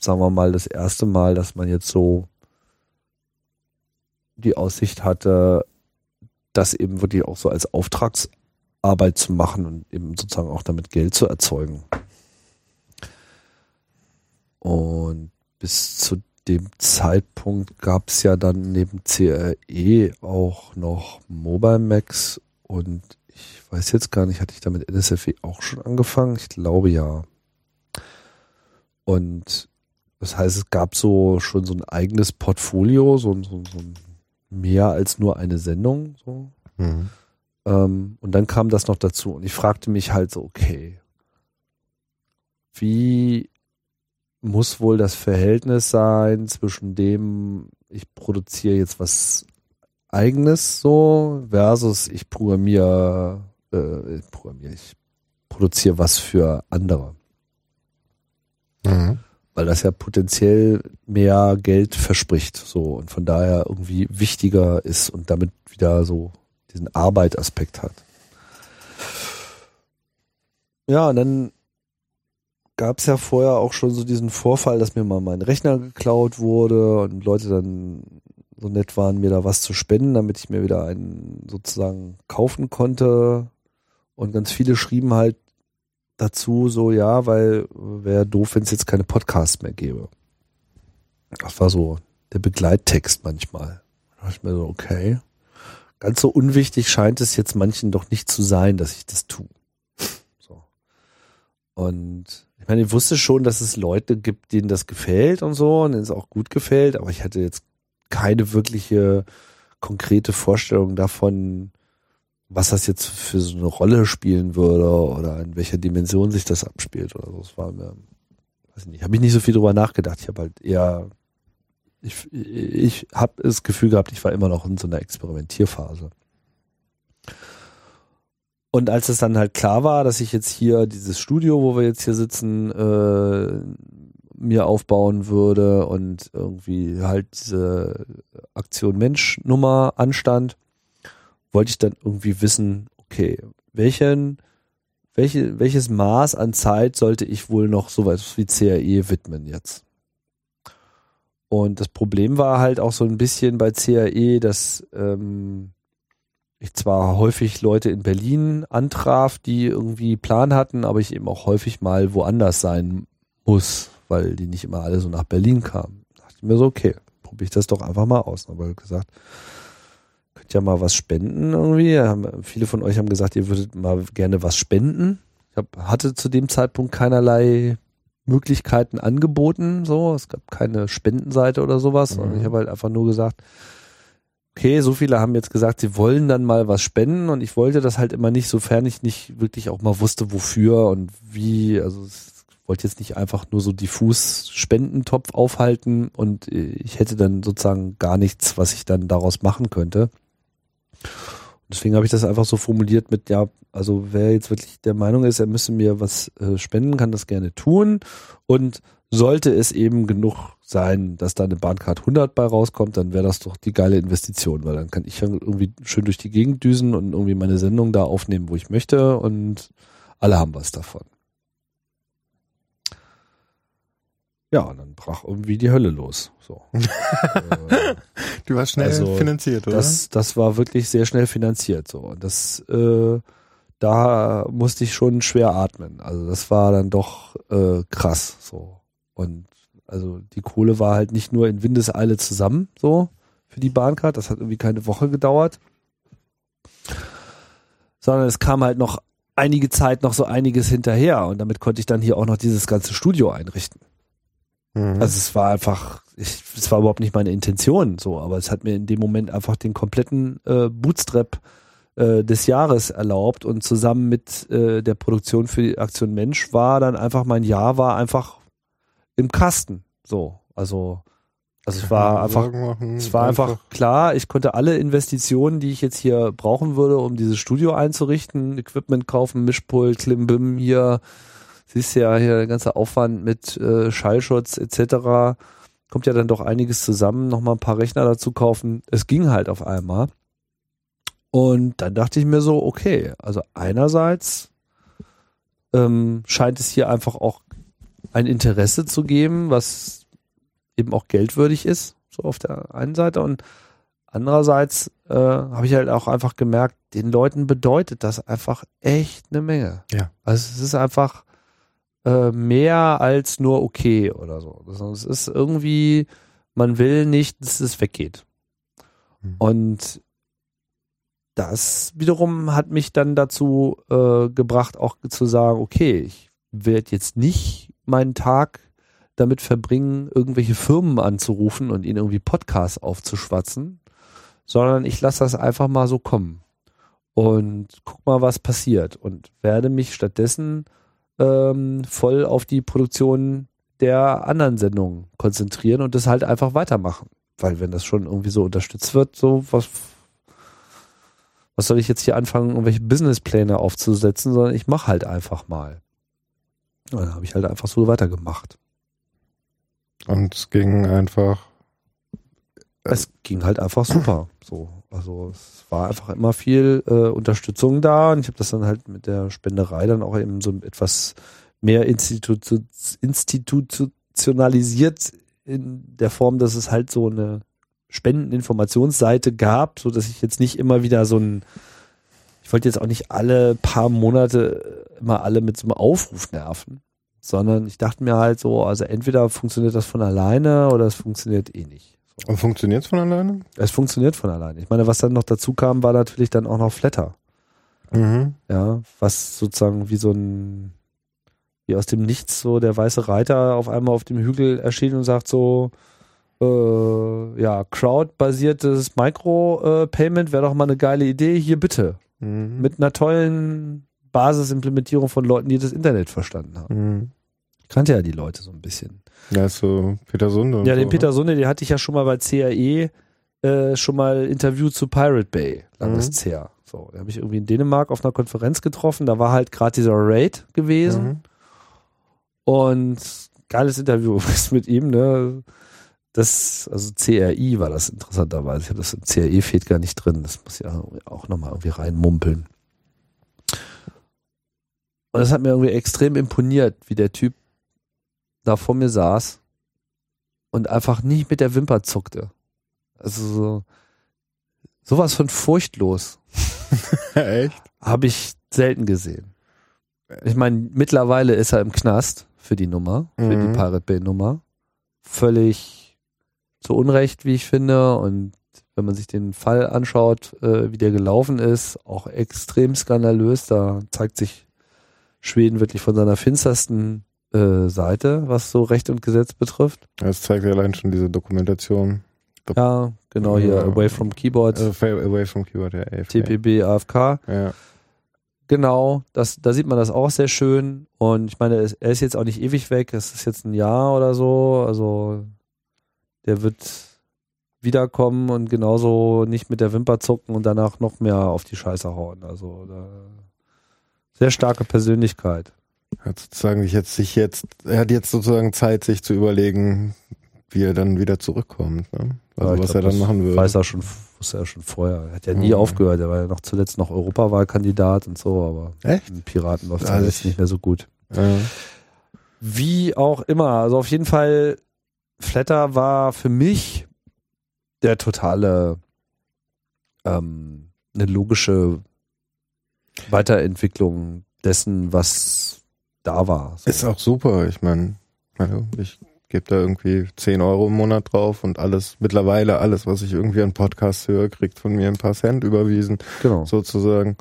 sagen wir mal, das erste Mal, dass man jetzt so die Aussicht hatte, das eben wirklich auch so als Auftragsarbeit zu machen und eben sozusagen auch damit Geld zu erzeugen. Und bis zu dem Zeitpunkt gab es ja dann neben CRE auch noch Mobile Max und ich weiß jetzt gar nicht, hatte ich damit NSFE auch schon angefangen? Ich glaube ja. Und das heißt, es gab so schon so ein eigenes Portfolio, so, so, so mehr als nur eine Sendung. So. Mhm. Ähm, und dann kam das noch dazu. Und ich fragte mich halt so, okay, wie muss wohl das Verhältnis sein zwischen dem, ich produziere jetzt was eigenes so, versus ich programmiere, äh, ich programmiere, ich produziere was für andere. Mhm. Weil das ja potenziell mehr Geld verspricht, so und von daher irgendwie wichtiger ist und damit wieder so diesen Arbeitaspekt hat. Ja, und dann gab es ja vorher auch schon so diesen Vorfall, dass mir mal mein Rechner geklaut wurde und Leute dann so nett waren, mir da was zu spenden, damit ich mir wieder einen sozusagen kaufen konnte. Und ganz viele schrieben halt dazu so, ja, weil wäre doof, wenn es jetzt keine Podcasts mehr gäbe. Das war so der Begleittext manchmal. Da dachte ich mir so, okay. Ganz so unwichtig scheint es jetzt manchen doch nicht zu sein, dass ich das tue. So. Und ich meine, ich wusste schon, dass es Leute gibt, denen das gefällt und so, und denen es auch gut gefällt, aber ich hatte jetzt keine wirkliche konkrete Vorstellung davon, was das jetzt für so eine Rolle spielen würde oder in welcher Dimension sich das abspielt oder so. Das war mir, weiß ich nicht, habe ich nicht so viel drüber nachgedacht. Ich habe halt eher, ich, ich habe das Gefühl gehabt, ich war immer noch in so einer Experimentierphase. Und als es dann halt klar war, dass ich jetzt hier dieses Studio, wo wir jetzt hier sitzen, äh, mir aufbauen würde und irgendwie halt diese Aktion Mensch Nummer anstand, wollte ich dann irgendwie wissen, okay, welchen, welche, welches Maß an Zeit sollte ich wohl noch sowas wie CAE widmen jetzt? Und das Problem war halt auch so ein bisschen bei CAE, dass ähm, ich zwar häufig Leute in Berlin antraf, die irgendwie Plan hatten, aber ich eben auch häufig mal woanders sein muss, weil die nicht immer alle so nach Berlin kamen. Da dachte ich mir so, okay, probiere ich das doch einfach mal aus. Aber gesagt, könnt ja mal was spenden irgendwie. Haben, viele von euch haben gesagt, ihr würdet mal gerne was spenden. Ich hab, hatte zu dem Zeitpunkt keinerlei Möglichkeiten angeboten, so. Es gab keine Spendenseite oder sowas. Mhm. Und ich habe halt einfach nur gesagt, okay, so viele haben jetzt gesagt, sie wollen dann mal was spenden und ich wollte das halt immer nicht, sofern ich nicht wirklich auch mal wusste, wofür und wie. Also ich wollte jetzt nicht einfach nur so diffus Spendentopf aufhalten und ich hätte dann sozusagen gar nichts, was ich dann daraus machen könnte. Deswegen habe ich das einfach so formuliert mit, ja, also wer jetzt wirklich der Meinung ist, er müsse mir was äh, spenden, kann das gerne tun. Und sollte es eben genug sein, dass da eine Bahncard 100 bei rauskommt, dann wäre das doch die geile Investition, weil dann kann ich irgendwie schön durch die Gegend düsen und irgendwie meine Sendung da aufnehmen, wo ich möchte und alle haben was davon. Ja, und dann brach irgendwie die Hölle los. So. *laughs* äh, Du warst schnell Also, finanziert, oder? das, das war wirklich sehr schnell finanziert. So. Und das, äh, da musste ich schon schwer atmen. Also das war dann doch äh, krass. So. Und also die Kohle war halt nicht nur in Windeseile zusammen, so für die Bahncard. Das hat irgendwie keine Woche gedauert. Sondern es kam halt noch einige Zeit noch so einiges hinterher. Und damit konnte ich dann hier auch noch dieses ganze Studio einrichten. Mhm. Also es war einfach, ich, es war überhaupt nicht meine Intention so, aber es hat mir in dem Moment einfach den kompletten äh, Bootstrap äh, des Jahres erlaubt und zusammen mit äh, der Produktion für die Aktion Mensch war dann einfach mein Jahr war einfach im Kasten. So, also also es war einfach machen, es war einfach klar, ich konnte alle Investitionen, die ich jetzt hier brauchen würde, um dieses Studio einzurichten, Equipment kaufen, Mischpult, Klimbim hier, siehst du ja hier der ganze Aufwand mit äh, Schallschutz etc. Kommt ja dann doch einiges zusammen, nochmal ein paar Rechner dazu kaufen. Es ging halt auf einmal. Und dann dachte ich mir so, okay, also einerseits ähm, scheint es hier einfach auch ein Interesse zu geben, was eben auch geldwürdig ist, so auf der einen Seite. Und andererseits äh, habe ich halt auch einfach gemerkt, den Leuten bedeutet das einfach echt eine Menge. Ja. Also es ist einfach äh, mehr als nur okay oder so. Also es ist irgendwie, man will nicht, dass es weggeht. Mhm. Und das wiederum hat mich dann dazu äh, gebracht, auch zu sagen, okay, ich werde jetzt nicht meinen Tag damit verbringen, irgendwelche Firmen anzurufen und ihnen irgendwie Podcasts aufzuschwatzen, sondern ich lasse das einfach mal so kommen und guck mal, was passiert und werde mich stattdessen ähm, voll auf die Produktion der anderen Sendungen konzentrieren und das halt einfach weitermachen. Weil wenn das schon irgendwie so unterstützt wird, so was, was soll ich jetzt hier anfangen, irgendwelche Businesspläne aufzusetzen, sondern ich mache halt einfach mal. Dann habe ich halt einfach so weitergemacht. Und es ging einfach es ging halt einfach super. So, also es war einfach immer viel äh, Unterstützung da und ich habe das dann halt mit der Spenderei dann auch eben so etwas mehr institu institutionalisiert in der Form, dass es halt so eine Spendeninformationsseite gab, so dass ich jetzt nicht immer wieder so ein ich wollte jetzt auch nicht alle paar Monate immer alle mit so einem Aufruf nerven, sondern ich dachte mir halt so, also entweder funktioniert das von alleine oder es funktioniert eh nicht. Und funktioniert es von alleine? Es funktioniert von alleine. Ich meine, was dann noch dazu kam, war natürlich dann auch noch Flatter. Mhm. Ja, was sozusagen wie so ein, wie aus dem Nichts so der weiße Reiter auf einmal auf dem Hügel erschien und sagt so, äh, ja, Crowd-basiertes Micro-Payment wäre doch mal eine geile Idee, hier bitte. Mhm. Mit einer tollen Basisimplementierung von Leuten, die das Internet verstanden haben. Mhm. Ich kannte ja die Leute so ein bisschen. Ja, so Peter Sunde. und Ja, so, den Peter Sunde, den hatte ich ja schon mal bei CRE äh, schon mal interviewt zu Pirate Bay, langes Mhm. her. So, da habe ich irgendwie in Dänemark auf einer Konferenz getroffen, da war halt gerade dieser Raid gewesen Mhm. und geiles Interview *laughs* mit ihm, ne? Das, also CRI war das interessanterweise. Ich habe das im CRE fehlt gar nicht drin. Das muss ja auch nochmal irgendwie reinmumpeln. Und das hat mir irgendwie extrem imponiert, wie der Typ da vor mir saß und einfach nicht mit der Wimper zuckte. Also so, sowas von furchtlos *laughs* Echt? habe ich selten gesehen. Ich meine, mittlerweile ist er im Knast für die Nummer, für Mhm. die Pirate Bay Nummer. Völlig zu Unrecht, wie ich finde. Und wenn man sich den Fall anschaut, äh, wie der gelaufen ist, auch extrem skandalös. Da zeigt sich Schweden wirklich von seiner finstersten äh, Seite, was so Recht und Gesetz betrifft. Das zeigt ja allein schon diese Dokumentation. Ja, genau hier, Ja. Away from Keyboard, Also Fa- Away from Keyword, ja, AFK. TPB, AFK. Ja. Genau, das, da sieht man das auch sehr schön. Und ich meine, er ist- er ist jetzt auch nicht ewig weg. Es ist jetzt ein Jahr oder so. Also der wird wiederkommen und genauso nicht mit der Wimper zucken und danach noch mehr auf die Scheiße hauen. Also da, sehr starke Persönlichkeit. Hat sozusagen sich jetzt, sich jetzt, er hat jetzt sozusagen Zeit, sich zu überlegen, wie er dann wieder zurückkommt, ne? Also Ja, was glaub, er dann machen würde. Weiß er schon, wusste er schon vorher. Er hat ja nie Mhm. aufgehört. Er war ja noch zuletzt noch Europawahlkandidat und so, aber Echt? Piraten läuft es Also jetzt nicht mehr so gut. Ja. Wie auch immer. Also auf jeden Fall, Flatter war für mich der totale, ähm, eine logische Weiterentwicklung dessen, was da war. So. Ist auch super. Ich meine, also ich gebe da irgendwie 10 Euro im Monat drauf und alles, mittlerweile alles, was ich irgendwie an Podcasts höre, kriegt von mir ein paar Cent überwiesen, genau. sozusagen.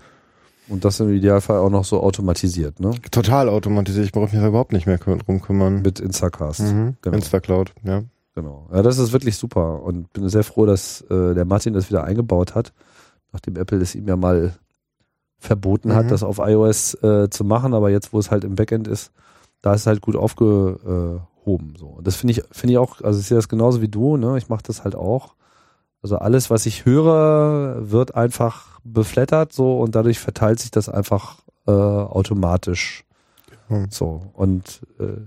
Und das im Idealfall auch noch so automatisiert, ne? Total automatisiert. Ich brauche mich da überhaupt nicht mehr drum kümmern. Mit Instacast. mhm. genau. Instacloud, ja. Genau. Ja, das ist wirklich super und bin sehr froh, dass äh, der Martin das wieder eingebaut hat, nachdem Apple es ihm ja mal verboten hat, Mhm. das auf iOS äh, zu machen, aber jetzt, wo es halt im Backend ist, da ist es halt gut aufgehoben. So. Und das finde ich, finde ich auch, also ich sehe das genauso wie du, ne? Ich mache das halt auch. Also alles, was ich höre, wird einfach beflattert so und dadurch verteilt sich das einfach äh, automatisch. Mhm. So. Und äh,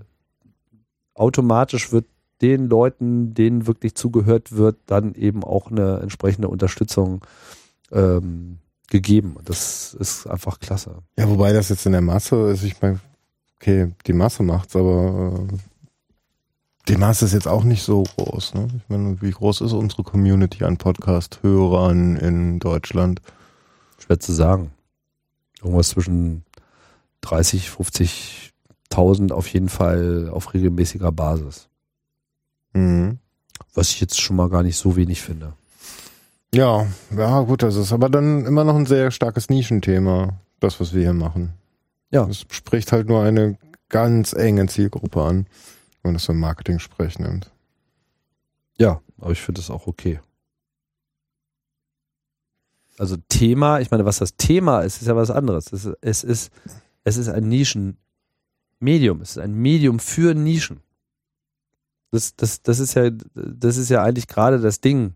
automatisch wird den Leuten, denen wirklich zugehört wird, dann eben auch eine entsprechende Unterstützung ähm, gegeben. Und das ist einfach klasse. Ja, wobei das jetzt in der Masse ist, ich meine, okay, die Masse macht's, aber äh, die Masse ist jetzt auch nicht so groß. Ne? Ich meine, wie groß ist unsere Community an Podcast-Hörern in Deutschland? Schwer zu sagen. Irgendwas zwischen 30, 50.000 auf jeden Fall auf regelmäßiger Basis. Mhm. Was ich jetzt schon mal gar nicht so wenig finde. Ja, ja, gut, das ist aber dann immer noch ein sehr starkes Nischenthema, das, was wir hier machen. Ja. Es spricht halt nur eine ganz enge Zielgruppe an, wenn man das so im Marketing-Sprech nimmt. Ja, aber ich finde das auch okay. Also Thema, ich meine, was das Thema ist, ist ja was anderes. Es ist, es ist, es ist ein Nischenmedium. Es ist ein Medium für Nischen. Das, das, das ist ja, das ist ja eigentlich gerade das Ding.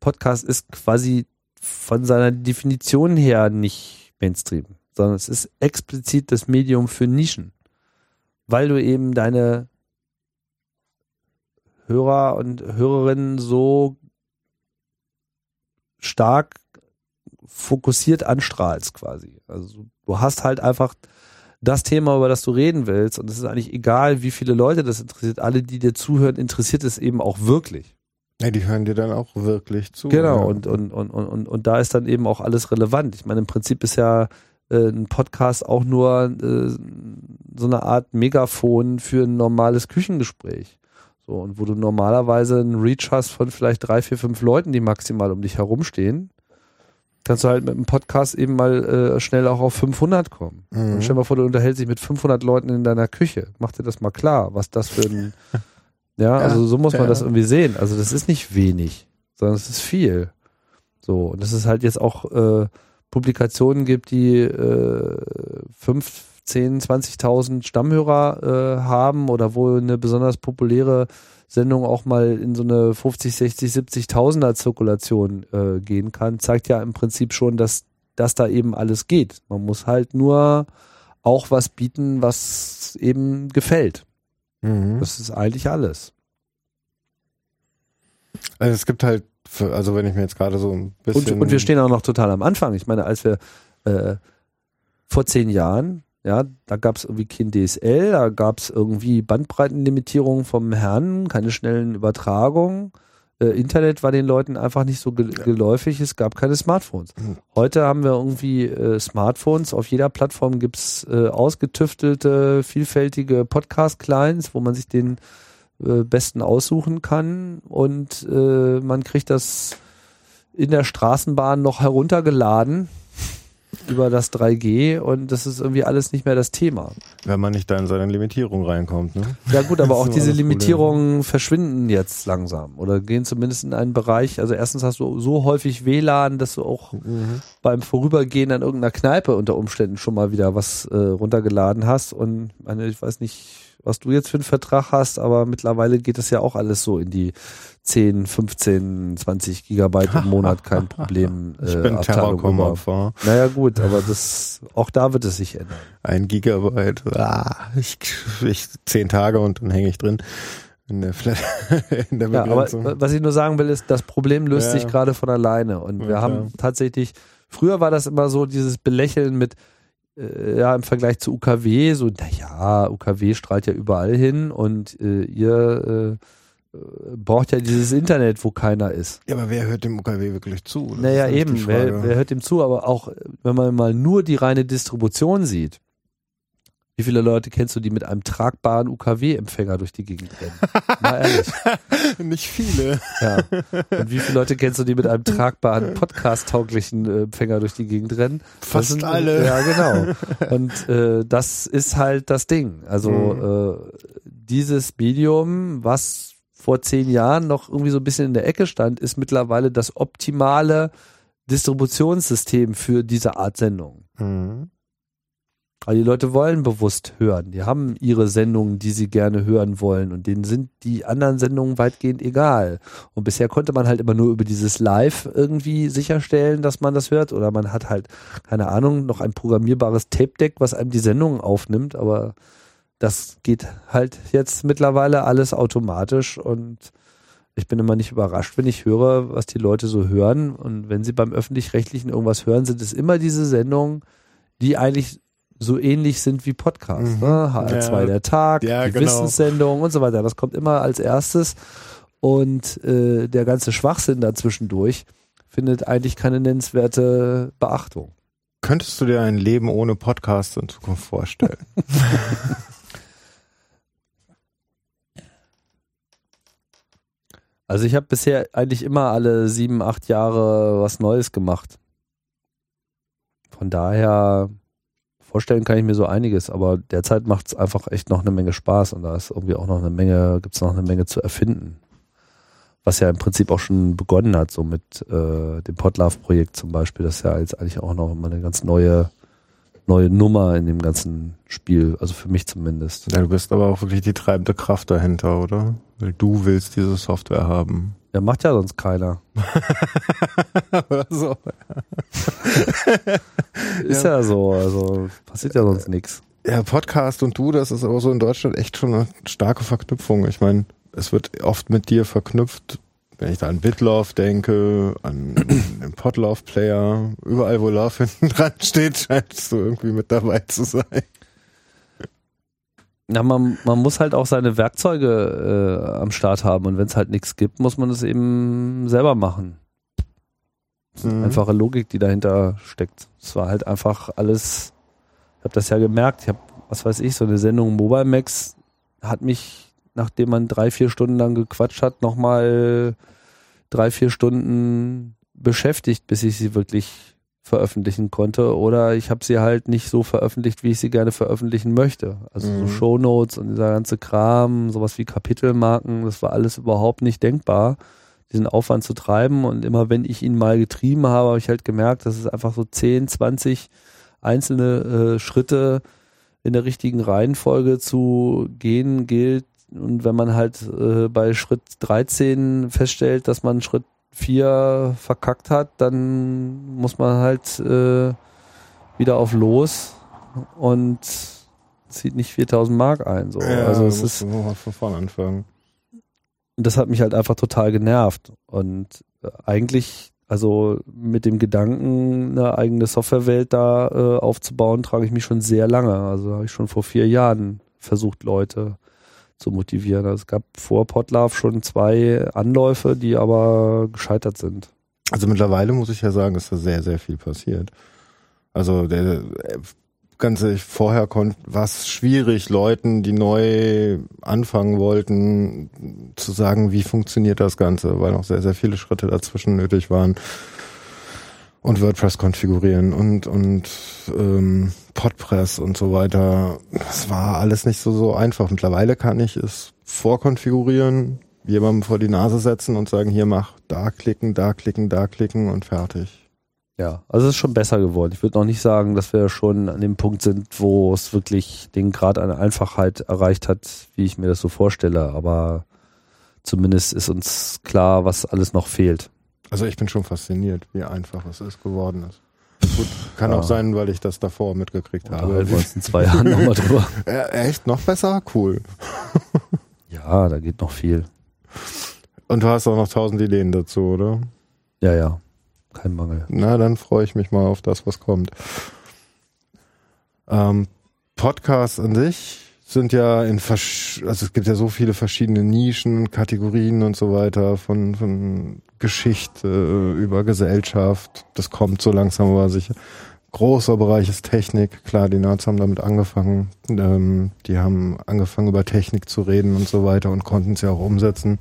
Podcast ist quasi von seiner Definition her nicht Mainstream, sondern es ist explizit das Medium für Nischen. Weil du eben deine Hörer und Hörerinnen so stark fokussiert anstrahlst quasi. Also du hast halt einfach das Thema, über das du reden willst und es ist eigentlich egal, wie viele Leute das interessiert. Alle, die dir zuhören, interessiert es eben auch wirklich. Ja, die hören dir dann auch wirklich zu. Genau, ja. und, und, und, und, und, da ist dann eben auch alles relevant. Ich meine, im Prinzip ist ja äh, ein Podcast auch nur äh, so eine Art Megafon für ein normales Küchengespräch. So, und wo du normalerweise einen Reach hast von vielleicht drei, vier, fünf Leuten, die maximal um dich herumstehen, kannst du halt mit einem Podcast eben mal äh, schnell auch auf 500 kommen. Mhm. Und stell dir mal vor, du unterhältst dich mit 500 Leuten in deiner Küche. Mach dir das mal klar, was das für ein, *laughs* ja, also so muss man das irgendwie sehen. Also das ist nicht wenig, sondern es ist viel. So, und dass es halt jetzt auch äh, Publikationen gibt, die äh, 5, 10, 20.000 Stammhörer äh, haben oder wo eine besonders populäre Sendung auch mal in so eine 50, 60, 70.000er Zirkulation äh, gehen kann, zeigt ja im Prinzip schon, dass, dass da eben alles geht. Man muss halt nur auch was bieten, was eben gefällt. Mhm. Das ist eigentlich alles. Also es gibt halt, für, also wenn ich mir jetzt gerade so ein Und, bisschen. und wir stehen auch noch total am Anfang. Ich meine, als wir äh, vor zehn Jahren, ja, da gab es irgendwie kein DSL, da gab es irgendwie Bandbreitenlimitierung vom Herrn, keine schnellen Übertragungen. Äh, Internet war den Leuten einfach nicht so ge geläufig, es gab keine Smartphones. Mhm. Heute haben wir irgendwie äh, Smartphones, auf jeder Plattform gibt's äh, ausgetüftelte, vielfältige Podcast-Clients, wo man sich den äh, besten aussuchen kann und äh, man kriegt das in der Straßenbahn noch heruntergeladen über das 3G und das ist irgendwie alles nicht mehr das Thema. wenn man nicht da in seine Limitierung reinkommt, ne? Ja gut, aber auch diese. Limitierungen verschwinden jetzt langsam oder gehen zumindest in einen Bereich, also erstens hast du so häufig WLAN, dass du auch Mhm. beim Vorübergehen an irgendeiner Kneipe unter Umständen schon mal wieder was äh, runtergeladen hast und meine, ich weiß nicht, was du jetzt für einen Vertrag hast, aber mittlerweile geht das ja auch alles so in die 10, 15, 20 Gigabyte im Monat, kein Problem. *laughs* Ich äh, bin. Terrorcom-Opfer. Naja gut, aber das auch da wird es sich ändern. Ein Gigabyte. Ah, ich, ich, zehn Tage und dann hänge ich drin. In der, Flat, *laughs* in der Ja, aber was ich nur sagen will, ist, das Problem löst Ja. sich gerade von alleine. Und Ja, wir klar. haben tatsächlich, früher war das immer so, dieses Belächeln mit, ja, im Vergleich zu UKW, so, naja, UKW strahlt ja überall hin und äh, ihr äh, äh, braucht ja dieses Internet, wo keiner ist. ja, aber wer hört dem UKW wirklich zu? Das naja, eben, wer, wer hört dem zu? Aber auch, äh, wenn man mal nur die reine Distribution sieht, wie viele Leute kennst du, die mit einem tragbaren UKW-Empfänger durch die Gegend rennen? Mal ehrlich. *laughs* Nicht viele. Ja. Und wie viele Leute kennst du, die mit einem tragbaren, podcast-tauglichen äh, Empfänger durch die Gegend rennen? Fast sind, alle. Ja, genau. *laughs* Und äh, das ist halt das Ding. Also Mhm. äh, dieses Medium, was vor zehn Jahren noch irgendwie so ein bisschen in der Ecke stand, ist mittlerweile das optimale Distributionssystem für diese Art Sendung. Mhm. Aber die Leute wollen bewusst hören. Die haben ihre Sendungen, die sie gerne hören wollen. Und denen sind die anderen Sendungen weitgehend egal. Und bisher konnte man halt immer nur über dieses Live irgendwie sicherstellen, dass man das hört. Oder man hat halt, keine Ahnung, noch ein programmierbares Tape-Deck, was einem die Sendungen aufnimmt. Aber das geht halt jetzt mittlerweile alles automatisch. Und ich bin immer nicht überrascht, wenn ich höre, was die Leute so hören. Und wenn sie beim Öffentlich-Rechtlichen irgendwas hören, sind es immer diese Sendungen, die eigentlich so ähnlich sind wie Podcasts. Mhm. Ne? HR2 Ja. der Tag, Ja, die genau. Wissenssendung und so weiter. Das kommt immer als erstes. Und äh, der ganze Schwachsinn dazwischendurch findet eigentlich keine nennenswerte Beachtung. Könntest du dir ein Leben ohne Podcast in Zukunft vorstellen? *laughs* Also ich habe bisher eigentlich immer alle sieben, acht Jahre was Neues gemacht. Von daher vorstellen kann ich mir so einiges, aber derzeit macht es einfach echt noch eine Menge Spaß und da ist irgendwie auch noch eine Menge, gibt es noch eine Menge zu erfinden. Was ja im Prinzip auch schon begonnen hat, so mit äh, dem Podlove-Projekt zum Beispiel, das ist ja jetzt eigentlich auch noch mal eine ganz neue, neue Nummer in dem ganzen Spiel, also für mich zumindest. ja, du bist aber auch wirklich die treibende Kraft dahinter, oder? Weil du willst diese Software haben. Ja, macht ja sonst keiner. *laughs* Oder so. *laughs* Ist ja, so, also passiert ja sonst nichts. Ja, Podcast und du, das ist aber so in Deutschland echt schon eine starke Verknüpfung. Ich meine, es wird oft mit dir verknüpft, Wenn ich da an Bitlove denke, an *clears throat* den Podlove-Player, überall wo Love hinten dran steht, scheinst du irgendwie mit dabei zu sein. Ja, man, man muss halt auch seine Werkzeuge äh, am Start haben und wenn es halt nichts gibt, muss man es eben selber machen. Mhm. Einfache Logik, die dahinter steckt. Es war halt einfach alles, ich habe das ja gemerkt, ich habe, was weiß ich, so eine Sendung Mobile Max hat mich, nachdem man drei, vier Stunden lang gequatscht hat, nochmal drei, vier Stunden beschäftigt, bis ich sie wirklich veröffentlichen konnte oder ich habe sie halt nicht so veröffentlicht, wie ich sie gerne veröffentlichen möchte. Also Mhm. so Shownotes und dieser ganze Kram, sowas wie Kapitelmarken, das war alles überhaupt nicht denkbar, diesen Aufwand zu treiben und immer wenn ich ihn mal getrieben habe, habe ich halt gemerkt, dass es einfach so 10, 20 einzelne äh, Schritte in der richtigen Reihenfolge zu gehen gilt und wenn man halt äh, bei Schritt 13 feststellt, dass man Schritt 4 verkackt hat, dann muss man halt äh, wieder auf los und zieht nicht 4000 Mark ein. So. also es ist, musst du mal von vorne anfangen. und das hat mich halt einfach total genervt. Und äh, eigentlich, also mit dem Gedanken, eine eigene Softwarewelt da äh, aufzubauen, trage ich mich schon sehr lange. Also habe ich schon vor vier Jahren versucht, Leute zu motivieren. Also es gab vor Podlove schon zwei Anläufe, die aber gescheitert sind. Also mittlerweile muss ich ja sagen, ist da sehr, sehr viel passiert. Also der ganze vorher war es schwierig, Leuten, die neu anfangen wollten, zu sagen, wie funktioniert das Ganze, weil noch sehr, sehr viele Schritte dazwischen nötig waren. Und WordPress konfigurieren und und ähm, Podpress und so weiter. Das war alles nicht so so einfach. Mittlerweile kann ich es vorkonfigurieren, jemandem vor die Nase setzen und sagen, hier mach da klicken, da klicken, da klicken und fertig. Ja, also es ist schon besser geworden. Ich würde noch nicht sagen, dass wir schon an dem Punkt sind, wo es wirklich den Grad an Einfachheit erreicht hat, wie ich mir das so vorstelle. Aber zumindest ist uns klar, was alles noch fehlt. Also ich bin schon fasziniert, wie einfach es ist geworden ist. Gut, kann Ja. auch sein, weil ich das davor mitgekriegt Da habe. halten wir uns in zwei Jahren nochmal drüber. *laughs* Echt noch besser? Cool. *laughs* Ja, da geht noch viel. Und du hast auch noch tausend Ideen dazu, oder? Ja, ja. Kein Mangel. Na, dann freue ich mich mal auf das, was kommt. Ähm, Podcasts an sich sind ja in versch also es gibt ja so viele verschiedene Nischen, Kategorien und so weiter, von, von Geschichte äh, über Gesellschaft. Das kommt so langsam aber sicher. Großer Bereich ist Technik. Klar, die Nerds haben damit angefangen. Ähm, die haben angefangen über Technik zu reden und so weiter und konnten es ja auch umsetzen.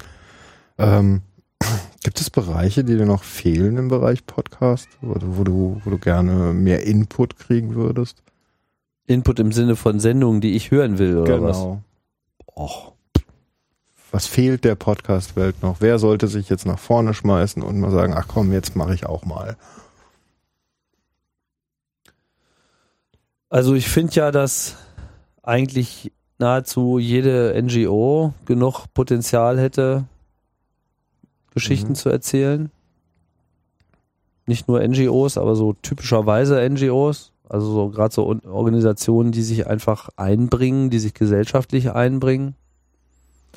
Ähm, *clears throat* Gibt es Bereiche, die dir noch fehlen im Bereich Podcast, wo, du- wo, du, wo du gerne mehr Input kriegen würdest? Input im Sinne von Sendungen, die ich hören will, oder was? Och. Was fehlt der Podcast-Welt noch? Wer sollte sich jetzt nach vorne schmeißen und mal sagen, ach komm, jetzt mache ich auch mal. Also ich finde ja, dass eigentlich nahezu jede NGO genug Potenzial hätte, Geschichten Mhm. zu erzählen. Nicht nur NGOs, aber so typischerweise NGOs. Also so gerade so Organisationen, die sich einfach einbringen, die sich gesellschaftlich einbringen.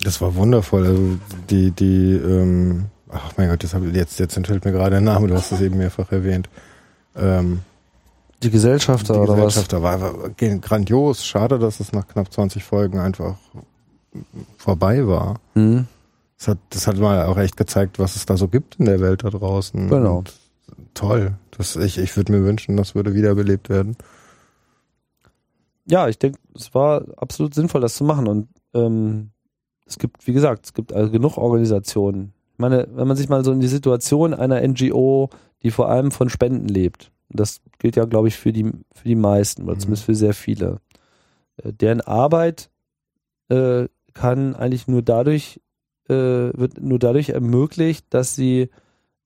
Das war wundervoll. Also die, die, ähm, ach mein Gott, jetzt, hab, jetzt, jetzt entfällt mir gerade der Name, du hast es eben mehrfach erwähnt. Ähm, Die Gesellschafter die oder was? Gesellschafter war, war grandios. Schade, dass es nach knapp 20 Folgen einfach vorbei war. Hm? Das hat, das hat mal auch echt gezeigt, was es da so gibt in der Welt da draußen. Genau. Und toll. Das, ich ich würde mir wünschen, das würde wiederbelebt werden. ja, ich denke, es war absolut sinnvoll, das zu machen. Und ähm, es gibt, wie gesagt, es gibt also genug Organisationen. Ich meine, wenn man sich mal so in die Situation einer NGO, die vor allem von Spenden lebt, das gilt ja, glaube ich, für die, für die meisten, oder Mhm. zumindest für sehr viele, äh, deren Arbeit äh, kann eigentlich nur dadurch, äh, wird nur dadurch ermöglicht, dass sie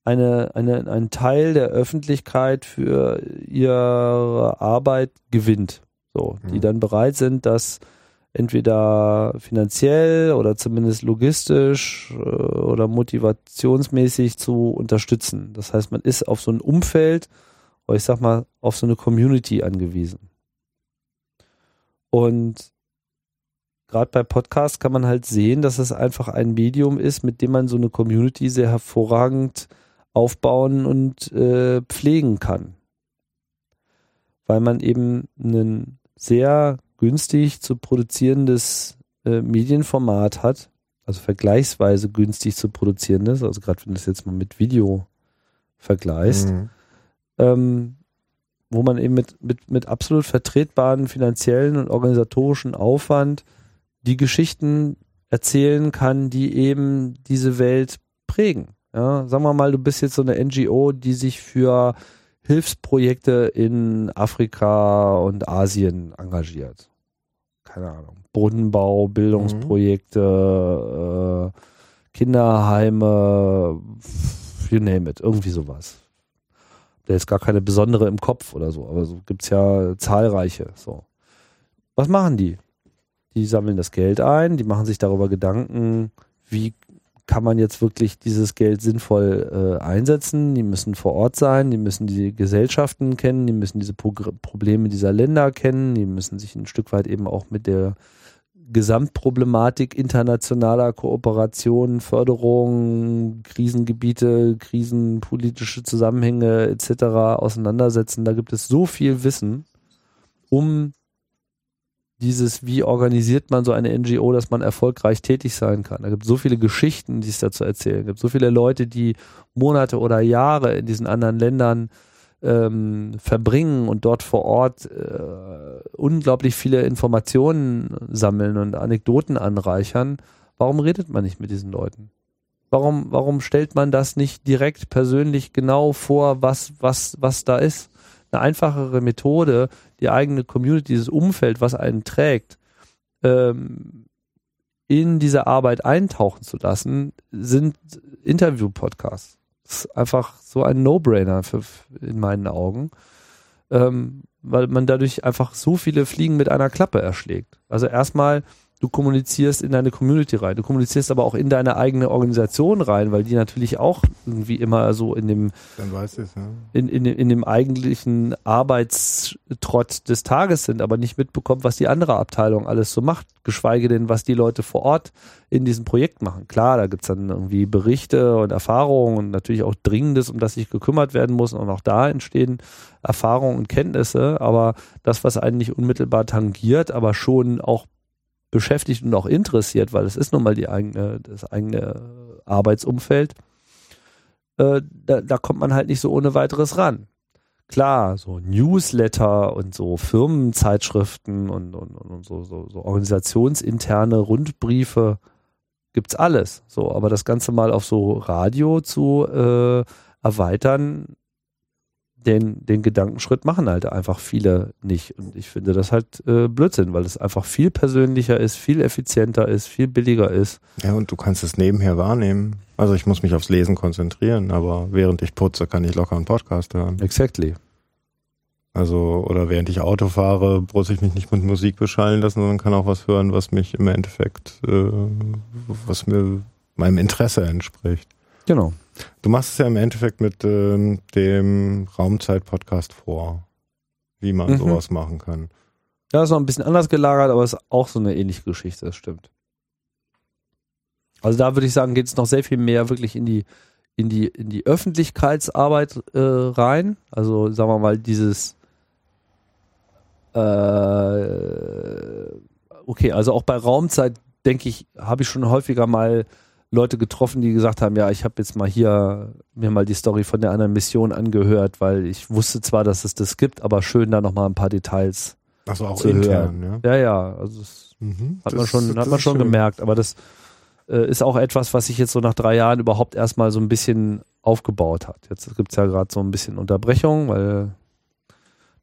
eine, eine, einen Teil der Öffentlichkeit für ihre Arbeit gewinnt. So, die Mhm. dann bereit sind, das entweder finanziell oder zumindest logistisch äh, oder motivationsmäßig zu unterstützen. Das heißt, man ist auf so ein Umfeld, oder ich sag mal, auf so eine Community angewiesen. Und gerade bei Podcasts kann man halt sehen, dass es einfach ein Medium ist, mit dem man so eine Community sehr hervorragend aufbauen und äh, pflegen kann. Weil man eben ein sehr günstig zu produzierendes äh, Medienformat hat, also vergleichsweise günstig zu produzierendes, also gerade wenn du das jetzt mal mit Video vergleichst, Mhm. ähm, wo man eben mit, mit, mit absolut vertretbaren finanziellen und organisatorischen Aufwand die Geschichten erzählen kann, die eben diese Welt prägen. Ja, sagen wir mal, du bist jetzt so eine NGO, die sich für Hilfsprojekte in Afrika und Asien engagiert. Keine Ahnung. Bodenbau, Bildungsprojekte, äh, Kinderheime, you name it, irgendwie sowas. Der ist gar keine besondere im Kopf oder so, aber so gibt's ja zahlreiche. So. Was machen die? Die sammeln das Geld ein, die machen sich darüber Gedanken, wie kann man jetzt wirklich dieses Geld sinnvoll äh, einsetzen. Die müssen vor Ort sein, die müssen die Gesellschaften kennen, die müssen diese Progr Probleme dieser Länder kennen, die müssen sich ein Stück weit eben auch mit der Gesamtproblematik internationaler Kooperation, Förderung, Krisengebiete, krisenpolitische Zusammenhänge etc. auseinandersetzen. Da gibt es so viel Wissen, um dieses, wie organisiert man so eine NGO, dass man erfolgreich tätig sein kann. Da gibt es so viele Geschichten, die es dazu erzählen gibt. So viele Leute, die Monate oder Jahre in diesen anderen Ländern ähm, verbringen und dort vor Ort äh, unglaublich viele Informationen sammeln und Anekdoten anreichern. Warum redet man nicht mit diesen Leuten? Warum, warum stellt man das nicht direkt persönlich genau vor, was, was, was da ist? Eine einfachere Methode, die eigene Community, dieses Umfeld, was einen trägt, ähm, in diese Arbeit eintauchen zu lassen, sind Interview-Podcasts. Das ist einfach so ein No-Brainer in meinen Augen, ähm, weil man dadurch einfach so viele Fliegen mit einer Klappe erschlägt. Also erstmal, du kommunizierst in deine Community rein, du kommunizierst aber auch in deine eigene Organisation rein, weil die natürlich auch irgendwie immer so in dem Dann weiß ich es, ja. in, in, in dem eigentlichen Arbeitstrott des Tages sind, aber nicht mitbekommt, was die andere Abteilung alles so macht, geschweige denn, was die Leute vor Ort in diesem Projekt machen. Klar, da gibt's dann irgendwie Berichte und Erfahrungen und natürlich auch Dringendes, um das sich gekümmert werden muss und auch da entstehen Erfahrungen und Kenntnisse, aber das, was einen nicht unmittelbar tangiert, aber schon auch beschäftigt und auch interessiert, weil es ist nun mal die eigene, das eigene Arbeitsumfeld, äh, da, da kommt man halt nicht so ohne weiteres ran. Klar, so Newsletter und so Firmenzeitschriften und, und, und so, so, so organisationsinterne Rundbriefe gibt's alles. So, aber das Ganze mal auf so Radio zu äh, erweitern, den, den Gedankenschritt machen halt einfach viele nicht. Und ich finde das halt äh, Blödsinn, weil es einfach viel persönlicher ist, viel effizienter ist, viel billiger ist. Ja, und du kannst es nebenher wahrnehmen. Also ich muss mich aufs Lesen konzentrieren, aber während ich putze, kann ich locker einen Podcast hören. Exactly. Also, oder während ich Auto fahre, muss ich mich nicht mit Musik beschallen lassen, sondern kann auch was hören, was mich im Endeffekt, äh, was mir meinem Interesse entspricht. Genau. Du machst es ja im Endeffekt mit ähm, dem Raumzeit-Podcast vor, wie man Mhm. sowas machen kann. Ja, ist noch ein bisschen anders gelagert, aber ist auch so eine ähnliche Geschichte, das stimmt. Also da würde ich sagen, geht es noch sehr viel mehr wirklich in die, in die, in die Öffentlichkeitsarbeit äh, rein. Also sagen wir mal, dieses äh, okay, also auch bei Raumzeit, denke ich, habe ich schon häufiger mal Leute getroffen, die gesagt haben, ja, ich habe jetzt mal hier mir mal die Story von der anderen Mission angehört, weil ich wusste zwar, dass es das gibt, aber schön da nochmal ein paar Details Achso, auch zu intern, hören. ja. Ja, ja, also das Mhm. hat Das- man schon, hat man schon schön. gemerkt, aber das äh, ist auch etwas, was sich jetzt so nach drei Jahren überhaupt erstmal so ein bisschen aufgebaut hat. Jetzt gibt's ja gerade so ein bisschen Unterbrechung, weil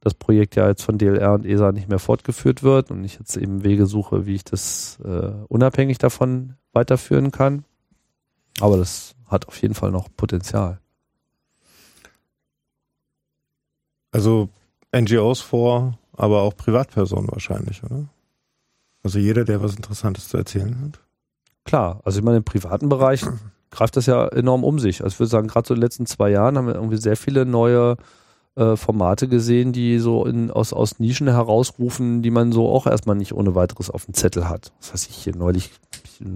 das Projekt ja jetzt von DLR und ESA nicht mehr fortgeführt wird und ich jetzt eben Wege suche, wie ich das äh, unabhängig davon weiterführen kann. Aber das hat auf jeden Fall noch Potenzial. Also NGOs vor, aber auch Privatpersonen wahrscheinlich, oder? Also jeder, der was Interessantes zu erzählen hat. Klar, also ich meine, im privaten Bereich greift das ja enorm um sich. Also ich würde sagen, gerade so in den letzten zwei Jahren haben wir irgendwie sehr viele neue äh, Formate gesehen, die so in, aus, aus Nischen herausrufen, die man so auch erstmal nicht ohne weiteres auf dem Zettel hat. Was weiß ich hier neulich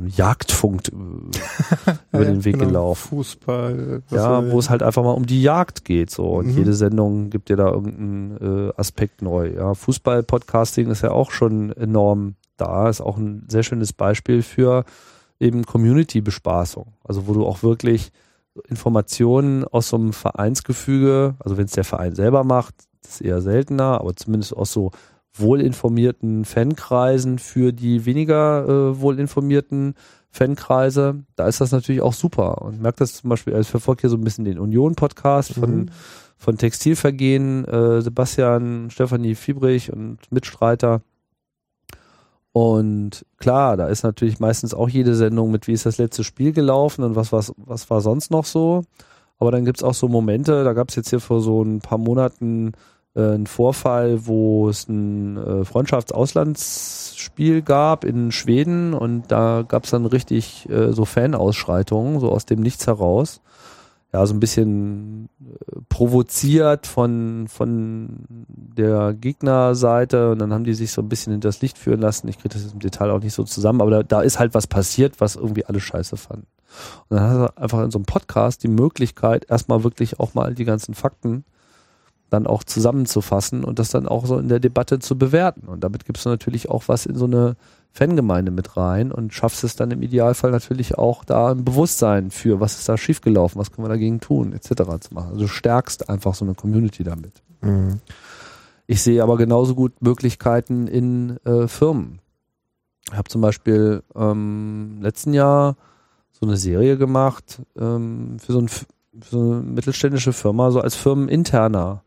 Jagdfunk äh, *laughs* über den Weg Genau, gelaufen. Fußball. Ja, wo es halt einfach mal um die Jagd geht. So. Und Mhm. jede Sendung gibt dir da irgendeinen äh, Aspekt neu. Ja, Fußball-Podcasting ist ja auch schon enorm da. Ist auch ein sehr schönes Beispiel für eben Community-Bespaßung. Also wo du auch wirklich Informationen aus so einem Vereinsgefüge, also wenn es der Verein selber macht, ist eher seltener, aber zumindest aus so wohlinformierten Fankreisen für die weniger äh, wohlinformierten Fankreise, da ist das natürlich auch super. Und merkt das zum Beispiel, also ich verfolge hier so ein bisschen den Union-Podcast von, Mhm. von Textilvergehen, äh, Sebastian, Stefanie Fiebrich und Mitstreiter. Und klar, da ist natürlich meistens auch jede Sendung mit, wie ist das letzte Spiel gelaufen und was, was, was war sonst noch so. Aber dann gibt's auch so Momente, da gab's jetzt hier vor so ein paar Monaten äh, einen Vorfall, wo es ein äh, Freundschaftsauslandsspiel gab in Schweden und da gab's dann richtig äh, so Fanausschreitungen, so aus dem Nichts heraus. Ja, so ein bisschen äh, provoziert von, von der Gegnerseite und dann haben die sich so ein bisschen hinters Licht führen lassen. Ich kriege das jetzt im Detail auch nicht so zusammen, aber da, da ist halt was passiert, was irgendwie alle scheiße fanden. Und dann hast du einfach in so einem Podcast die Möglichkeit, erstmal wirklich auch mal die ganzen Fakten dann auch zusammenzufassen und das dann auch so in der Debatte zu bewerten. Und damit gibst du natürlich auch was in so eine Fangemeinde mit rein und schaffst es dann im Idealfall natürlich auch da ein Bewusstsein für, was ist da schiefgelaufen, was können wir dagegen tun, etc. zu machen. Also du stärkst einfach so eine Community damit. Mhm. Ich sehe aber genauso gut Möglichkeiten in äh, Firmen. Ich habe zum Beispiel ähm, letzten Jahr so eine Serie gemacht ähm, für, so ein, für so eine mittelständische Firma, so als firmeninterner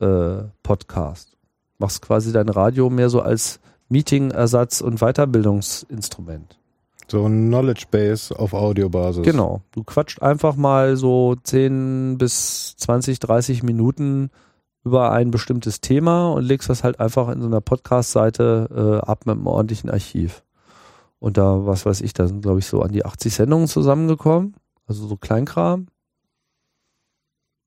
äh, Podcast. Machst quasi dein Radio mehr so als Meeting-Ersatz und Weiterbildungsinstrument. So ein Knowledge Base auf Audiobasis. Genau. Du quatscht einfach mal so 10 bis 20, 30 Minuten über ein bestimmtes Thema und legst das halt einfach in so einer Podcast-Seite äh, ab mit einem ordentlichen Archiv. Und da, was weiß ich, da sind, glaube ich, so an die 80 Sendungen zusammengekommen. Also so Kleinkram.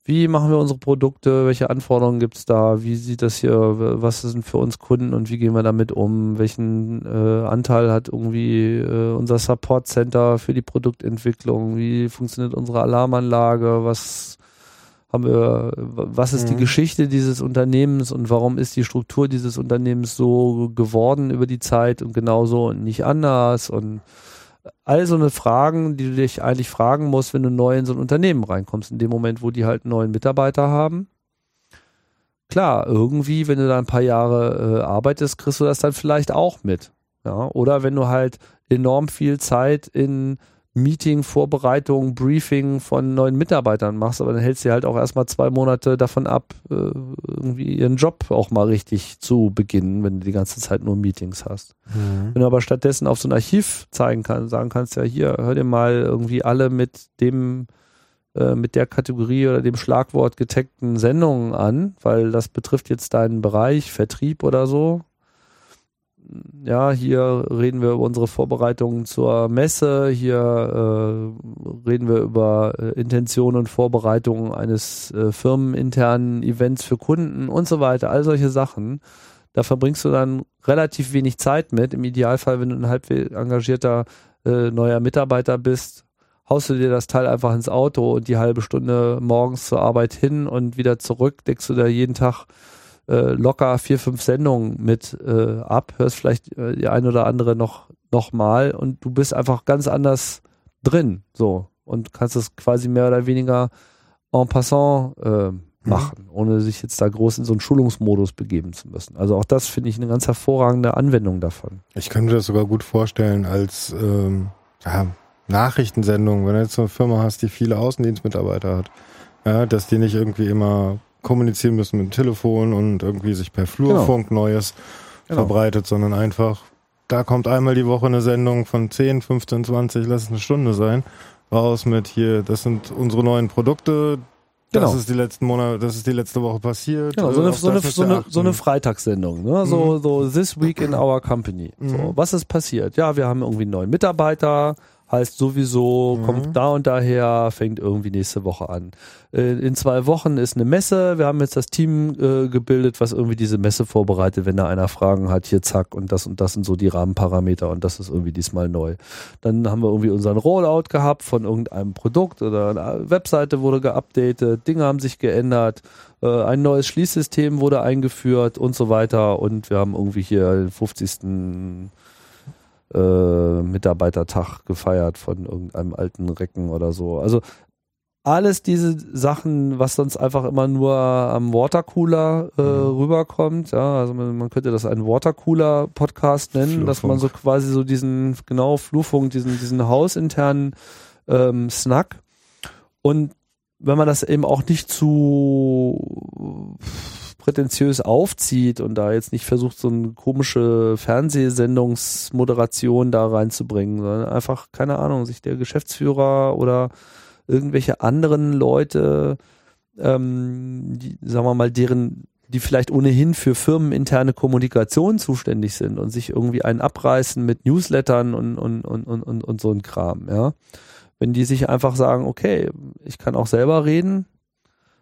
Wie machen wir unsere Produkte? Welche Anforderungen gibt's da? Wie sieht das hier? Was sind für uns Kunden und wie gehen wir damit um? Welchen äh, Anteil hat irgendwie äh, unser Support Center für die Produktentwicklung? Wie funktioniert unsere Alarmanlage? Was haben wir? Was ist die Mhm. Geschichte dieses Unternehmens und warum ist die Struktur dieses Unternehmens so geworden über die Zeit und genauso und nicht anders? Und all so eine Fragen, die du dich eigentlich fragen musst, wenn du neu in so ein Unternehmen reinkommst, in dem Moment, wo die halt einen neuen Mitarbeiter haben. Klar, irgendwie, wenn du da ein paar Jahre äh, arbeitest, kriegst du das dann vielleicht auch mit. Ja, oder wenn du halt enorm viel Zeit in Meeting, Vorbereitung, Briefing von neuen Mitarbeitern machst, aber dann hältst du halt auch erstmal zwei Monate davon ab, äh, irgendwie ihren Job auch mal richtig zu beginnen, wenn du die ganze Zeit nur Meetings hast. Mhm. Wenn du aber stattdessen auf so ein Archiv zeigen kannst, sagen kannst, ja hier, hör dir mal irgendwie alle mit dem, äh, mit der Kategorie oder dem Schlagwort getagten Sendungen an, weil das betrifft jetzt deinen Bereich, Vertrieb oder so. Ja, hier reden wir über unsere Vorbereitungen zur Messe, hier äh, reden wir über äh, Intention und Vorbereitungen eines äh, firmeninternen Events für Kunden und so weiter, all solche Sachen. Da verbringst du dann relativ wenig Zeit mit. Im Idealfall, wenn du ein halb engagierter äh, neuer Mitarbeiter bist, haust du dir das Teil einfach ins Auto und die halbe Stunde morgens zur Arbeit hin und wieder zurück, deckst du da jeden Tag äh, locker vier, fünf Sendungen mit äh, ab, hörst vielleicht äh, die ein oder andere noch, noch mal. Und du bist einfach ganz anders drin, so. Und kannst es quasi mehr oder weniger en passant äh, machen, ohne sich jetzt da groß in so einen Schulungsmodus begeben zu müssen. Also auch das finde ich eine ganz hervorragende Anwendung davon. Ich könnte das sogar gut vorstellen als ähm, ja, Nachrichtensendung, wenn du jetzt so eine Firma hast, die viele Außendienstmitarbeiter hat, ja, dass die nicht irgendwie immer kommunizieren müssen mit dem Telefon und irgendwie sich per Flurfunk Neues Genau. verbreitet, sondern einfach, da kommt einmal die Woche eine Sendung von 10, 15, 20, lass es eine Stunde sein, raus mit hier, das sind unsere neuen Produkte, das Genau. ist die letzten Monate, das ist die letzte Woche passiert. Genau, so eine, so eine, das so eine, so eine Freitagssendung, ne? So, so This Week in Our Company. So, Mhm. was ist passiert? Ja, wir haben irgendwie einen neuen Mitarbeiter, heißt sowieso, Mhm. kommt da und daher, fängt irgendwie nächste Woche an. Äh, in zwei Wochen ist eine Messe. Wir haben jetzt das Team äh, gebildet, was irgendwie diese Messe vorbereitet, wenn da einer Fragen hat, hier zack und das und das sind so die Rahmenparameter und das ist irgendwie diesmal neu. Dann haben wir irgendwie unseren Rollout gehabt von irgendeinem Produkt oder eine Webseite wurde geupdatet, Dinge haben sich geändert, äh, ein neues Schließsystem wurde eingeführt und so weiter und wir haben irgendwie hier den 50. Äh, Mitarbeitertag gefeiert von irgendeinem alten Recken oder so. Also alles diese Sachen, was sonst einfach immer nur am Watercooler äh, rüberkommt, ja, also man, man könnte das einen Watercooler-Podcast nennen, dass man so quasi so diesen, genau, Flurfunk, diesen, diesen hausinternen ähm, Snack. Und wenn man das eben auch nicht zu prätentiös aufzieht und da jetzt nicht versucht, so eine komische Fernsehsendungsmoderation da reinzubringen, sondern einfach, keine Ahnung, sich der Geschäftsführer oder irgendwelche anderen Leute, ähm, die, sagen wir mal, deren, die vielleicht ohnehin für firmeninterne Kommunikation zuständig sind und sich irgendwie einen abreißen mit Newslettern und, und, und, und, und, und so ein Kram, ja. Wenn die sich einfach sagen, okay, ich kann auch selber reden,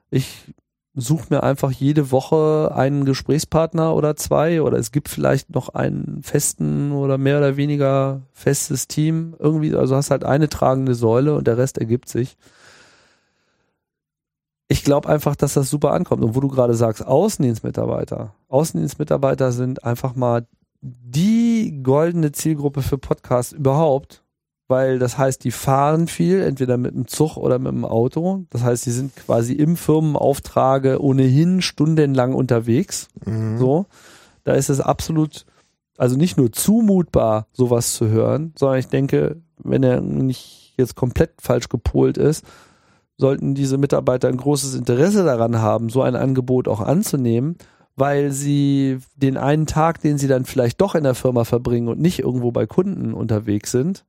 ich suche mir einfach jede Woche einen Gesprächspartner oder zwei oder es gibt vielleicht noch einen festen oder mehr oder weniger festes Team irgendwie, also hast halt eine tragende Säule und der Rest ergibt sich. Ich glaube einfach, dass das super ankommt. Und wo du gerade sagst, Außendienstmitarbeiter. Außendienstmitarbeiter sind einfach mal die goldene Zielgruppe für Podcasts überhaupt, weil das heißt, die fahren viel, entweder mit dem Zug oder mit dem Auto. Das heißt, sie sind quasi im Firmenauftrage ohnehin stundenlang unterwegs. Mhm. So, da ist es absolut, also nicht nur zumutbar, sowas zu hören, sondern ich denke, wenn er nicht jetzt komplett falsch gepolt ist, sollten diese Mitarbeiter ein großes Interesse daran haben, so ein Angebot auch anzunehmen, weil sie den einen Tag, den sie dann vielleicht doch in der Firma verbringen und nicht irgendwo bei Kunden unterwegs sind,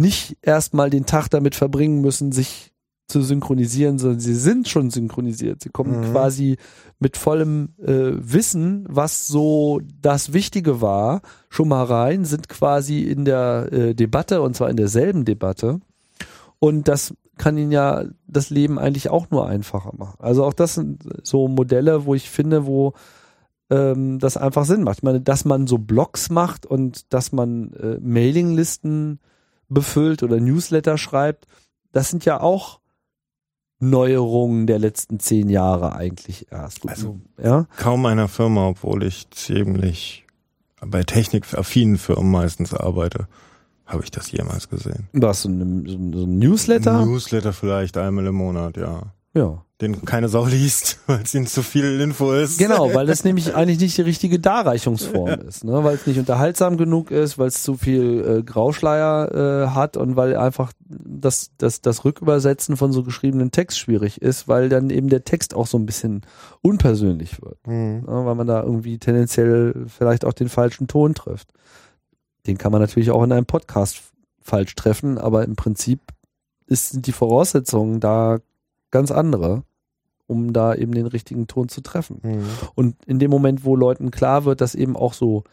nicht erstmal den Tag damit verbringen müssen, sich zu synchronisieren, sondern sie sind schon synchronisiert. Sie kommen Mhm. quasi mit vollem äh, Wissen, was so das Wichtige war, schon mal rein, sind quasi in der äh, Debatte und zwar in derselben Debatte. Und das kann ihnen ja das Leben eigentlich auch nur einfacher machen. Also auch das sind so Modelle, wo ich finde, wo ähm, das einfach Sinn macht. Ich meine, dass man so Blogs macht und dass man äh, Mailinglisten befüllt oder Newsletter schreibt, das sind ja auch Neuerungen der letzten zehn Jahre eigentlich erst. Also- ja, Kaum einer Firma, obwohl ich ziemlich bei technikaffinen Firmen meistens arbeite, habe ich das jemals gesehen. was so ein, so ein, Newsletter? Newsletter vielleicht einmal im Monat, ja. Ja. Den keine Sau liest, *laughs* weil es ihnen zu viel Info ist. Genau, weil das *laughs* nämlich eigentlich nicht die richtige Darreichungsform ist, ne? weil es nicht unterhaltsam genug ist, weil es zu viel äh, Grauschleier äh, hat und weil einfach das, das, das Rückübersetzen von so geschriebenen Text schwierig ist, weil dann eben der Text auch so ein bisschen unpersönlich wird, Mhm. ne? weil man da irgendwie tendenziell vielleicht auch den falschen Ton trifft. Den kann man natürlich auch in einem Podcast falsch treffen, aber im Prinzip ist, sind die Voraussetzungen da ganz andere, um da eben den richtigen Ton zu treffen. Mhm. Und in dem Moment, wo Leuten klar wird, dass eben auch so,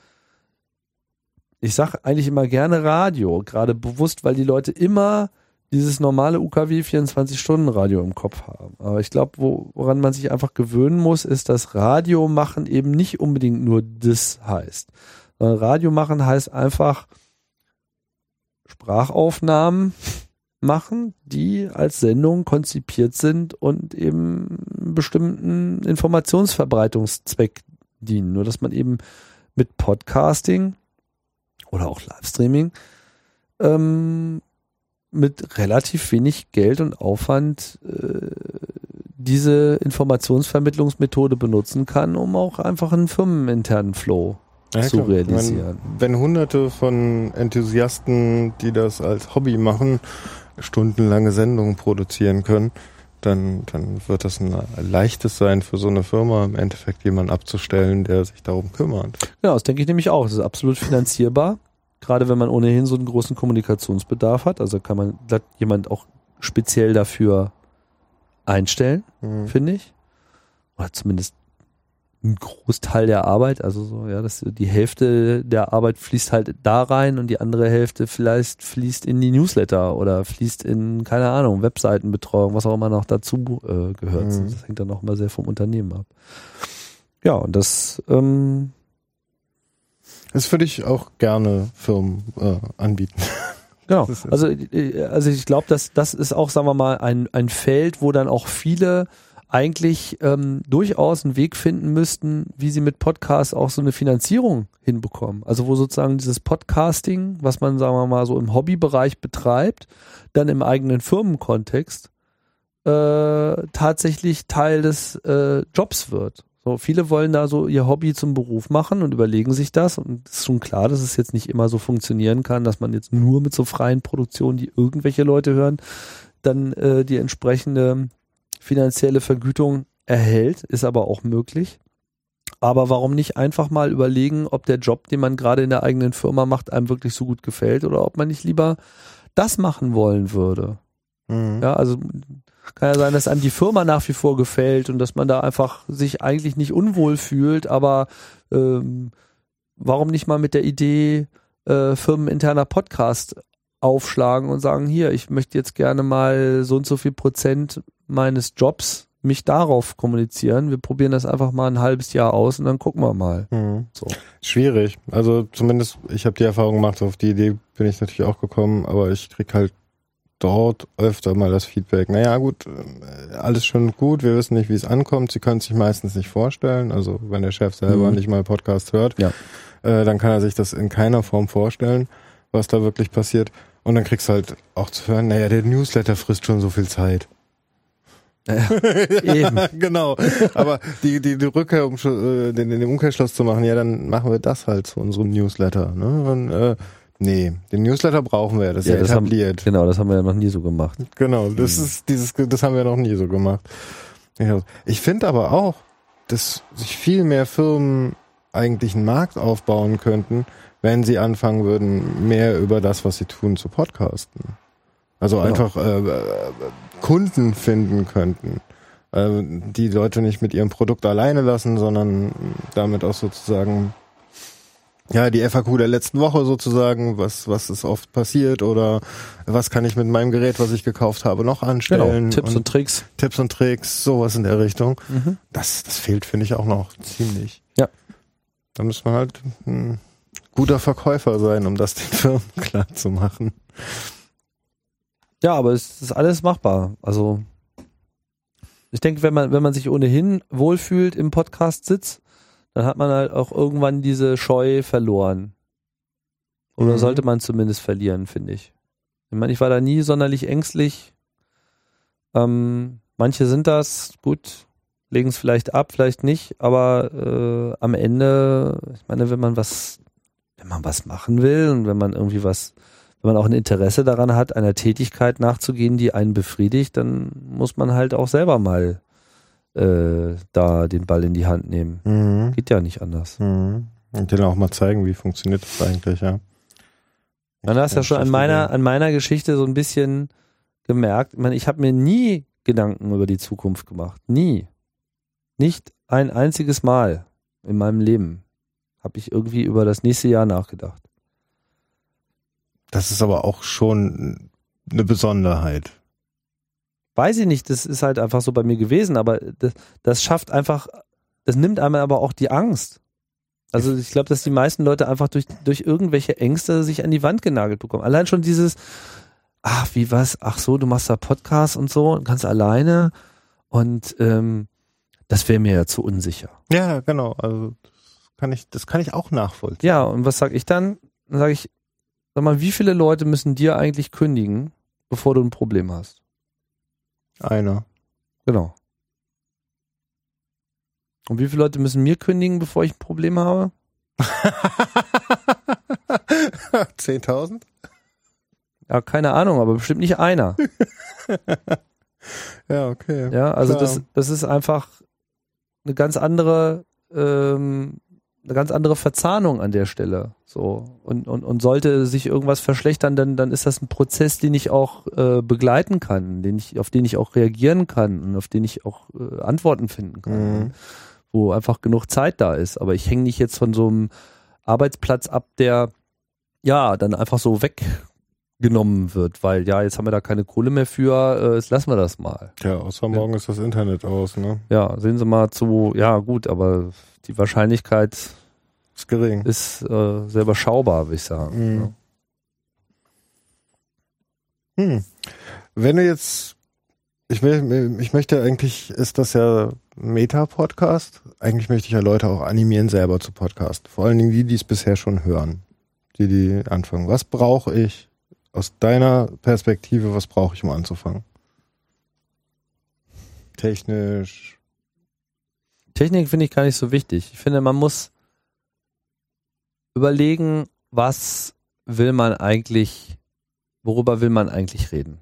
ich sag eigentlich immer gerne Radio, gerade bewusst, weil die Leute immer dieses normale UKW 24-Stunden-Radio im Kopf haben. Aber ich glaube, wo, woran man sich einfach gewöhnen muss, ist, dass Radio machen eben nicht unbedingt nur das heißt. Sondern Radio machen heißt einfach Sprachaufnahmen machen, die als Sendung konzipiert sind und eben einen bestimmten Informationsverbreitungszweck dienen. Nur dass man eben mit Podcasting oder auch Livestreaming ähm, mit relativ wenig Geld und Aufwand äh, diese Informationsvermittlungsmethode benutzen kann, um auch einfach einen firmeninternen Flow Ja, zu klar. realisieren. Wenn, wenn hunderte von Enthusiasten, die das als Hobby machen, stundenlange Sendungen produzieren können, dann, dann wird das ein leichtes sein für so eine Firma, im Endeffekt jemanden abzustellen, der sich darum kümmert. Genau, das denke ich nämlich auch. Es ist absolut finanzierbar. *laughs* Gerade wenn man ohnehin so einen großen Kommunikationsbedarf hat. Also kann man jemand auch speziell dafür einstellen, Mhm. finde ich. Oder zumindest ein Großteil der Arbeit, also so, ja, das, die Hälfte der Arbeit fließt halt da rein und die andere Hälfte vielleicht fließt in die Newsletter oder fließt in, keine Ahnung, Webseitenbetreuung, was auch immer noch dazu äh, gehört. Mhm. Das hängt dann auch immer sehr vom Unternehmen ab. Ja, und das, ähm, Das würde ich auch gerne Firmen äh, anbieten. *laughs* Genau. Also, äh, also ich glaube, dass das ist auch, sagen wir mal, ein, ein Feld, wo dann auch viele eigentlich ähm, durchaus einen Weg finden müssten, wie sie mit Podcasts auch so eine Finanzierung hinbekommen. Also wo sozusagen dieses Podcasting, was man, sagen wir mal, so im Hobbybereich betreibt, dann im eigenen Firmenkontext äh, tatsächlich Teil des äh, Jobs wird. So, viele wollen da so ihr Hobby zum Beruf machen und überlegen sich das. Und es ist schon klar, dass es jetzt nicht immer so funktionieren kann, dass man jetzt nur mit so freien Produktionen, die irgendwelche Leute hören, dann äh, die entsprechende finanzielle Vergütung erhält, ist aber auch möglich. Aber warum nicht einfach mal überlegen, ob der Job, den man gerade in der eigenen Firma macht, einem wirklich so gut gefällt oder ob man nicht lieber das machen wollen würde. Mhm. Ja, also kann ja sein, dass einem die Firma nach wie vor gefällt und dass man da einfach sich eigentlich nicht unwohl fühlt, aber ähm, warum nicht mal mit der Idee äh, firmeninterner Podcast aufschlagen und sagen, hier, ich möchte jetzt gerne mal so und so viel Prozent meines Jobs mich darauf kommunizieren. Wir probieren das einfach mal ein halbes Jahr aus und dann gucken wir mal. Mhm. So. Schwierig. Also zumindest, ich habe die Erfahrung gemacht, auf die Idee bin ich natürlich auch gekommen, aber ich krieg halt dort öfter mal das Feedback. Naja, gut, äh, alles schon gut, wir wissen nicht, wie es ankommt. Sie können sich meistens nicht vorstellen. Also wenn der Chef selber Mhm. nicht mal Podcast hört, Ja. äh, dann kann er sich das in keiner Form vorstellen, was da wirklich passiert. Und dann kriegst du halt auch zu hören, naja, der Newsletter frisst schon so viel Zeit. Eben. *laughs* genau. Aber die, die, die Rückkehr, um äh, den, den Umkehrschluss zu machen, ja, dann machen wir das halt zu unserem Newsletter. Ne? Und, äh, nee, den Newsletter brauchen wir, das ist Ja, ja, das haben- etabliert. Genau, das haben wir ja noch nie so gemacht. Genau, das ist dieses, das haben wir noch nie so gemacht. Ja. Ich finde aber auch, dass sich viel mehr Firmen eigentlich einen Markt aufbauen könnten, wenn sie anfangen würden, mehr über das, was sie tun, zu podcasten. Also Genau. einfach äh, äh, Kunden finden könnten, äh, die Leute nicht mit ihrem Produkt alleine lassen, sondern damit auch sozusagen ja, die FAQ der letzten Woche sozusagen, was, was ist oft passiert oder was kann ich mit meinem Gerät, was ich gekauft habe, noch anstellen. Genau, Tipps und, Tricks. Tipps und Tricks, sowas in der Richtung. Mhm. Das, das fehlt, finde ich, auch noch ziemlich. Ja. Da muss man halt ein guter Verkäufer sein, um das den Firmen *laughs* klar zu machen. Ja, aber es ist alles machbar. Also ich denke, wenn man, wenn man sich ohnehin wohlfühlt im Podcast-Sitz, dann hat man halt auch irgendwann diese Scheu verloren. Oder Mhm. sollte man zumindest verlieren, finde ich. Ich meine, ich war da nie sonderlich ängstlich. Ähm, manche sind das, gut, legen es vielleicht ab, vielleicht nicht, aber äh, am Ende, ich meine, wenn man was, wenn man was machen will und wenn man irgendwie was wenn man auch ein Interesse daran hat, einer Tätigkeit nachzugehen, die einen befriedigt, dann muss man halt auch selber mal äh, da den Ball in die Hand nehmen. Mhm. Geht ja nicht anders. Mhm. Und denen auch mal zeigen, wie funktioniert das eigentlich, ja. Man hast ja schon an meiner, an meiner Geschichte so ein bisschen gemerkt, ich, meine, ich habe mir nie Gedanken über die Zukunft gemacht. Nie. Nicht ein einziges Mal in meinem Leben habe ich irgendwie über das nächste Jahr nachgedacht. Das ist aber auch schon eine Besonderheit. weiß ich nicht, das ist halt einfach so bei mir gewesen, aber das, das schafft einfach, das nimmt einem aber auch die Angst. Also ich glaube, dass die meisten Leute einfach durch, durch irgendwelche Ängste sich an die Wand genagelt bekommen. Allein schon dieses, ach, wie was, ach so, du machst da Podcast und so kannst alleine und ähm, das wäre mir ja zu unsicher. Ja, genau. Also kann ich, das kann ich auch nachvollziehen. Ja, und was sag ich dann? Dann sage ich, sag mal, wie viele Leute müssen dir eigentlich kündigen, bevor du ein Problem hast? Einer. Genau. Und wie viele Leute müssen mir kündigen, bevor ich ein Problem habe? *laughs* 10.000? Ja, keine Ahnung, aber bestimmt nicht einer. *laughs* Ja, okay. Ja, also Klar. das, das ist einfach eine ganz andere, ähm, eine ganz andere Verzahnung an der Stelle. So. Und, und, und sollte sich irgendwas verschlechtern, dann, dann ist das ein Prozess, den ich auch äh, begleiten kann, den ich, auf den ich auch reagieren kann und auf den ich auch äh, Antworten finden kann. Mhm. wo einfach genug Zeit da ist. Aber ich hänge nicht jetzt von so einem Arbeitsplatz ab, der ja dann einfach so weggenommen wird, weil ja, jetzt haben wir da keine Kohle mehr für, äh, jetzt lassen wir das mal. Ja, außer morgen ist das Internet aus, ne? Ja, sehen Sie mal zu, ja gut, aber die Wahrscheinlichkeit Ist gering. ist äh, sehr überschaubar, würde ich sagen. Mhm. Ja. Hm. Wenn du jetzt, ich, will, ich möchte eigentlich, ist das ja Meta-Podcast. Eigentlich möchte ich ja Leute auch animieren, selber zu Podcast. Vor allen Dingen die, die es bisher schon hören. Die, die anfangen. Was brauche ich aus deiner Perspektive, was brauche ich, um anzufangen? Technisch. Technik finde ich gar nicht so wichtig. Ich finde, man muss überlegen, was will man eigentlich, worüber will man eigentlich reden.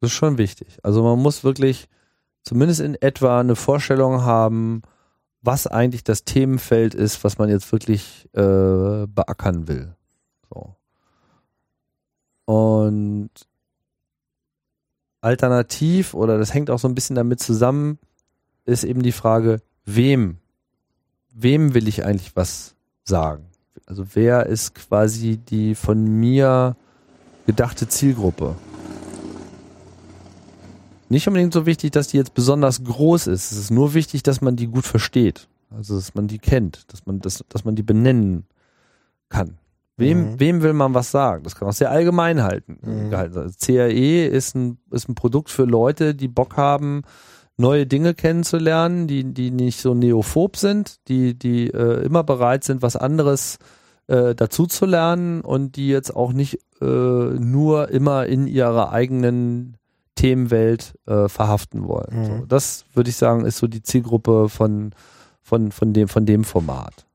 Das ist schon wichtig. Also man muss wirklich zumindest in etwa eine Vorstellung haben, was eigentlich das Themenfeld ist, was man jetzt wirklich äh, beackern will. So. Und alternativ, oder das hängt auch so ein bisschen damit zusammen, ist eben die Frage, wem, wem will ich eigentlich was sagen? Also wer ist quasi die von mir gedachte Zielgruppe? Nicht unbedingt so wichtig, dass die jetzt besonders groß ist. Es ist nur wichtig, dass man die gut versteht. Also dass man die kennt, dass man, das, dass man die benennen kann. Wem, Mhm. wem will man was sagen? Das kann auch sehr allgemein halten. Mhm. Also CAE ist ein, ist ein Produkt für Leute, die Bock haben, neue Dinge kennenzulernen, die, die nicht so neophob sind, die, die äh, immer bereit sind, was anderes äh, dazu zu lernen und die jetzt auch nicht äh, nur immer in ihrer eigenen Themenwelt äh, verhaften wollen. Mhm. So, das würde ich sagen, ist so die Zielgruppe von, von, von, dem, von dem Format.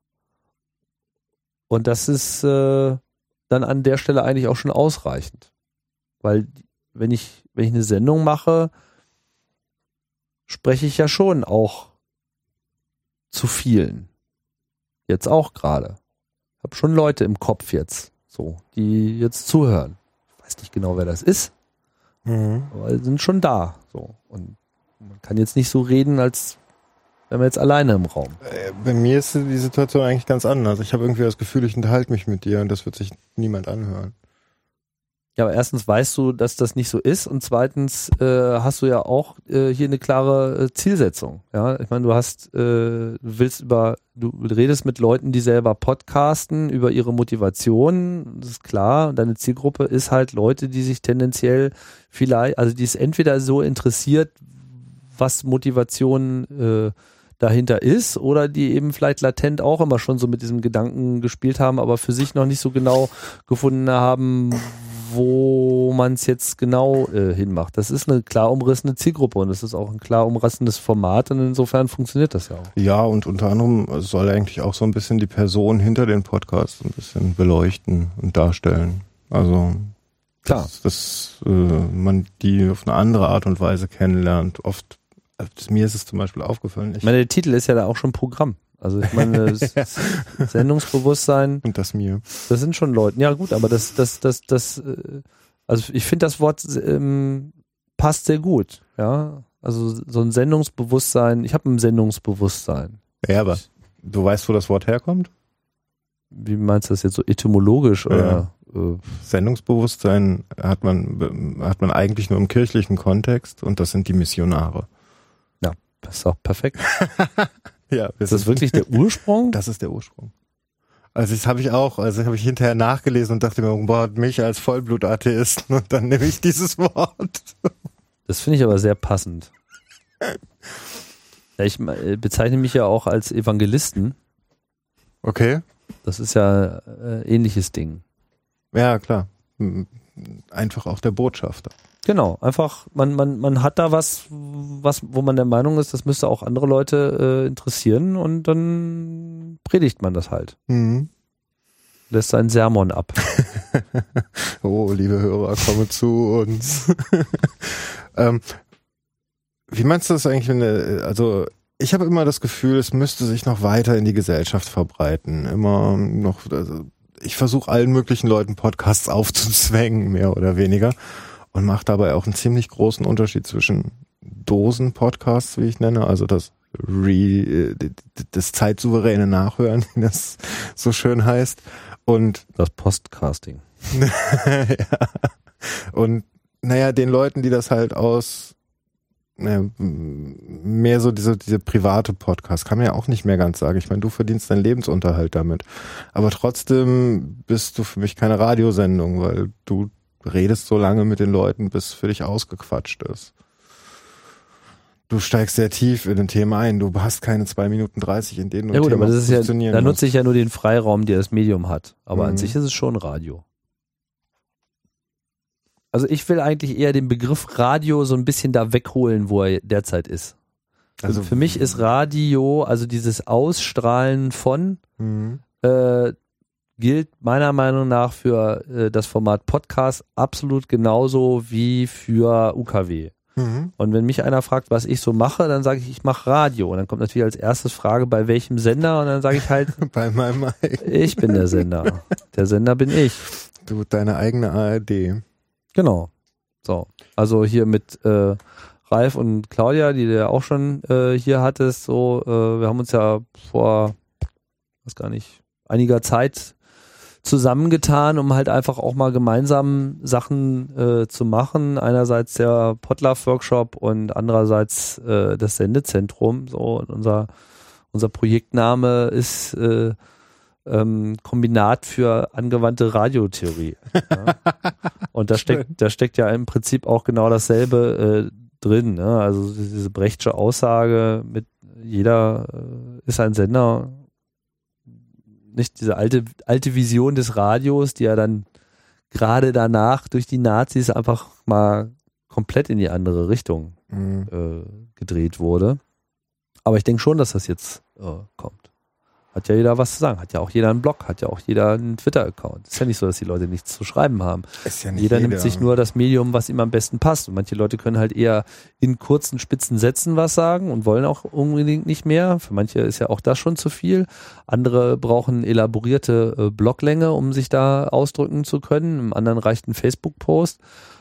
Und das ist äh, dann an der Stelle eigentlich auch schon ausreichend. Weil wenn ich, wenn ich eine Sendung mache, spreche ich ja schon auch zu vielen. Jetzt auch gerade. Ich habe schon Leute im Kopf jetzt, so, die jetzt zuhören. Ich weiß nicht genau, wer das ist, Mhm. aber sind schon da. So. Und man kann jetzt nicht so reden, als wären wir jetzt alleine im Raum. Äh, Bei mir ist die Situation eigentlich ganz anders. Ich habe irgendwie das Gefühl, ich unterhalte mich mit dir und das wird sich niemand anhören. Ja, aber erstens weißt du, dass das nicht so ist und zweitens äh, hast du ja auch äh, hier eine klare äh, Zielsetzung. Ja, ich meine, du hast, äh, du willst über, du redest mit Leuten, die selber podcasten über ihre Motivation, das ist klar. Und deine Zielgruppe ist halt Leute, die sich tendenziell vielleicht, also die es entweder so interessiert, was Motivation äh, dahinter ist oder die eben vielleicht latent auch immer schon so mit diesem Gedanken gespielt haben, aber für sich noch nicht so genau gefunden haben, wo man es jetzt genau äh, hinmacht. Das ist eine klar umrissene Zielgruppe und es ist auch ein klar umrissenes Format und insofern funktioniert das ja auch. Ja, und unter anderem soll eigentlich auch so ein bisschen die Person hinter den Podcasts ein bisschen beleuchten und darstellen. Also Klar. dass, dass äh, man die auf eine andere Art und Weise kennenlernt. Oft, mir ist es zum Beispiel aufgefallen, ich, meine, der Titel ist ja da auch schon Programm. Also ich meine, *laughs* das Sendungsbewusstsein, und das mir. das sind schon Leute. Ja gut, aber das, das, das, das, äh, also ich finde das Wort ähm, passt sehr gut. Ja, also so ein Sendungsbewusstsein. Ich habe ein Sendungsbewusstsein. Ja, aber du weißt, wo das Wort herkommt? Wie meinst du das jetzt so etymologisch oder? Äh, Sendungsbewusstsein hat man, hat man eigentlich nur im kirchlichen Kontext und das sind die Missionare. Das ist doch perfekt. *laughs* Ja, Ist das wirklich der Ursprung? *laughs* Das ist der Ursprung. Also das habe ich auch, also habe ich hinterher nachgelesen und dachte mir, boah, mich als Vollblutatheisten und *laughs* dann nehme ich dieses Wort. Das finde ich aber sehr passend. Ja, ich äh, bezeichne mich ja auch als Evangelisten. Okay. Das ist ja äh, ähnliches Ding. Ja, klar. Einfach auch der Botschafter. Genau, einfach, man, man, man hat da was, was, wo man der Meinung ist, das müsste auch andere Leute äh, interessieren und dann predigt man das halt. Mhm. Lässt seinen Sermon ab. *laughs* Oh, liebe Hörer, komme zu uns. *laughs* ähm, wie meinst du das eigentlich, wenn, also ich habe immer das Gefühl, es müsste sich noch weiter in die Gesellschaft verbreiten. Immer noch, also ich versuche allen möglichen Leuten Podcasts aufzuzwängen, mehr oder weniger. Und mache dabei auch einen ziemlich großen Unterschied zwischen Dosen-Podcasts, wie ich nenne, also das Re, äh, das zeitsouveräne Nachhören, *laughs* wie das so schön heißt. Und Das Postcasting. *laughs* ja. Und naja, den Leuten, die das halt aus naja, mehr so diese, diese private Podcast, kann man ja auch nicht mehr ganz sagen. Ich meine, du verdienst deinen Lebensunterhalt damit. Aber trotzdem bist du für mich keine Radiosendung, weil du redest so lange mit den Leuten, bis für dich ausgequatscht ist. Du steigst sehr tief in ein Thema ein. Du hast keine zwei Minuten dreißig, in denen du Ja gut, Thema aber das ist ja, da nutze ich ja nur den Freiraum, der das Medium hat. Aber an Mhm. sich ist es schon Radio. Also ich will eigentlich eher den Begriff Radio so ein bisschen da wegholen, wo er derzeit ist. Also für mich ist Radio, also dieses Ausstrahlen von, Mhm. äh, gilt meiner Meinung nach für äh, das Format Podcast absolut genauso wie für UKW. Mhm. Und wenn mich einer fragt, was ich so mache, dann sage ich, ich mache Radio. Und dann kommt natürlich als erstes Frage, bei welchem Sender? Und dann sage ich halt, *laughs* Bei meinem ich bin der Sender. Der Sender bin ich. Du, deine eigene ARD. Genau. So. Also hier mit äh, Ralf und Claudia, die du ja auch schon äh, hier hattest, so, äh, wir haben uns ja vor, weiß gar nicht, einiger Zeit zusammengetan, um halt einfach auch mal gemeinsam Sachen äh, zu machen. Einerseits der Potluck Workshop und andererseits äh, das Sendezentrum. So, und unser, unser Projektname ist äh, ähm, Kombinat für angewandte Radiotheorie. *laughs* Ja. Und da steckt, da steckt ja im Prinzip auch genau dasselbe äh, drin. Ne? Also diese Brechtsche Aussage mit jeder äh, ist ein Sender, nicht diese alte, alte Vision des Radios, die ja dann gerade danach durch die Nazis einfach mal komplett in die andere Richtung Mhm. äh, gedreht wurde. Aber ich denke schon, dass das jetzt äh, kommt. Hat ja jeder was zu sagen. Hat ja auch jeder einen Blog, hat ja auch jeder einen Twitter-Account. Ist ja nicht so, dass die Leute nichts zu schreiben haben. Ist ja nicht Jeder, nimmt sich nur das Medium, was ihm am besten passt. Und manche Leute können halt eher in kurzen, spitzen Sätzen was sagen und wollen auch unbedingt nicht mehr. Für manche ist ja auch das schon zu viel. Andere brauchen elaborierte äh, Bloglänge, um sich da ausdrücken zu können. Im anderen reicht ein Facebook-Post.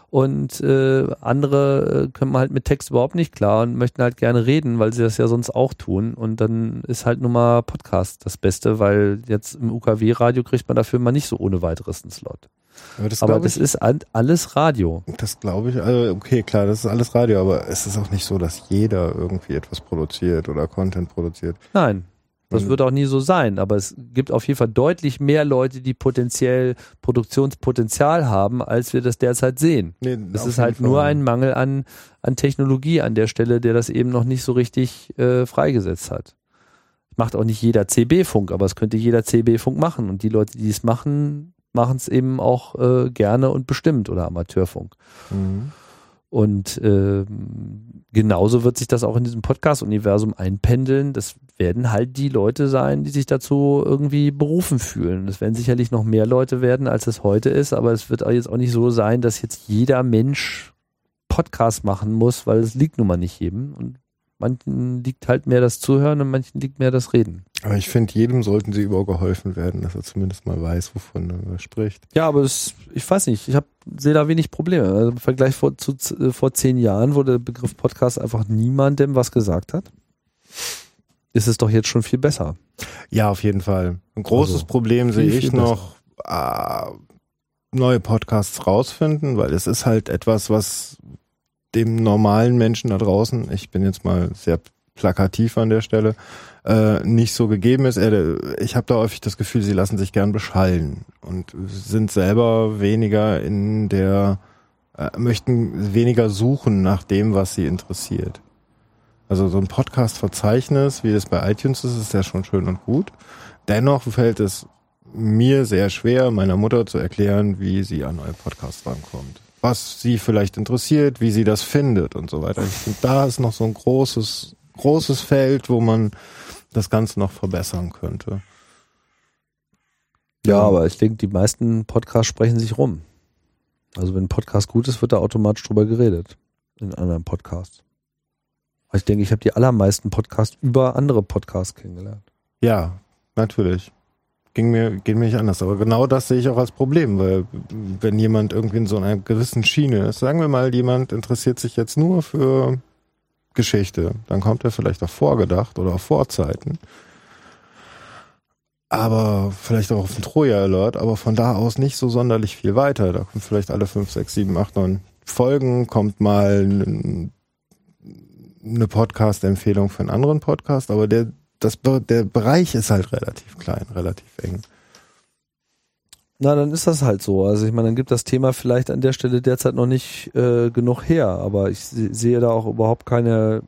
Und äh, andere äh, können halt mit Text überhaupt nicht klar und möchten halt gerne reden, weil sie das ja sonst auch tun. Und dann ist halt nur mal Podcast das Beste, weil jetzt im UKW-Radio kriegt man dafür mal nicht so ohne weiteres einen Slot. Aber das, Aber das ich, ist alles Radio. das glaube ich, also okay, klar, das ist alles Radio, aber es ist auch nicht so, dass jeder irgendwie etwas produziert oder Content produziert. Nein, das Mhm. wird auch nie so sein. Aber es gibt auf jeden Fall deutlich mehr Leute, die potenziell Produktionspotenzial haben, als wir das derzeit sehen. Nee, Es ist halt Fall. nur ein Mangel an, an Technologie an der Stelle, der das eben noch nicht so richtig äh, freigesetzt hat. Macht auch nicht jeder CB-Funk, aber es könnte jeder CB-Funk machen. Und die Leute, die es machen, machen es eben auch äh, gerne und bestimmt oder Amateurfunk. Mhm. Und ähm, genauso wird sich das auch in diesem Podcast-Universum einpendeln. Das werden halt die Leute sein, die sich dazu irgendwie berufen fühlen. Das werden sicherlich noch mehr Leute werden, als es heute ist, aber es wird jetzt auch nicht so sein, dass jetzt jeder Mensch Podcast machen muss, weil es liegt nun mal nicht jedem. Und manchen liegt halt mehr das Zuhören und manchen liegt mehr das Reden. Aber ich finde, jedem sollten sie übergeholfen werden, dass er zumindest mal weiß, wovon er spricht. Ja, aber es, ich weiß nicht, ich sehe da wenig Probleme. Also Im Vergleich vor, zu, zu, vor zehn Jahren, wo der Begriff Podcast einfach niemandem was gesagt hat, ist es doch jetzt schon viel besser. Ja, auf jeden Fall. Ein großes Also, Problem sehe ich noch, äh, neue Podcasts rausfinden, weil es ist halt etwas, was dem normalen Menschen da draußen, ich bin jetzt mal sehr plakativ an der Stelle, äh, nicht so gegeben ist. Ich habe da häufig das Gefühl, sie lassen sich gern beschallen und sind selber weniger in der, äh, möchten weniger suchen nach dem, was sie interessiert. Also so ein Podcast-Verzeichnis, wie das bei iTunes ist, ist ja schon schön und gut. Dennoch fällt es mir sehr schwer, meiner Mutter zu erklären, wie sie an neue Podcasts rankommt. Was sie vielleicht interessiert, wie sie das findet und so weiter. Ich finde, da ist noch so ein großes, großes Feld, wo man das Ganze noch verbessern könnte. Ja, aber ich denke, die meisten Podcasts sprechen sich rum. Also wenn ein Podcast gut ist, wird da automatisch drüber geredet. In anderen Podcasts. Ich denke, ich habe die allermeisten Podcasts über andere Podcasts kennengelernt. Ja, natürlich. Ging mir, geht mir nicht anders. Aber genau das sehe ich auch als Problem, weil wenn jemand irgendwie in so einer gewissen Schiene ist, sagen wir mal, jemand interessiert sich jetzt nur für Geschichte. Dann kommt er vielleicht auch vorgedacht oder auf Vorzeiten. Aber vielleicht auch auf den Troja-Alert, aber von da aus nicht so sonderlich viel weiter. Da kommt vielleicht alle fünf, sechs, sieben, acht, neun Folgen, kommt mal n- eine Podcast-Empfehlung für einen anderen Podcast, aber der, das, der Bereich ist halt relativ klein, relativ eng. Na, dann ist das halt so. Also ich meine, dann gibt das Thema vielleicht an der Stelle derzeit noch nicht äh, genug her, aber ich se- sehe da auch überhaupt keine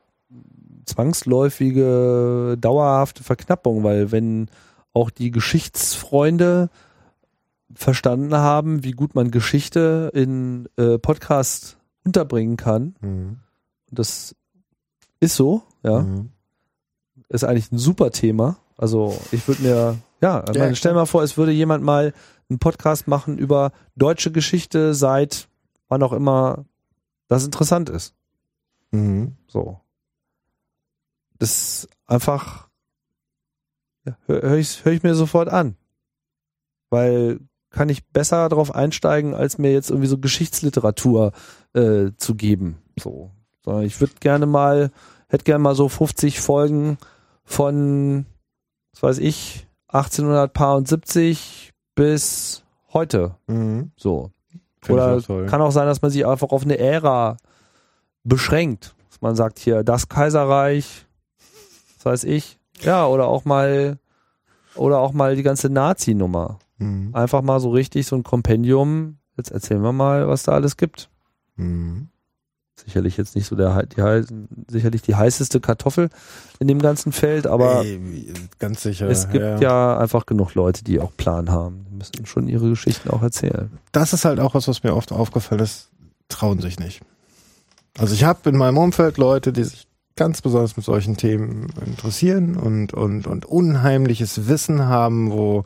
zwangsläufige, dauerhafte Verknappung, weil wenn auch die Geschichtsfreunde verstanden haben, wie gut man Geschichte in äh, Podcast unterbringen kann, Mhm. das ist so, ja, Mhm. ist eigentlich ein super Thema. Also ich würde mir, ja, ich Ja, meine, stell mal vor, es würde jemand mal einen Podcast machen über deutsche Geschichte seit wann auch immer das interessant ist. Mhm. So. Das ist einfach, ja, höre hör ich, hör ich mir sofort an. Weil kann ich besser darauf einsteigen, als mir jetzt irgendwie so Geschichtsliteratur äh, zu geben. So. Sondern ich würde gerne mal, hätte gerne mal so 50 Folgen von, was weiß ich, 1870 bis heute. Mhm. So. Find ich Oder auch toll. kann auch sein, dass man sich einfach auf eine Ära beschränkt. Dass man sagt hier, das Kaiserreich, was weiß ich. Ja, oder auch mal, oder auch mal die ganze Nazi-Nummer. Mhm. Einfach mal so richtig so ein Kompendium. Jetzt erzählen wir mal, was da alles gibt. Mhm. Sicherlich jetzt nicht so der, die, sicherlich die heißeste Kartoffel in dem ganzen Feld, aber Ey, ganz sicher. es gibt ja. einfach genug Leute, die auch Plan haben. Die müssen schon ihre Geschichten auch erzählen. das ist halt auch was, was mir oft aufgefallen ist, trauen sich nicht. Also ich habe in meinem Umfeld Leute, die sich ganz besonders mit solchen Themen interessieren und, und, und unheimliches Wissen haben, wo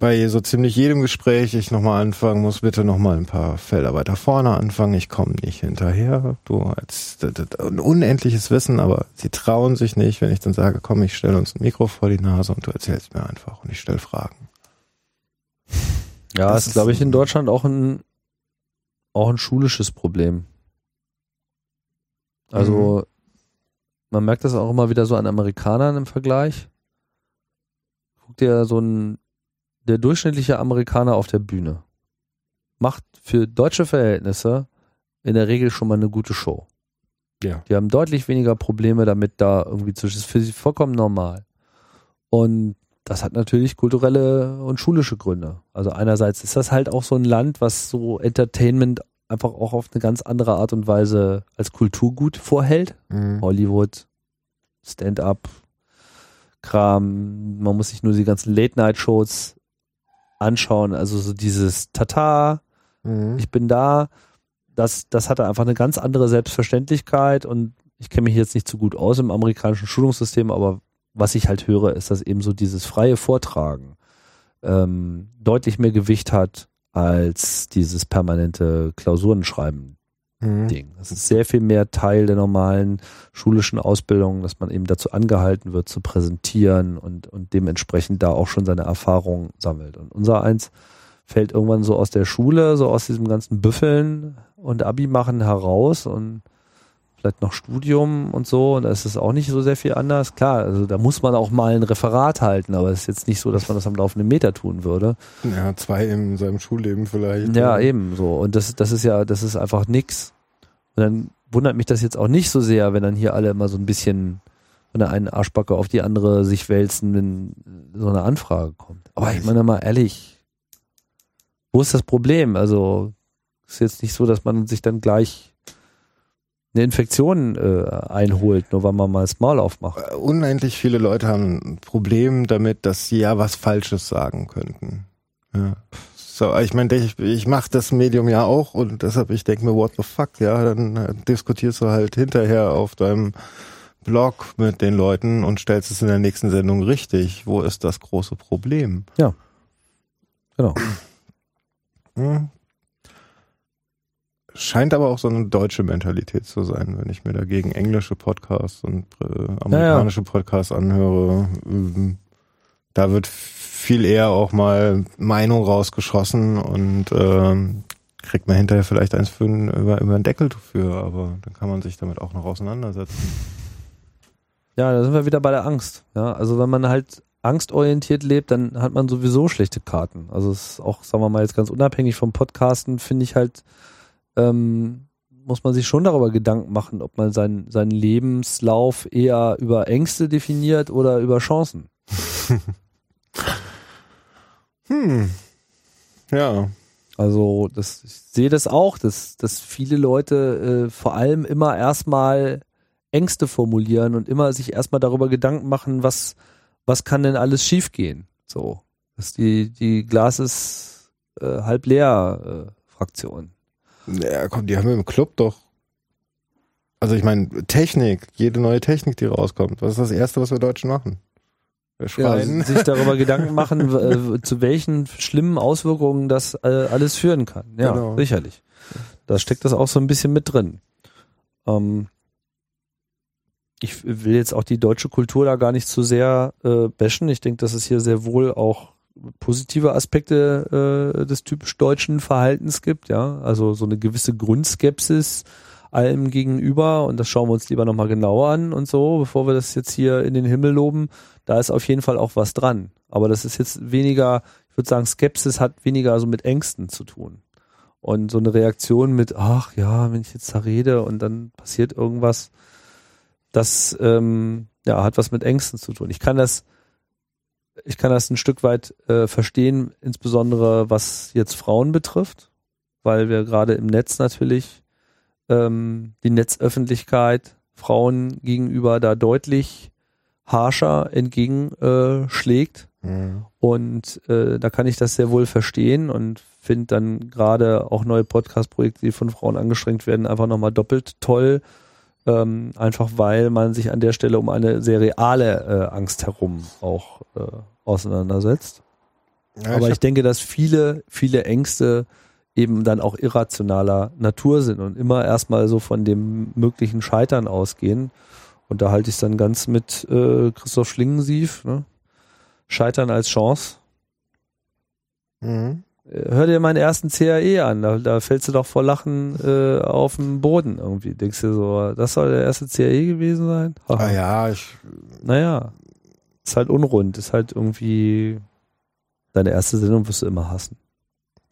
bei so ziemlich jedem Gespräch ich nochmal anfangen muss, bitte nochmal ein paar Felder weiter vorne anfangen, ich komme nicht hinterher. Du d- ein unendliches Wissen, aber sie trauen sich nicht, wenn ich dann sage, komm, ich stelle uns ein Mikro vor die Nase und du erzählst mir einfach und ich stelle Fragen. Ja, Das ist, glaube ich, in Deutschland auch ein, auch ein schulisches Problem. Also, man merkt das auch immer wieder so an Amerikanern im Vergleich. Guck dir so ein, der durchschnittliche Amerikaner auf der Bühne macht für deutsche Verhältnisse in der Regel schon mal eine gute Show. Ja. Die haben deutlich weniger Probleme damit, da irgendwie zu, das ist für sie vollkommen normal. Und das hat natürlich kulturelle und schulische Gründe. Also einerseits ist das halt auch so ein Land, was so Entertainment einfach auch auf eine ganz andere Art und Weise als Kulturgut vorhält. Mhm. Hollywood, Stand-up, Kram. Man muss sich nur die ganzen Late-Night-Shows anschauen. Also so dieses Tata, Mhm. ich bin da. Das, das hatte einfach eine ganz andere Selbstverständlichkeit und ich kenne mich jetzt nicht so gut aus im amerikanischen Schulungssystem, aber was ich halt höre, ist, dass eben so dieses freie Vortragen ähm, deutlich mehr Gewicht hat als dieses permanente Klausurenschreiben Mhm. Ding. Das ist sehr viel mehr Teil der normalen schulischen Ausbildung, dass man eben dazu angehalten wird, zu präsentieren und, und dementsprechend da auch schon seine Erfahrungen sammelt. Und unser eins fällt irgendwann so aus der Schule, so aus diesem ganzen Büffeln und Abi machen heraus und vielleicht noch Studium und so. Und da ist es auch nicht so sehr viel anders. Klar, also da muss man auch mal ein Referat halten, aber es ist jetzt nicht so, dass man das am laufenden Meter tun würde. Ja, zwei in seinem Schulleben vielleicht. Ja, eben so. Und das, das ist ja, das ist einfach nix. Und dann wundert mich das jetzt auch nicht so sehr, wenn dann hier alle immer so ein bisschen von der einen Arschbacke auf die andere sich wälzen, wenn so eine Anfrage kommt. Aber ich meine mal ehrlich, wo ist das Problem? Also ist jetzt nicht so, dass man sich dann gleich eine Infektion äh, einholt, nur weil man mal das Maul aufmacht. Äh, Unendlich viele Leute haben ein Problem damit, dass sie ja was Falsches sagen könnten. Ja. So, ich meine, ich, ich mache das Medium ja auch und deshalb, ich denke mir, what the fuck, ja, dann äh, diskutierst du halt hinterher auf deinem Blog mit den Leuten und stellst es in der nächsten Sendung richtig. Wo ist das große Problem? Genau. Scheint aber auch so eine deutsche Mentalität zu sein, wenn ich mir dagegen englische Podcasts und äh, amerikanische Podcasts anhöre. Ähm, da wird viel eher auch mal Meinung rausgeschossen und ähm, kriegt man hinterher vielleicht eins für einen, über, über einen Deckel für, aber dann kann man sich damit auch noch auseinandersetzen. Ja, da sind wir wieder bei der Angst. Ja, also wenn man halt angstorientiert lebt, dann hat man sowieso schlechte Karten. Also es ist auch, sagen wir mal, jetzt ganz unabhängig vom Podcasten, finde ich halt, ähm, muss man sich schon darüber Gedanken machen, ob man seinen, seinen Lebenslauf eher über Ängste definiert oder über Chancen. *laughs* Hm. Ja. Also das, ich sehe das auch, dass, dass viele Leute äh, vor allem immer erstmal Ängste formulieren und immer sich erstmal darüber Gedanken machen, was, was kann denn alles schiefgehen? So, dass die, die Glas ist äh, halb leer äh, Fraktion. Ja, komm, die haben wir im Club doch. Also ich meine, Technik, jede neue Technik, die rauskommt. Was ist das Erste, was wir Deutschen machen? Wir Ja, schreien. sich darüber *laughs* Gedanken machen, äh, zu welchen schlimmen Auswirkungen das äh, alles führen kann. Ja, Genau. sicherlich. Da steckt das auch so ein bisschen mit drin. Ähm, ich will jetzt auch die deutsche Kultur da gar nicht zu sehr äh, bashen. Ich denke, dass es hier sehr wohl auch positive Aspekte äh, des typisch deutschen Verhaltens gibt. Ja, also so eine gewisse Grundskepsis allem gegenüber und das schauen wir uns lieber nochmal genauer an und so, bevor wir das jetzt hier in den Himmel loben. Da ist auf jeden Fall auch was dran. Aber das ist jetzt weniger, ich würde sagen, Skepsis hat weniger so mit Ängsten zu tun. Und so eine Reaktion mit, ach ja, wenn ich jetzt da rede und dann passiert irgendwas, das ähm, ja, hat was mit Ängsten zu tun. Ich kann das, ich kann das ein Stück weit äh, verstehen, insbesondere was jetzt Frauen betrifft, weil wir gerade im Netz natürlich ähm, die Netzöffentlichkeit Frauen gegenüber da deutlich harscher entgegenschlägt. Äh. Mhm. Und äh, da kann ich das sehr wohl verstehen und finde dann gerade auch neue Podcast-Projekte, die von Frauen angestrengt werden, einfach nochmal doppelt toll. Ähm, einfach weil man sich an der Stelle um eine sehr reale äh, Angst herum auch äh, auseinandersetzt. Ja, Aber ich ich denke, dass viele, viele Ängste eben dann auch irrationaler Natur sind und immer erstmal so von dem möglichen Scheitern ausgehen. Und da halte ich es dann ganz mit äh, Christoph Schlingensief, ne? Scheitern als Chance. mhm. Hör dir meinen ersten CAE an, da, da fällst du doch vor Lachen äh, auf den Boden irgendwie. Denkst du so, das soll der erste CAE gewesen sein? Haha. Ah ja, ich, Naja, ist halt unrund, ist halt irgendwie deine erste Sendung wirst du immer hassen.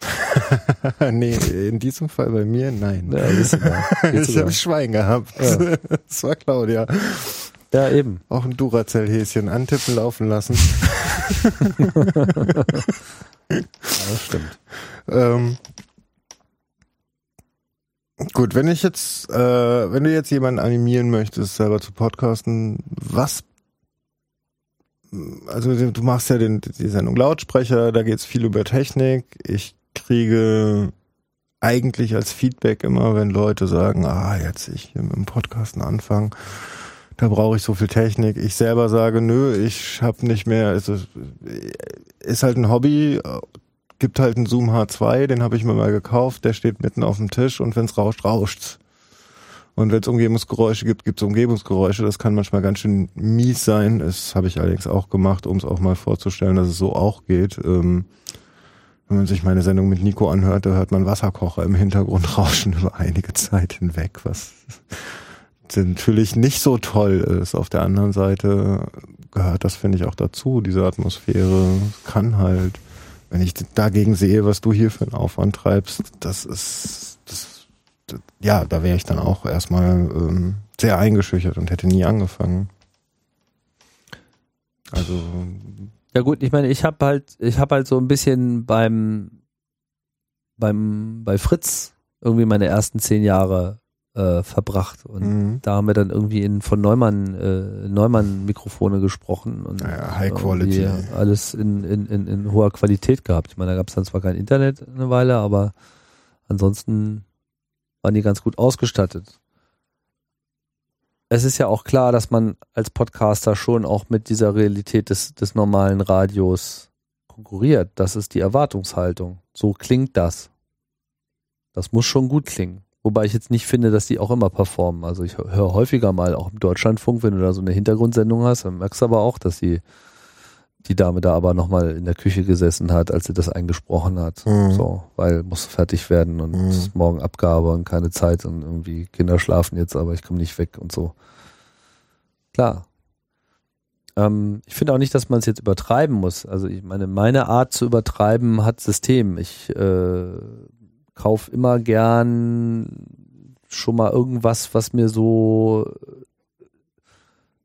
*laughs* nee, in diesem Fall bei mir, nein. Ja, *laughs* ich habe Schwein gehabt. Ja. *laughs* Das war Claudia. Ja, eben. Auch ein Duracell-Häschen antippen, laufen lassen. Ja, das stimmt. Ähm, gut, wenn ich jetzt, äh, wenn du jetzt jemanden animieren möchtest, selber zu podcasten, was, also du machst ja den, die Sendung Lautsprecher, da geht's viel über Technik. Ich kriege eigentlich als Feedback immer, wenn Leute sagen, ah, jetzt ich dem Podcasten anfangen, da brauche ich so viel Technik. Ich selber sage, nö, ich habe nicht mehr, es ist, ist halt ein Hobby, gibt halt einen Zoom H2, den habe ich mir mal gekauft, der steht mitten auf dem Tisch und wenn's rauscht, rauscht's. Und wenn es Umgebungsgeräusche gibt, gibt's Umgebungsgeräusche. Das kann manchmal ganz schön mies sein. Das habe ich allerdings auch gemacht, um es auch mal vorzustellen, dass es so auch geht. Ähm, wenn man sich meine Sendung mit Nico anhört, da hört man Wasserkocher im Hintergrund *laughs* rauschen über einige Zeit hinweg, was natürlich nicht so toll ist. Auf der anderen Seite gehört das, finde ich, auch dazu. Diese Atmosphäre kann halt, wenn ich dagegen sehe, was du hier für einen Aufwand treibst, das ist, das, das, ja, da wäre ich dann auch erstmal ähm, sehr eingeschüchtert und hätte nie angefangen. Also, Ja gut, ich meine, ich habe halt, ich habe halt so ein bisschen beim, beim, bei Fritz irgendwie meine ersten zehn Jahre äh, verbracht und mh. da haben wir dann irgendwie in von Neumann äh, Neumann Mikrofone gesprochen und Ja, High Quality. alles in, in, in, in hoher Qualität gehabt. Ich meine, da gab es dann zwar kein Internet eine Weile, aber ansonsten waren die ganz gut ausgestattet. Es ist ja auch klar, dass man als Podcaster schon auch mit dieser Realität des, des normalen Radios konkurriert. Das ist die Erwartungshaltung. So klingt das. Das muss schon gut klingen. Wobei ich jetzt nicht finde, dass die auch immer performen. Also ich höre häufiger mal auch im Deutschlandfunk, wenn du da so eine Hintergrundsendung hast, dann merkst du aber auch, dass die die Dame da aber nochmal in der Küche gesessen hat, als sie das eingesprochen hat. Mhm. So, weil muss fertig werden und Mhm. es ist morgen Abgabe und keine Zeit und irgendwie Kinder schlafen jetzt, aber ich komme nicht weg und so. Klar. Ähm, ich finde auch nicht, dass man es jetzt übertreiben muss. Also ich meine, meine Art zu übertreiben hat System. Ich äh, kauf immer gern schon mal irgendwas, was mir so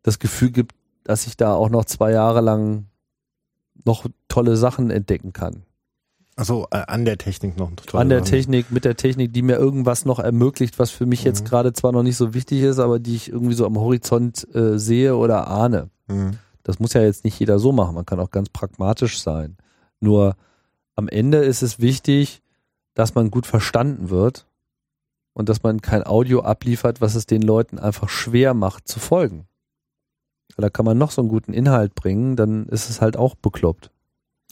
das Gefühl gibt, dass ich da auch noch zwei Jahre lang noch tolle Sachen entdecken kann. Also an der Technik noch. toll An der dran. Technik, mit der Technik, die mir irgendwas noch ermöglicht, was für mich jetzt Mhm. gerade zwar noch nicht so wichtig ist, aber die ich irgendwie so am Horizont äh, sehe oder ahne. Mhm. Das muss ja jetzt nicht jeder so machen. Man kann auch ganz pragmatisch sein. Nur am Ende ist es wichtig, dass man gut verstanden wird und dass man kein Audio abliefert, was es den Leuten einfach schwer macht zu folgen. Da kann man noch so einen guten Inhalt bringen, dann ist es halt auch bekloppt.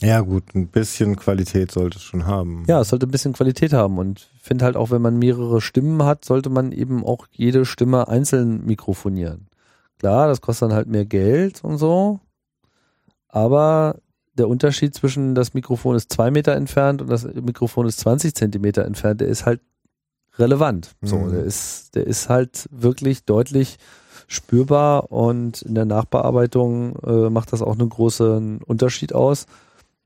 Ja gut, ein bisschen Qualität sollte es schon haben. Ja, es sollte ein bisschen Qualität haben und ich finde halt auch, wenn man mehrere Stimmen hat, sollte man eben auch jede Stimme einzeln mikrofonieren. Klar, das kostet dann halt mehr Geld und so, aber der Unterschied zwischen das Mikrofon ist zwei Meter entfernt und das Mikrofon ist 20 Zentimeter entfernt, der ist halt relevant. So, Mhm. der ist, der ist halt wirklich deutlich spürbar und in der Nachbearbeitung äh, macht das auch einen großen Unterschied aus.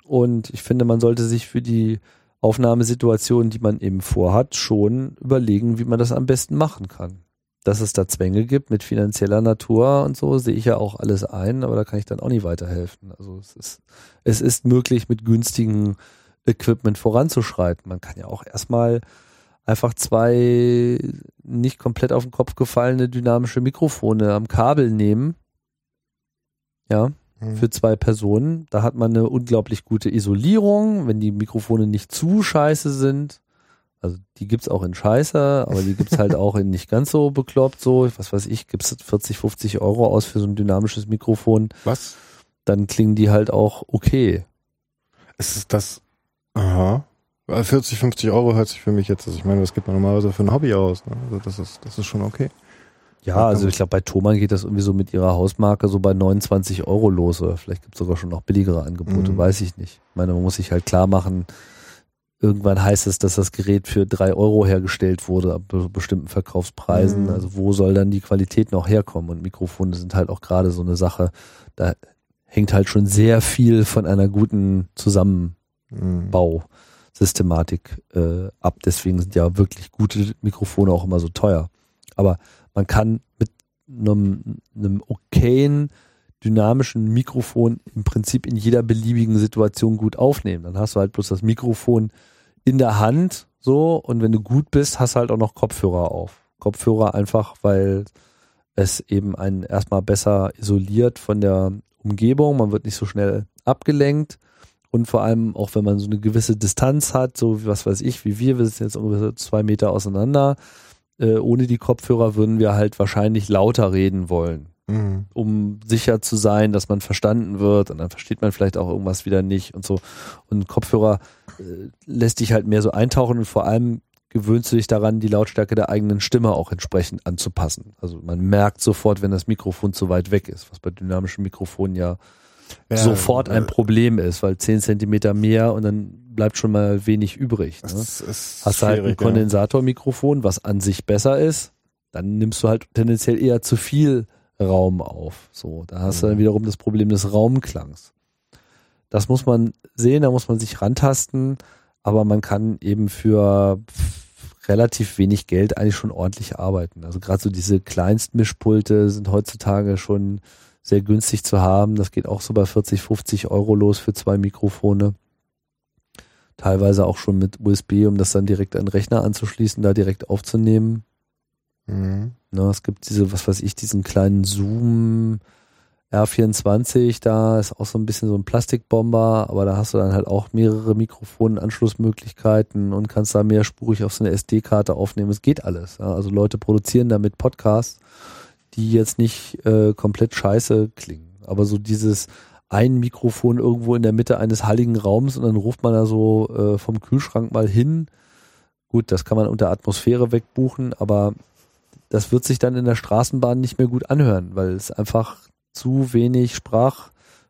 Und ich finde, man sollte sich für die Aufnahmesituation, die man eben vorhat, schon überlegen, wie man das am besten machen kann. Dass es da Zwänge gibt mit finanzieller Natur und so, sehe ich ja auch alles ein, aber da kann ich dann auch nicht weiterhelfen. Also es ist, es ist möglich, mit günstigem Equipment voranzuschreiten. Man kann ja auch erstmal einfach zwei nicht komplett auf den Kopf gefallene dynamische Mikrofone am Kabel nehmen. Ja, Mhm. für zwei Personen. Da hat man eine unglaublich gute Isolierung, wenn die Mikrofone nicht zu scheiße sind. Also die gibt's auch in scheiße, aber die gibt's halt *laughs* auch in nicht ganz so bekloppt so. Was weiß ich, gibt's 40, 50 Euro aus für so ein dynamisches Mikrofon. Was? Dann klingen die halt auch okay. Es ist das. Aha. Weil 40, 50 Euro hört sich für mich jetzt. Also ich meine, was gibt man normalerweise für ein Hobby aus? Ne? Also das ist, das ist schon okay. Ja, also ich glaube, bei Thomann geht das irgendwie so mit ihrer Hausmarke so bei 29 Euro los. Oder vielleicht gibt's sogar schon noch billigere Angebote, Mhm. weiß ich nicht. Ich meine, man muss sich halt klar machen, irgendwann heißt es, dass das Gerät für drei Euro hergestellt wurde, ab be- bestimmten Verkaufspreisen. Mhm. Also wo soll dann die Qualität noch herkommen? Und Mikrofone sind halt auch gerade so eine Sache, da hängt halt schon sehr viel von einer guten Zusammenbausystematik Mhm. äh, ab. Deswegen sind ja wirklich gute Mikrofone auch immer so teuer. Aber man kann mit einem, einem okayen, dynamischen Mikrofon im Prinzip in jeder beliebigen Situation gut aufnehmen. Dann hast du halt bloß das Mikrofon in der Hand, so, und wenn du gut bist, hast halt auch noch Kopfhörer auf. Kopfhörer einfach, weil es eben einen erstmal besser isoliert von der Umgebung, man wird nicht so schnell abgelenkt und vor allem auch wenn man so eine gewisse Distanz hat, so wie was weiß ich, wie wir, wir sind jetzt ungefähr zwei Meter auseinander, äh, ohne die Kopfhörer würden wir halt wahrscheinlich lauter reden wollen, Mhm. um sicher zu sein, dass man verstanden wird und dann versteht man vielleicht auch irgendwas wieder nicht und so. Und Kopfhörer lässt dich halt mehr so eintauchen und vor allem gewöhnst du dich daran, die Lautstärke der eigenen Stimme auch entsprechend anzupassen. Also man merkt sofort, wenn das Mikrofon zu weit weg ist, was bei dynamischen Mikrofonen ja, Ja, sofort ein äh, Problem ist, weil 10 Zentimeter mehr und dann bleibt schon mal wenig übrig. Ne? Hast du halt ein. Kondensatormikrofon, was an sich besser ist, dann nimmst du halt tendenziell eher zu viel Raum auf. So, da hast du dann Mhm. wiederum das Problem des Raumklangs. Das muss man sehen, da muss man sich rantasten, aber man kann eben für relativ wenig Geld eigentlich schon ordentlich arbeiten. Also gerade so diese Kleinstmischpulte sind heutzutage schon sehr günstig zu haben. Das geht auch so bei 40, 50 Euro los für zwei Mikrofone teilweise auch schon mit USB, um das dann direkt an den Rechner anzuschließen, da direkt aufzunehmen. Mhm. Ne, es gibt diese, was weiß ich, diesen kleinen Zoom R24, da ist auch so ein bisschen so ein Plastikbomber, aber da hast du dann halt auch mehrere Mikrofonanschlussmöglichkeiten und kannst da mehrspurig auf so eine SD-Karte aufnehmen. Es geht alles. Also Leute produzieren damit Podcasts, die jetzt nicht äh, komplett scheiße klingen. Aber so dieses ein Mikrofon irgendwo in der Mitte eines halligen Raums und dann ruft man da so äh, vom Kühlschrank mal hin. Gut, das kann man unter Atmosphäre wegbuchen, aber das wird sich dann in der Straßenbahn nicht mehr gut anhören, weil es einfach zu wenig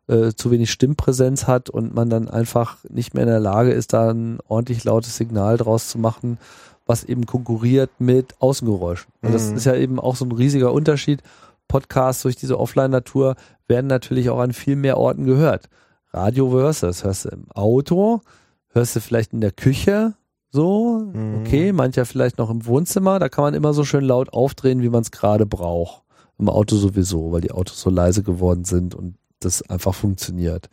äh, zu wenig Stimmpräsenz hat und man dann einfach nicht mehr in der Lage ist, da ein ordentlich lautes Signal draus zu machen, was eben konkurriert mit Außengeräuschen. Und das Mhm. ist ja eben auch so ein riesiger Unterschied. Podcasts durch diese Offline-Natur werden natürlich auch an viel mehr Orten gehört. Radio hörst du, das hörst du im Auto, hörst du vielleicht in der Küche, so, Mhm. okay, mancher vielleicht noch im Wohnzimmer, da kann man immer so schön laut aufdrehen, wie man es gerade braucht. Im Auto sowieso, weil die Autos so leise geworden sind und das einfach funktioniert.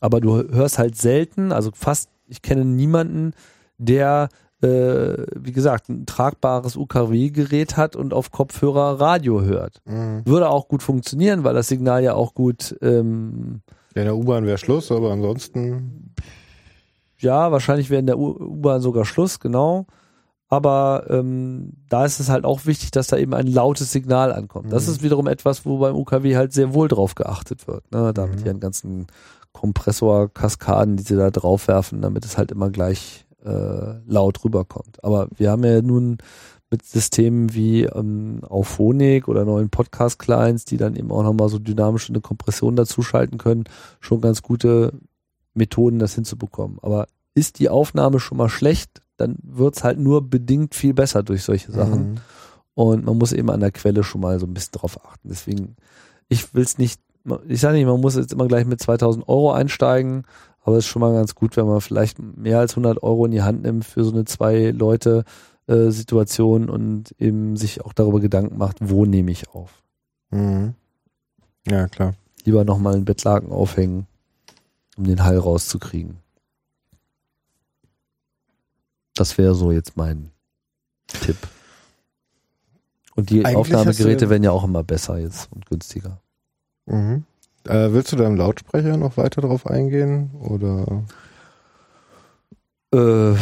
Aber du hörst halt selten, also fast, ich kenne niemanden, der, äh, wie gesagt, ein tragbares UKW-Gerät hat und auf Kopfhörer Radio hört. Mhm. Würde auch gut funktionieren, weil das Signal ja auch gut, ähm, Ja, in der U-Bahn wäre Schluss, aber ansonsten. ja, wahrscheinlich wäre in der U-Bahn sogar Schluss, genau. Aber ähm, da ist es halt auch wichtig, dass da eben ein lautes Signal ankommt. Das Mhm. ist wiederum etwas, wo beim UKW halt sehr wohl drauf geachtet wird. Ne? Da mit Mhm. ihren ganzen Kompressorkaskaden, die sie da draufwerfen, damit es halt immer gleich äh, laut rüberkommt. Aber wir haben ja nun mit Systemen wie ähm, Auphonic oder neuen Podcast-Clients, die dann eben auch nochmal so dynamisch eine Kompression dazuschalten können, schon ganz gute Methoden, das hinzubekommen. Aber ist die Aufnahme schon mal schlecht, dann wird's halt nur bedingt viel besser durch solche Sachen. Mhm. Und man muss eben an der Quelle schon mal so ein bisschen drauf achten. Deswegen, ich will's nicht, ich sage nicht, man muss jetzt immer gleich mit 2000 Euro einsteigen, aber es ist schon mal ganz gut, wenn man vielleicht mehr als 100 Euro in die Hand nimmt für so eine zwei Leute äh, Situation und eben sich auch darüber Gedanken macht, wo nehme ich auf. Mhm. Ja, klar. Lieber nochmal einen Bettlaken aufhängen, um den Hall rauszukriegen. Das wäre so jetzt mein Tipp. Und die Eigentlich Aufnahmegeräte werden ja auch immer besser jetzt und günstiger. Mhm. Äh, willst du da im Lautsprecher noch weiter drauf eingehen? Oder? Äh,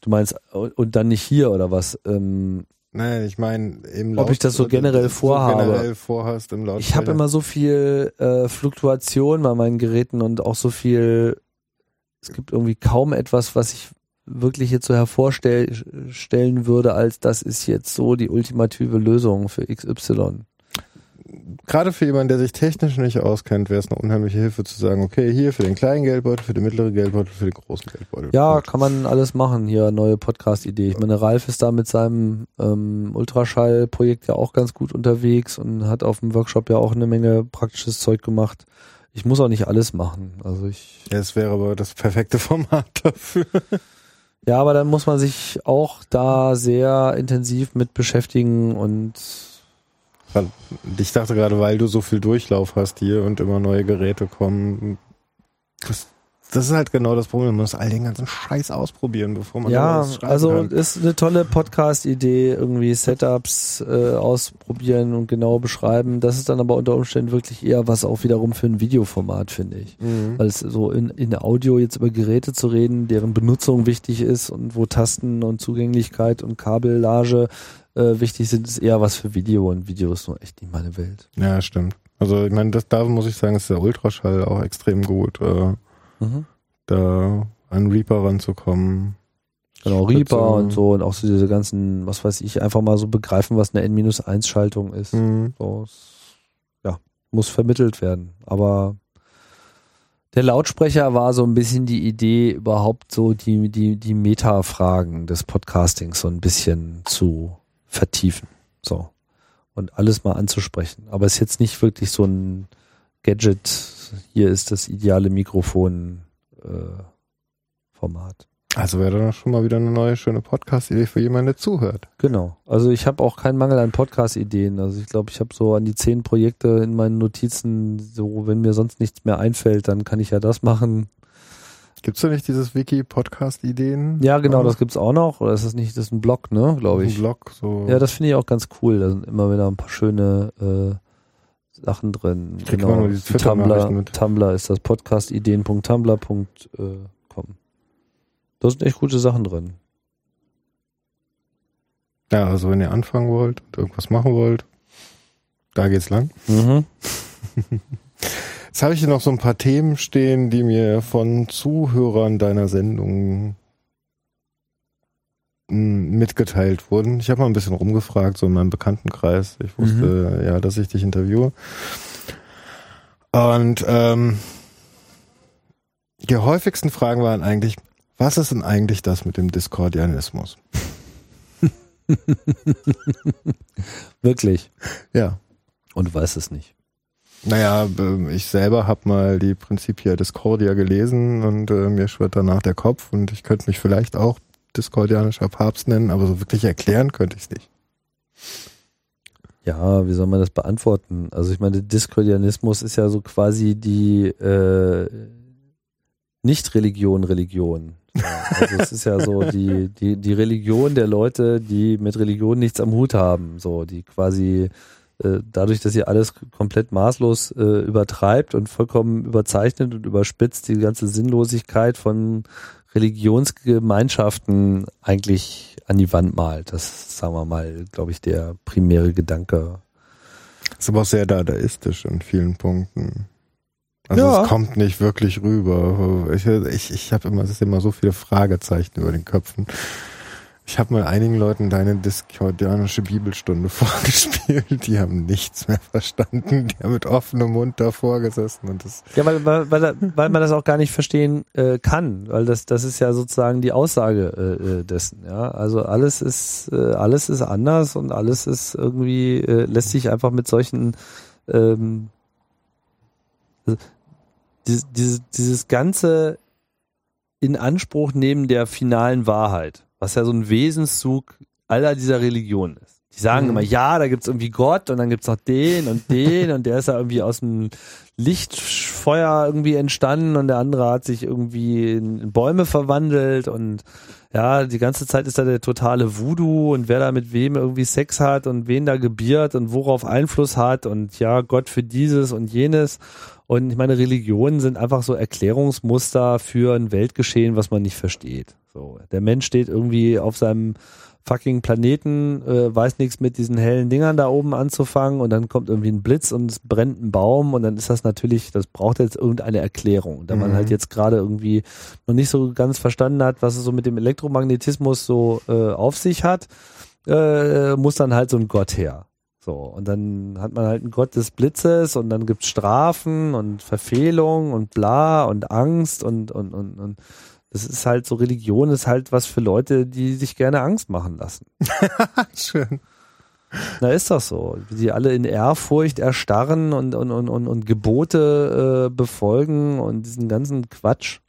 du meinst, und dann nicht hier oder was? Ähm, Nein, ich meine, im Ob ich das so generell so vorhabe? generell vorhast im Lautsprecher. ich habe immer so viel äh, Fluktuation bei meinen Geräten und auch so viel, es gibt irgendwie kaum etwas, was ich wirklich jetzt so hervorstellen würde, als das ist jetzt so die ultimative Lösung für XY. gerade für jemanden, der sich technisch nicht auskennt, wäre es eine unheimliche Hilfe zu sagen, okay, hier für den kleinen Geldbeutel, für den mittleren Geldbeutel, für den großen Geldbeutel. Ja, kann man alles machen. Hier neue Podcast-Idee. Ich meine, Ralf ist da mit seinem ähm, Ultraschall-Projekt ja auch ganz gut unterwegs und hat auf dem Workshop ja auch eine Menge praktisches Zeug gemacht. Ich muss auch nicht alles machen. Also ich, Ja, es wäre aber das perfekte *laughs* Format dafür. Ja, aber dann muss man sich auch da sehr intensiv mit beschäftigen und Ich dachte gerade, weil du so viel Durchlauf hast hier und immer neue Geräte kommen, das, das ist halt genau das Problem. Man muss all den ganzen Scheiß ausprobieren, bevor man ja, was schreiben also kann. ist eine tolle Podcast-Idee, irgendwie Setups äh, ausprobieren und genau beschreiben. Das ist dann aber unter Umständen wirklich eher was auch wiederum für ein Videoformat, finde ich. Mhm. Weil es so in, in Audio jetzt über Geräte zu reden, deren Benutzung wichtig ist und wo Tasten und Zugänglichkeit und Kabellage äh, wichtig sind, ist eher was für Video und Video ist nur echt nicht meine Welt. Ja, stimmt. Also ich meine, das da muss ich sagen, ist der Ultraschall auch extrem gut, äh, Mhm. da an Reaper ranzukommen. Genau, Spitze. Reaper und so und auch so diese ganzen, was weiß ich, einfach mal so begreifen, was eine N-1-Schaltung ist. Mhm. So, ja, muss vermittelt werden. Aber der Lautsprecher war so ein bisschen die Idee, überhaupt so die, die, die Meta-Fragen des Podcastings so ein bisschen zu vertiefen. So. Und alles mal anzusprechen. Aber es ist jetzt nicht wirklich so ein Gadget, hier ist das ideale Mikrofon äh. Also wäre dann schon mal wieder eine neue schöne Podcast-Idee für jemanden, der zuhört. Genau. Also ich habe auch keinen Mangel an Podcast-Ideen. Also ich glaube, ich habe so an die zehn Projekte in meinen Notizen, so wenn mir sonst nichts mehr einfällt, dann kann ich ja das machen. Gibt's da nicht dieses Wiki Podcast-Ideen? Ja, genau, das gibt's auch noch. Oder ist das nicht, das ist ein Blog, ne, glaube Ein ich. Blog, so. Ja, das finde ich auch ganz cool. Da sind immer wieder ein paar schöne äh, Sachen drin. Kriegt genau. nur die Die Twitter-Nachrichten Tumblr. Tumblr ist das podcastideen.tumblr.com. Da sind echt gute Sachen drin. ja, also wenn ihr anfangen wollt und irgendwas machen wollt, da geht's lang. Mhm. *laughs* Jetzt habe ich hier noch so ein paar Themen stehen, die mir von Zuhörern deiner Sendung mitgeteilt wurden. Ich habe mal ein bisschen rumgefragt, so in meinem Bekanntenkreis. Ich wusste ja, dass ich dich interviewe. Und ähm, die häufigsten Fragen waren eigentlich, was ist denn eigentlich das mit dem Diskordianismus? *laughs* Wirklich. Ja. Und du weißt es nicht. Naja, ich selber habe mal die Principia Discordia gelesen und äh, mir schwirrt danach der Kopf und ich könnte mich vielleicht auch diskordianischer Papst nennen, aber so wirklich erklären könnte ich es nicht. Ja, wie soll man das beantworten? Also ich meine, Diskordianismus ist ja so quasi die äh, Nicht-Religion, Religion. Also es ist ja so die, die, die Religion der Leute, die mit Religion nichts am Hut haben, so, die quasi äh, dadurch, dass ihr alles komplett maßlos äh, übertreibt und vollkommen überzeichnet und überspitzt, die ganze Sinnlosigkeit von Religionsgemeinschaften eigentlich an die Wand malt. Das ist, sagen wir mal, glaube ich, der primäre Gedanke. Ist aber auch sehr dadaistisch in vielen Punkten. Also Ja. es kommt nicht wirklich rüber. Ich, ich, ich habe immer, es ist immer so viele Fragezeichen über den Köpfen. Ich habe mal einigen Leuten deine diskordianische Bibelstunde *laughs* vorgespielt, die haben nichts mehr verstanden. Die haben mit offenem Mund davor gesessen und das Ja, weil, weil, weil, weil man das auch gar nicht verstehen äh, kann, weil das, das ist ja sozusagen die Aussage äh, äh, dessen. Ja, also alles ist äh, alles ist anders und alles ist irgendwie äh, lässt sich einfach mit solchen ähm, also dieses, dieses, dieses ganze in Anspruch nehmen der finalen Wahrheit, was ja so ein Wesenszug aller dieser Religionen ist. Die sagen Mhm. immer, ja, da gibt's irgendwie Gott und dann gibt's noch den und den und der ist ja irgendwie aus dem Lichtfeuer irgendwie entstanden und der andere hat sich irgendwie in Bäume verwandelt und ja, die ganze Zeit ist da der totale Voodoo und wer da mit wem irgendwie Sex hat und wen da gebiert und worauf Einfluss hat und ja, Gott für dieses und jenes. Und ich meine, Religionen sind einfach so Erklärungsmuster für ein Weltgeschehen, was man nicht versteht. So, der Mensch steht irgendwie auf seinem fucking Planeten, äh, weiß nichts mit diesen hellen Dingern da oben anzufangen und dann kommt irgendwie ein Blitz und es brennt ein Baum und dann ist das natürlich, das braucht jetzt irgendeine Erklärung. Da man Mhm. halt jetzt gerade irgendwie noch nicht so ganz verstanden hat, was es so mit dem Elektromagnetismus so äh, auf sich hat, äh, muss dann halt so ein Gott her. So, und dann hat man halt einen Gott des Blitzes und dann gibt's Strafen und Verfehlung und bla und Angst und, und, und, und das ist halt so, Religion ist halt was für Leute, die sich gerne Angst machen lassen. *laughs* schön. Na, ist das so. Wie die alle in Ehrfurcht erstarren und, und, und, und, und Gebote äh, befolgen und diesen ganzen Quatsch.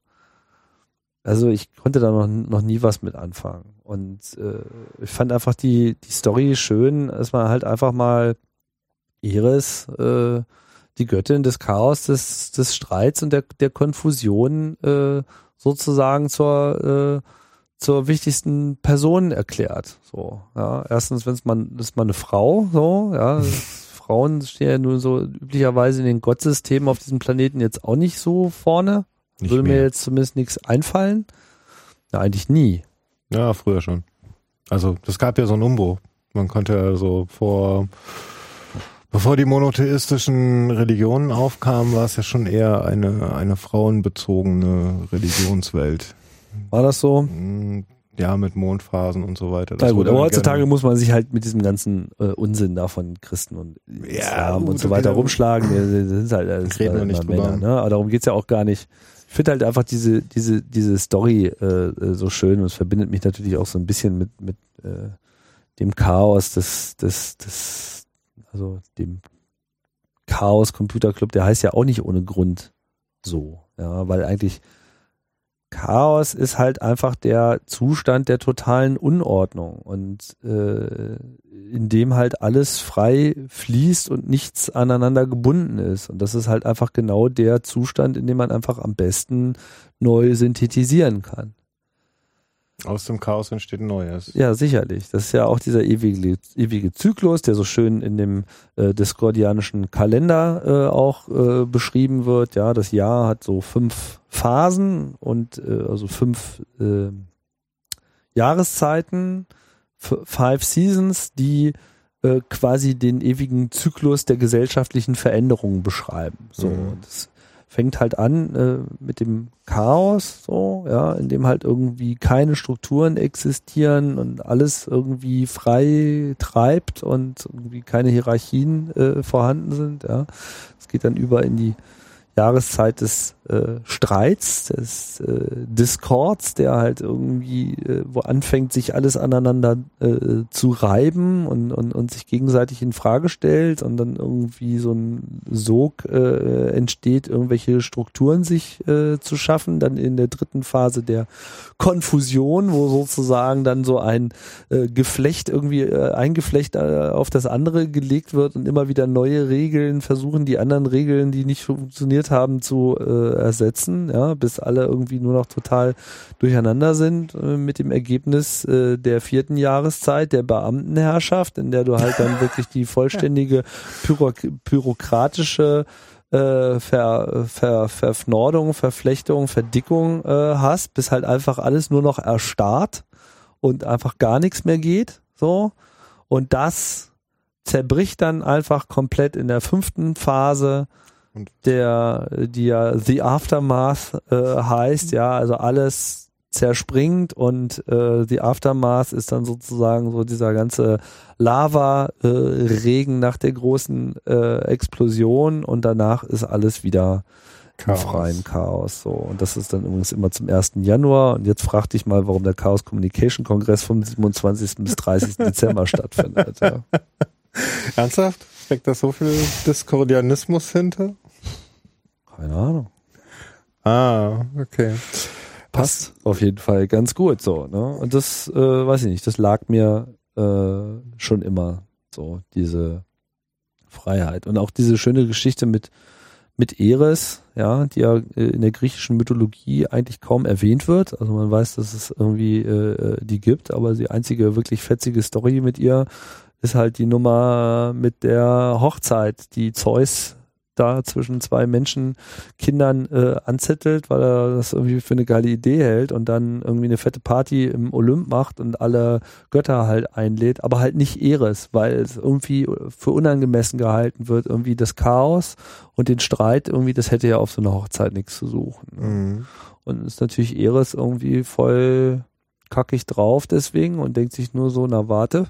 Also ich konnte da noch, noch nie was mit anfangen. Und äh, ich fand einfach die, die Story schön, dass man halt einfach mal Iris, äh, die Göttin des Chaos, des, des Streits und der, der Konfusion äh, sozusagen zur, äh, zur wichtigsten Person erklärt. So, ja. Erstens, wenn es man, ist man eine Frau, so, ja. *laughs* Frauen stehen ja nur so üblicherweise in den Gottsystemen auf diesem Planeten jetzt auch nicht so vorne. Nicht Würde mir mehr. jetzt zumindest nichts einfallen. Ja, eigentlich nie. Ja, früher schon. Also es gab ja so einen Umbruch. Man konnte ja so vor, bevor die monotheistischen Religionen aufkamen, war es ja schon eher eine, eine frauenbezogene Religionswelt. War das so? Mm, Ja, mit Mondphasen und so weiter. Na gut, aber heutzutage muss man sich halt mit diesem ganzen äh, Unsinn da von Christen und Islam gut, und so weiter rumschlagen. Die sind halt alles Reden wir nicht Männer, drüber. ne? Aber darum geht's ja auch gar nicht. Ich finde halt einfach diese, diese, diese Story äh, äh, so schön und es verbindet mich natürlich auch so ein bisschen mit, mit äh, dem Chaos des, des, des, also dem Chaos Computer Club, der heißt ja auch nicht ohne Grund so, ja, weil eigentlich Chaos ist halt einfach der Zustand der totalen Unordnung und äh, in dem halt alles frei fließt und nichts aneinander gebunden ist. Und das ist halt einfach genau der Zustand, in dem man einfach am besten neu synthetisieren kann. Aus dem Chaos entsteht ein Neues. Ja, sicherlich. Das ist ja auch dieser ewige, ewige Zyklus, der so schön in dem äh, diskordianischen Kalender äh, auch äh, beschrieben wird. Ja, das Jahr hat so fünf Phasen und äh, also fünf äh, Jahreszeiten, five Seasons, die äh, quasi den ewigen Zyklus der gesellschaftlichen Veränderungen beschreiben. So, Mhm. das fängt halt an äh, mit dem Chaos, so, ja, in dem halt irgendwie keine Strukturen existieren und alles irgendwie frei treibt und irgendwie keine Hierarchien äh, vorhanden sind, ja. Es geht dann über in die Jahreszeit des äh, Streits, des äh, Discords, der halt irgendwie, äh, wo anfängt, sich alles aneinander äh, zu reiben und, und, und sich gegenseitig in Frage stellt und dann irgendwie so ein Sog äh, entsteht, irgendwelche Strukturen sich äh, zu schaffen. Dann in der dritten Phase der Konfusion, wo sozusagen dann so ein äh, Geflecht irgendwie, äh, ein Geflecht äh, auf das andere gelegt wird und immer wieder neue Regeln versuchen, die anderen Regeln, die nicht funktioniert haben, zu äh, ersetzen, ja, bis alle irgendwie nur noch total durcheinander sind äh, mit dem Ergebnis äh, der vierten Jahreszeit der Beamtenherrschaft, in der du halt dann *laughs* wirklich die vollständige Pyro bürokratische äh, Ver, Ver, Verfnordung, Verflechtung, Verdickung äh, hast, bis halt einfach alles nur noch erstarrt und einfach gar nichts mehr geht. So. Und das zerbricht dann einfach komplett in der fünften Phase, der, die ja The Aftermath äh, heißt, ja, also alles zerspringt und äh, The Aftermath ist dann sozusagen so dieser ganze Lava-Regen nach der großen äh, Explosion und danach ist alles wieder im Chaos. freien Chaos. So. Und das ist dann übrigens immer zum 1. Januar. Und jetzt frag dich mal, warum der Chaos Communication Kongress vom 27. bis 30. *laughs* Dezember stattfindet. Ja. Ernsthaft? Steckt da so viel Diskordianismus hinter? Keine Ahnung. Ah, okay. Passt auf jeden Fall ganz gut so. Ne? Und das, äh, weiß ich nicht, das lag mir äh, schon immer so, diese Freiheit. Und auch diese schöne Geschichte mit, mit Eris, ja, die ja äh, in der griechischen Mythologie eigentlich kaum erwähnt wird. Also man weiß, dass es irgendwie äh, die gibt, aber die einzige wirklich fetzige Story mit ihr ist halt die Nummer mit der Hochzeit, die Zeus da zwischen zwei Menschen, Kindern äh, anzettelt, weil er das irgendwie für eine geile Idee hält und dann irgendwie eine fette Party im Olymp macht und alle Götter halt einlädt, aber halt nicht Eris, weil es irgendwie für unangemessen gehalten wird, irgendwie das Chaos und den Streit, irgendwie, das hätte ja auf so einer Hochzeit nichts zu suchen. ne? Mhm. Und ist natürlich Eris irgendwie voll kackig drauf deswegen und denkt sich nur so, na warte,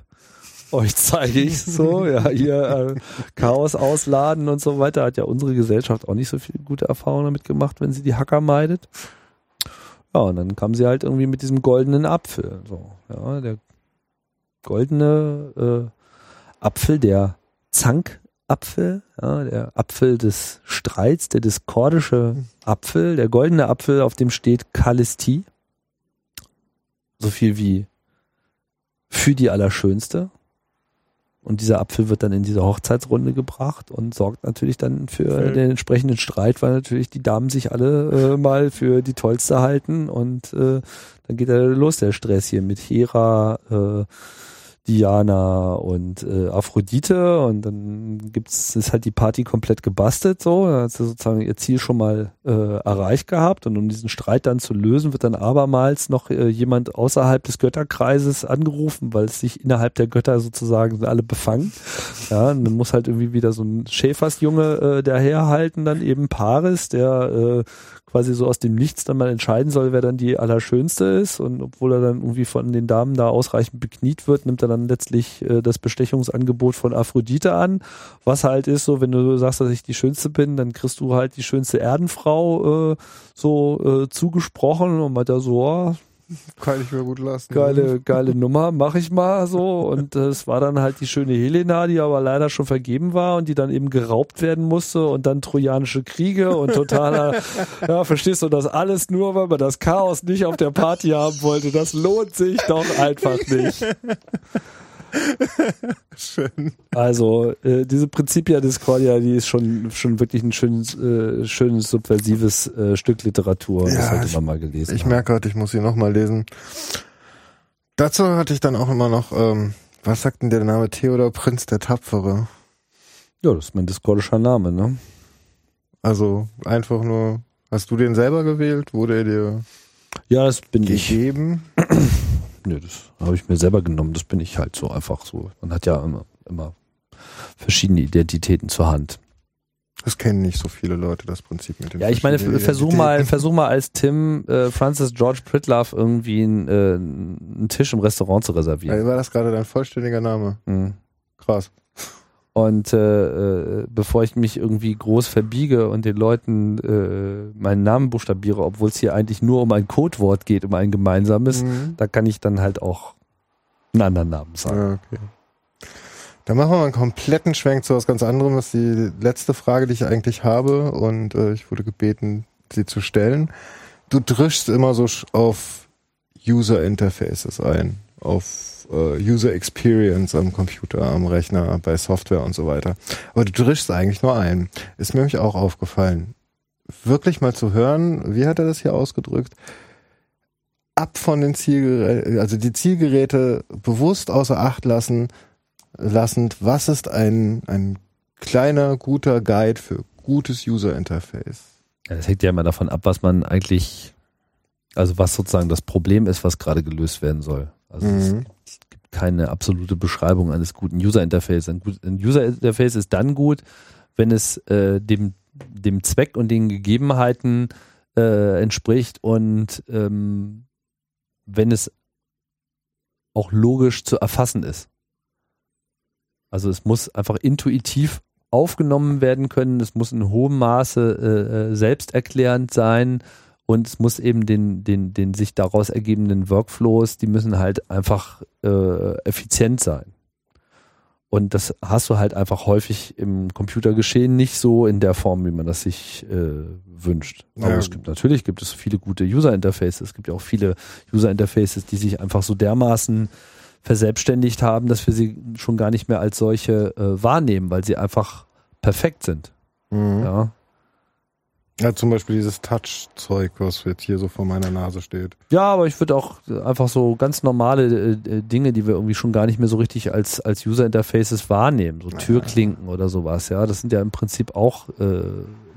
euch zeige ich so, ja, hier äh, Chaos ausladen und so weiter. Hat ja unsere Gesellschaft auch nicht so viel gute Erfahrungen damit gemacht, wenn sie die Hacker meidet. Ja, und dann kam sie halt irgendwie mit diesem goldenen Apfel. So, ja, der goldene äh, Apfel, der Zankapfel, ja, der Apfel des Streits, der diskordische Apfel, der goldene Apfel, auf dem steht Kalistie. So viel wie für die Allerschönste. Und dieser Apfel wird dann in diese Hochzeitsrunde gebracht und sorgt natürlich dann für Für- den entsprechenden Streit, weil natürlich die Damen sich alle äh, mal für die Tollste halten. Und äh, dann geht er los, der Stress hier mit Hera, äh, Diana und äh, Aphrodite und dann gibt's ist halt die Party komplett gebastelt so, da hat sie sozusagen ihr Ziel schon mal äh, erreicht gehabt und um diesen Streit dann zu lösen, wird dann abermals noch äh, jemand außerhalb des Götterkreises angerufen, weil es sich innerhalb der Götter sozusagen alle befangen. Ja, und dann muss halt irgendwie wieder so ein Schäfersjunge äh, daherhalten, dann eben Paris, der äh, quasi so aus dem Nichts dann mal entscheiden soll, wer dann die Allerschönste ist. Und obwohl er dann irgendwie von den Damen da ausreichend bekniet wird, nimmt er dann letztlich äh, das Bestechungsangebot von Aphrodite an. Was halt ist, so wenn du sagst, dass ich die Schönste bin, dann kriegst du halt die schönste Erdenfrau äh, so äh, zugesprochen und meint er so, oh, Kann ich mir gut lassen. geile, geile Nummer, mach ich mal so. Und äh, es war dann halt die schöne Helena, die aber leider schon vergeben war und die dann eben geraubt werden musste und dann trojanische Kriege und totaler, *laughs* ja, verstehst du das alles nur, weil man das Chaos nicht auf der Party haben wollte. Das lohnt sich doch einfach nicht. *laughs* *laughs* Schön. Also äh, diese Principia Discordia, die ist schon schon wirklich ein schönes, äh, schönes subversives äh, Stück Literatur. das Ja, sollte ich- man mal gelesen Ich haben. merke gerade, ich muss sie nochmal lesen. Dazu hatte ich dann auch immer noch, ähm, was sagt denn der Name Theodor Prinz der Tapfere? Ja, das ist mein discordischer Name, ne? Also einfach nur, hast du den selber gewählt? Wurde er dir Ja, das bin ich. *clears throat* Nö, das habe ich mir selber genommen. Das bin ich halt so einfach so. Man hat ja immer, immer verschiedene Identitäten zur Hand. Das kennen nicht so viele Leute, das Prinzip mit dem Ja, ich meine, versuch mal, versuch mal als Tim äh, Francis George Pritlove irgendwie einen, äh, einen Tisch im Restaurant zu reservieren. War das gerade dein vollständiger Name? Mhm. Krass. Und äh, äh, bevor ich mich irgendwie groß verbiege und den Leuten äh, meinen Namen buchstabiere, obwohl es hier eigentlich nur um ein Codewort geht, um ein gemeinsames, Mhm. da kann ich dann halt auch einen anderen Namen sagen. Ja, okay. Dann machen wir mal einen kompletten Schwenk zu was ganz anderem. Das ist die letzte Frage, die ich eigentlich habe und äh, ich wurde gebeten, sie zu stellen. Du drischst immer so auf User Interfaces ein, auf User Experience am Computer, am Rechner, bei Software und so weiter. Aber du drischst eigentlich nur ein. Ist mir nämlich auch aufgefallen. Wirklich mal zu hören, wie hat er das hier ausgedrückt? ab von den Zielgeräten, also die Zielgeräte bewusst außer Acht lassen, lassend, was ist ein, ein kleiner, guter Guide für gutes User Interface? Ja, das hängt ja immer davon ab, was man eigentlich, also was sozusagen das Problem ist, was gerade gelöst werden soll. Also es Mhm. Keine absolute Beschreibung eines guten User Interface. Ein User Interface ist dann gut, wenn es äh, dem, dem Zweck und den Gegebenheiten äh, entspricht und ähm, wenn es auch logisch zu erfassen ist. Also es muss einfach intuitiv aufgenommen werden können, es muss in hohem Maße äh, äh, selbsterklärend sein und es muss eben den, den, den sich daraus ergebenden Workflows, die müssen halt einfach äh, effizient sein. Und das hast du halt einfach häufig im Computergeschehen nicht so in der Form, wie man das sich äh, wünscht. Aber Ja. es gibt natürlich gibt es viele gute User Interfaces. Es gibt ja auch viele User Interfaces, die sich einfach so dermaßen verselbstständigt haben, dass wir sie schon gar nicht mehr als solche äh, wahrnehmen, weil sie einfach perfekt sind. Mhm. Ja. Ja. zum Beispiel dieses Touch-Zeug, was jetzt hier so vor meiner Nase steht. Ja, aber ich würde auch einfach so ganz normale äh, äh, Dinge, die wir irgendwie schon gar nicht mehr so richtig als, als User Interfaces wahrnehmen, so Türklinken oder sowas, ja, das sind ja im Prinzip auch äh,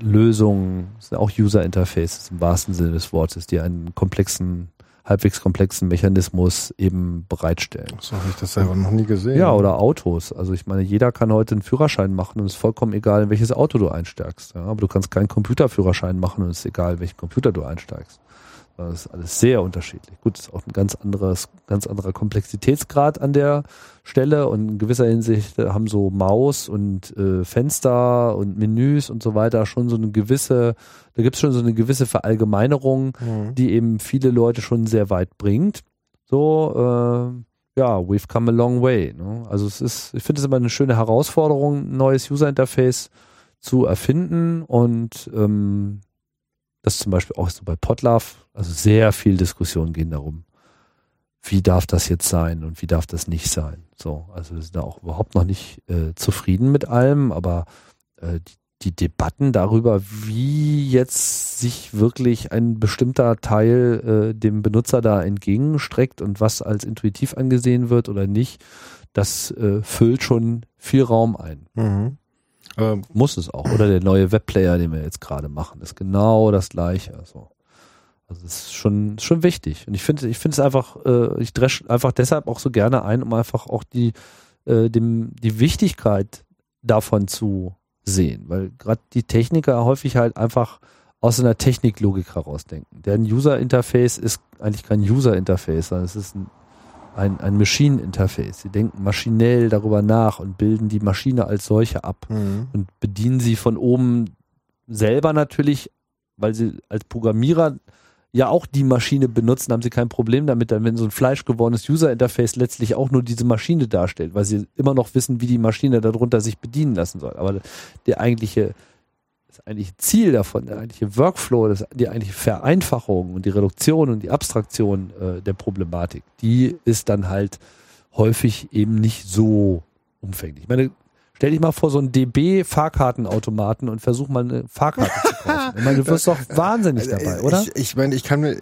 Lösungen, sind auch User Interfaces im wahrsten Sinne des Wortes, die einen komplexen, halbwegs komplexen Mechanismus eben bereitstellen. So habe ich das selber noch nie gesehen. Ja, oder Autos. Also ich meine, jeder kann heute einen Führerschein machen und es ist vollkommen egal, in welches Auto du einsteigst. Ja, aber du kannst keinen Computerführerschein machen und es ist egal, welchen Computer du einsteigst. Das ist alles sehr unterschiedlich. Gut, ist auch ein ganz anderes, ganz anderer Komplexitätsgrad an der Stelle und in gewisser Hinsicht äh, haben so Maus und äh, Fenster und Menüs und so weiter schon so eine gewisse, da gibt es schon so eine gewisse Verallgemeinerung, Mhm. die eben viele Leute schon sehr weit bringt. So, äh, ja, we've come a long way. Ne? Also es ist, ich finde es immer eine schöne Herausforderung, ein neues User Interface zu erfinden und ähm, das zum Beispiel auch so bei Potlove, also sehr viel Diskussionen gehen darum, wie darf das jetzt sein und wie darf das nicht sein. So, also wir sind da auch überhaupt noch nicht äh, zufrieden mit allem, aber äh, die, die Debatten darüber, wie jetzt sich wirklich ein bestimmter Teil äh, dem Benutzer da entgegenstreckt und was als intuitiv angesehen wird oder nicht, das äh, füllt schon viel Raum ein. Mhm. Aber Muss es auch. Oder der neue Webplayer, den wir jetzt gerade machen, ist genau das gleiche. So. Also es ist schon, schon wichtig. Und ich finde, ich finde es einfach, äh, ich dresch einfach deshalb auch so gerne ein, um einfach auch die, äh, dem, die Wichtigkeit davon zu sehen. Weil gerade die Techniker häufig halt einfach aus einer Techniklogik herausdenken. Deren User-Interface ist eigentlich kein User-Interface, sondern es ist ein, ein, ein Machine-Interface. Sie denken maschinell darüber nach und bilden die Maschine als solche ab mhm. und bedienen sie von oben selber natürlich, weil sie als Programmierer ja auch die Maschine benutzen, haben sie kein Problem damit, dann wenn so ein fleischgewordenes User-Interface letztlich auch nur diese Maschine darstellt, weil sie immer noch wissen, wie die Maschine darunter sich bedienen lassen soll. Aber der eigentliche, das eigentliche Ziel davon, der eigentliche Workflow, das, die eigentliche Vereinfachung und die Reduktion und die Abstraktion äh, der Problematik, die ist dann halt häufig eben nicht so umfänglich. Ich meine, stell dich mal vor so einen DB-Fahrkartenautomaten und versuch mal eine Fahrkarte zu kaufen. *laughs* Ich meine, du wirst doch wahnsinnig dabei, oder? Also, Ich, ich meine, ich kann mir,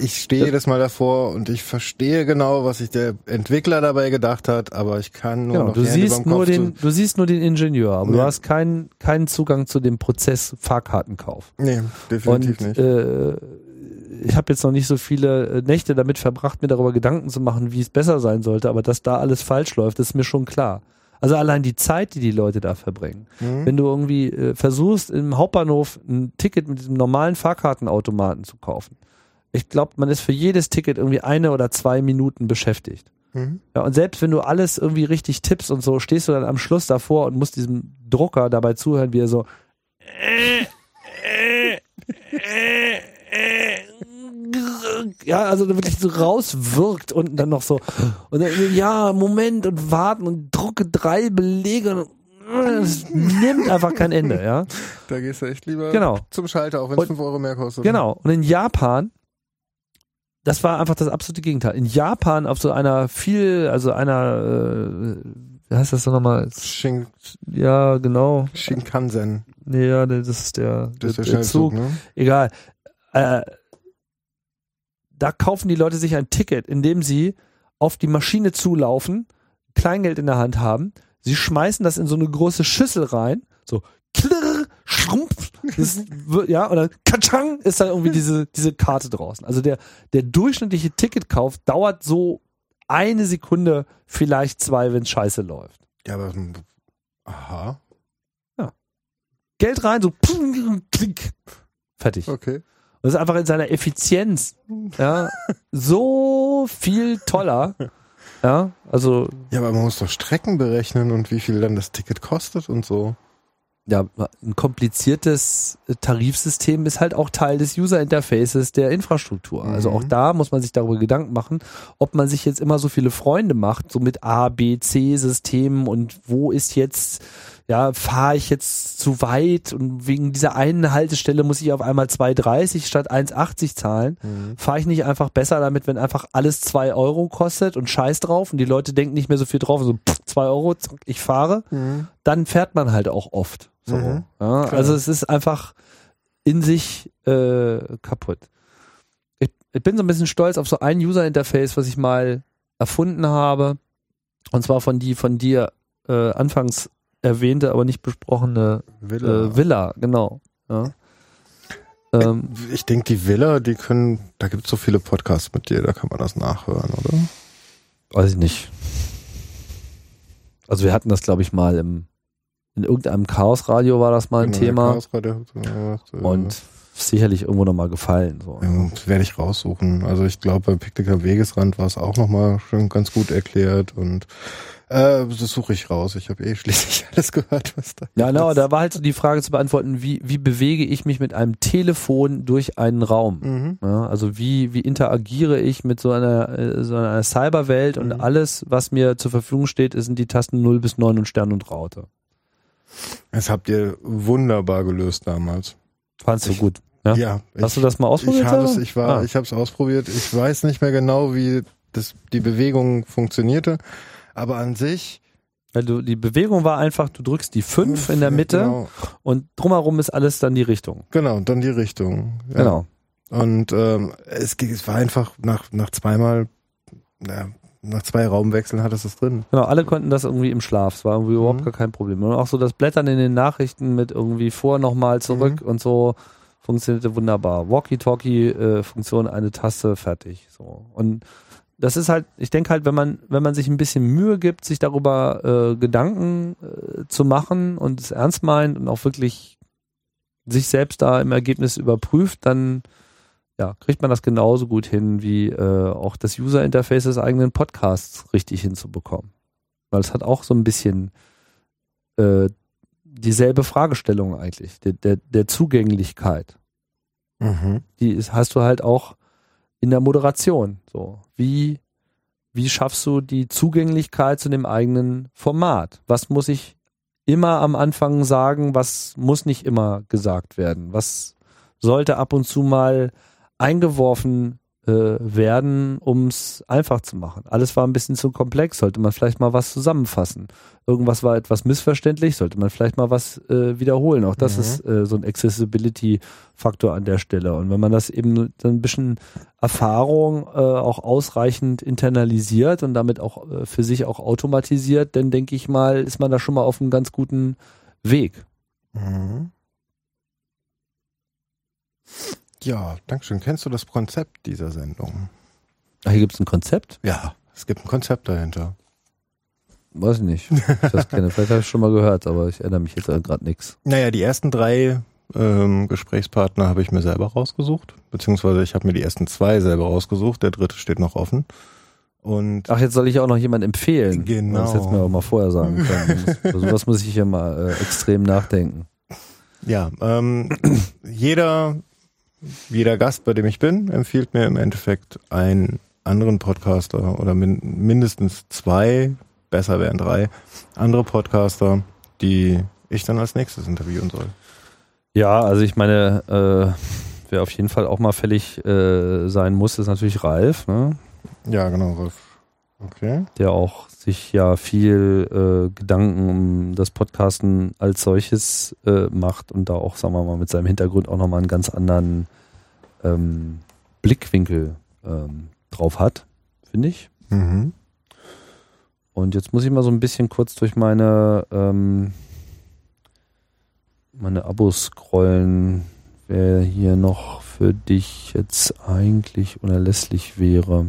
ich stehe jedes Mal davor und ich verstehe genau, was sich der Entwickler dabei gedacht hat, aber ich kann nur Genau, noch du siehst nur den, du siehst nur den Ingenieur, aber du Ja. hast keinen, keinen Zugang zu dem Prozess Fahrkartenkauf. Nee, definitiv Und nicht. äh, ich habe jetzt noch nicht so viele äh, Nächte damit verbracht, mir darüber Gedanken zu machen, wie es besser sein sollte, aber dass da alles falsch läuft, ist mir schon klar. Also allein die Zeit, die die Leute da verbringen. Mhm. Wenn du irgendwie äh, versuchst, im Hauptbahnhof ein Ticket mit diesem normalen Fahrkartenautomaten zu kaufen, ich glaube, man ist für jedes Ticket irgendwie eine oder zwei Minuten beschäftigt. Mhm. Ja, und selbst wenn du alles irgendwie richtig tippst und so, stehst du dann am Schluss davor und musst diesem Drucker dabei zuhören, wie er so ja, also wirklich so rauswirkt und dann noch so und dann, ja, Moment und warten und drucke drei Belege und es nimmt einfach kein Ende, ja. Da gehst du echt lieber Genau. zum Schalter, auch wenn es 5 Euro mehr kostet. Genau. Und in Japan, das war einfach das absolute Gegenteil. In Japan auf so einer viel, also einer, äh, wie heißt das so nochmal? Shin, Ja, genau. Shinkansen, ja, das ist der, das ist der, der, Schnellzug, Zug. ne? Egal. Äh, da kaufen die Leute sich ein Ticket, indem sie auf die Maschine zulaufen, Kleingeld in der Hand haben, sie schmeißen das in so eine große Schüssel rein, so klirr, schrumpf, das ja, und dann katschang ist dann irgendwie diese, diese Karte draußen. Also der, der durchschnittliche Ticketkauf dauert so eine Sekunde, vielleicht zwei, wenn es scheiße läuft. Ja, aber, aha, Geld rein, so klick, fertig. okay. Das ist einfach in seiner Effizienz, ja, so viel toller. *laughs* Ja, also, Ja, aber man muss doch Strecken berechnen und wie viel dann das Ticket kostet und so. ja, ein kompliziertes Tarifsystem ist halt auch Teil des User Interfaces der Infrastruktur. Also Mhm. auch da muss man sich darüber Gedanken machen, ob man sich jetzt immer so viele Freunde macht, so mit A, B, C Systemen und wo ist jetzt, ja, fahre ich jetzt zu weit und wegen dieser einen Haltestelle muss ich auf einmal 2,30 statt 1,80 zahlen. Fahre ich nicht einfach besser damit, wenn einfach alles zwei Euro kostet und scheiß drauf und die Leute denken nicht mehr so viel drauf, so pff, zwei Euro, zack, ich fahre, dann fährt man halt auch oft. So. Mhm. Ja, also es ist einfach in sich äh, kaputt. Ich, ich bin so ein bisschen stolz auf so ein User-Interface, was ich mal erfunden habe. Und zwar von die von dir äh, anfangs erwähnte, aber nicht besprochene Villa. äh, Villa, genau. Ja. Ähm, ich denke, die Villa, die können, da gibt es so viele Podcasts mit dir, da kann man das nachhören, oder? weiß ich nicht. Also wir hatten das, glaube ich, mal im in irgendeinem Chaosradio war das mal ein Genau, Thema Chaosradio äh, und sicherlich irgendwo nochmal gefallen. So. Ja, das werde ich raussuchen. Also ich glaube, bei Pikniker Wegesrand war es auch nochmal schon ganz gut erklärt und äh, das suche ich raus. Ich habe eh schließlich *laughs* alles gehört, was da Ja, genau, da war halt so die Frage zu beantworten, wie, wie bewege ich mich mit einem Telefon durch einen Raum? Mhm. Ja, also wie, wie interagiere ich mit so einer, äh, so einer Cyberwelt und Mhm. alles, was mir zur Verfügung steht, sind die Tasten 0 bis 9 und Stern und Raute. Das habt ihr wunderbar gelöst damals. Fandst du Ich- gut? Ja? Ja. Hast du das mal ausprobiert? Ich habe es, ich war, Ah. ich habe es ausprobiert. Ich weiß nicht mehr genau, wie das die Bewegung funktionierte, aber an sich Weil du, die Bewegung war einfach, du drückst die 5 in der Mitte Genau, und drumherum ist alles dann die Richtung. genau dann die Richtung. Ja. Genau. Und ähm, es, es war einfach nach nach zweimal, na, nach zwei Raumwechseln hat es es drin. Genau, alle konnten das irgendwie im Schlaf. Es war irgendwie überhaupt Mhm. gar kein Problem. Und auch so das Blättern in den Nachrichten mit irgendwie vor nochmal zurück Mhm. und so funktionierte wunderbar. Walkie-Talkie-Funktion, eine Taste, fertig. So. Und das ist halt, ich denke halt, wenn man, wenn man sich ein bisschen Mühe gibt, sich darüber äh, Gedanken äh, zu machen und es ernst meint und auch wirklich sich selbst da im Ergebnis überprüft, dann ja, kriegt man das genauso gut hin, wie äh, auch das User-Interface des eigenen Podcasts richtig hinzubekommen. Weil es hat auch so ein bisschen äh, dieselbe Fragestellung eigentlich, der, der, der Zugänglichkeit. Mhm. Die ist, hast du halt auch in der Moderation. So, wie, wie schaffst du die Zugänglichkeit zu dem eigenen Format? Was muss ich immer am Anfang sagen? Was muss nicht immer gesagt werden? Was sollte ab und zu mal eingeworfen werden, um es einfach zu machen? Alles war ein bisschen zu komplex. Sollte man vielleicht mal was zusammenfassen? Irgendwas war etwas missverständlich. Sollte man vielleicht mal was äh, wiederholen? Auch das Mhm. ist äh, so ein Accessibility-Faktor an der Stelle. Und wenn man das eben so ein bisschen Erfahrung äh, auch ausreichend internalisiert und damit auch äh, für sich auch automatisiert, dann denke ich mal, ist man da schon mal auf einem ganz guten Weg. Mhm. Ja, Dankeschön. Kennst du das Konzept dieser Sendung? Ach, hier gibt es ein Konzept? Ja, es gibt ein Konzept dahinter. Weiß ich nicht. Ich das kenne. Vielleicht habe ich schon mal gehört, aber ich erinnere mich jetzt gerade nichts. Naja, die ersten drei ähm, Gesprächspartner habe ich mir selber rausgesucht, beziehungsweise ich habe mir die ersten zwei selber rausgesucht, der dritte steht noch offen. Und Ach, jetzt soll ich auch noch jemand empfehlen. Genau. Das hättest du mir auch mal vorher sagen können. *laughs* Also sowas muss ich hier mal äh, extrem nachdenken. ja, ähm, jeder, jeder Gast, bei dem ich bin, empfiehlt mir im Endeffekt einen anderen Podcaster oder min mindestens zwei, besser wären drei, andere Podcaster, die ich dann als nächstes interviewen soll. Ja, also ich meine, äh, wer auf jeden Fall auch mal fällig äh, sein muss, ist natürlich Ralf, ne? Ja, genau, Rolf. Okay. der auch sich ja viel äh, Gedanken um das Podcasten als solches äh, macht und da auch, sagen wir mal, mit seinem Hintergrund auch nochmal einen ganz anderen ähm, Blickwinkel ähm, drauf hat, finde ich. Mhm. Und jetzt muss ich mal so ein bisschen kurz durch meine, ähm, meine Abos scrollen, wer hier noch für dich jetzt eigentlich unerlässlich wäre.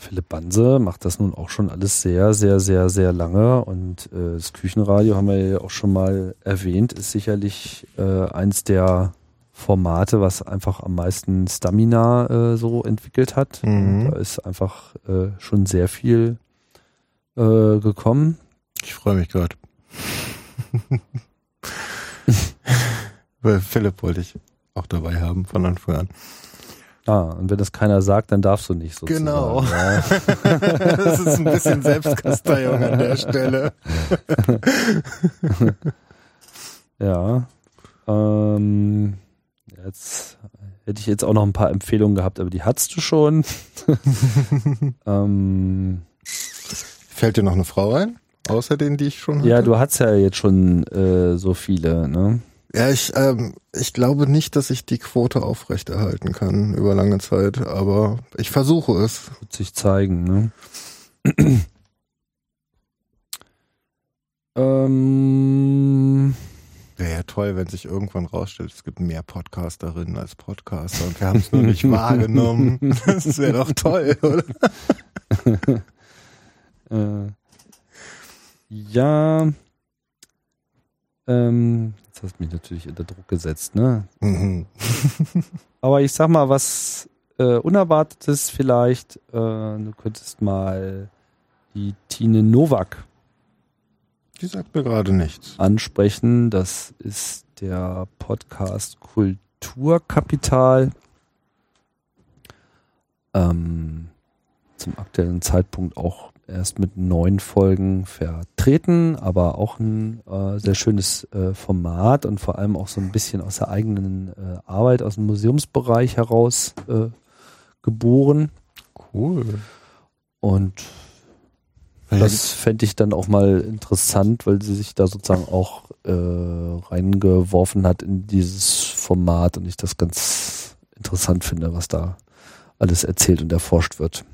Philipp Banse macht das nun auch schon alles sehr, sehr, sehr, sehr lange und äh, das Küchenradio haben wir ja auch schon mal erwähnt, ist sicherlich äh, eins der Formate, was einfach am meisten Stamina äh, so entwickelt hat. Mhm. Da ist einfach äh, schon sehr viel äh, gekommen. Ich freue mich gerade. *laughs* Weil Philipp wollte ich auch dabei haben von Anfang an. Ah, und wenn das keiner sagt, dann darfst du nicht sozusagen. Genau. Ja. *laughs* das ist ein bisschen Selbstkasteiung an der Stelle. *laughs* Ja. Ähm, jetzt hätte ich jetzt auch noch ein paar Empfehlungen gehabt, aber die hattest du schon. *laughs* ähm, Fällt dir noch eine Frau ein? Außer denen, die ich schon hatte? ja, du hast ja jetzt schon äh, so viele, ne? Ja, ich, ähm, ich glaube nicht, dass ich die Quote aufrechterhalten kann über lange Zeit, aber ich versuche es. Wird sich zeigen, ne? *clears throat* ähm, Wäre ja toll, wenn sich irgendwann rausstellt, es gibt mehr Podcasterinnen als Podcaster und wir haben es nur nicht *laughs* wahrgenommen. Das wäre doch toll, *laughs* oder? äh, ja. Ähm, jetzt hast du mich natürlich unter Druck gesetzt, ne? Mhm. *laughs* Aber ich sag mal, was äh, Unerwartetes vielleicht. Äh, du könntest mal die Tine Nowak Die sagt mir gerade nichts. ansprechen. Das ist der Podcast Kulturkapital. Ähm, zum aktuellen Zeitpunkt auch erst mit neun Folgen vertreten, aber auch ein äh, sehr schönes äh, Format und vor allem auch so ein bisschen aus der eigenen äh, Arbeit, aus dem Museumsbereich heraus äh, geboren. Cool. Und das fände ich dann auch mal interessant, weil sie sich da sozusagen auch äh, reingeworfen hat in dieses Format und ich das ganz interessant finde, was da alles erzählt und erforscht wird.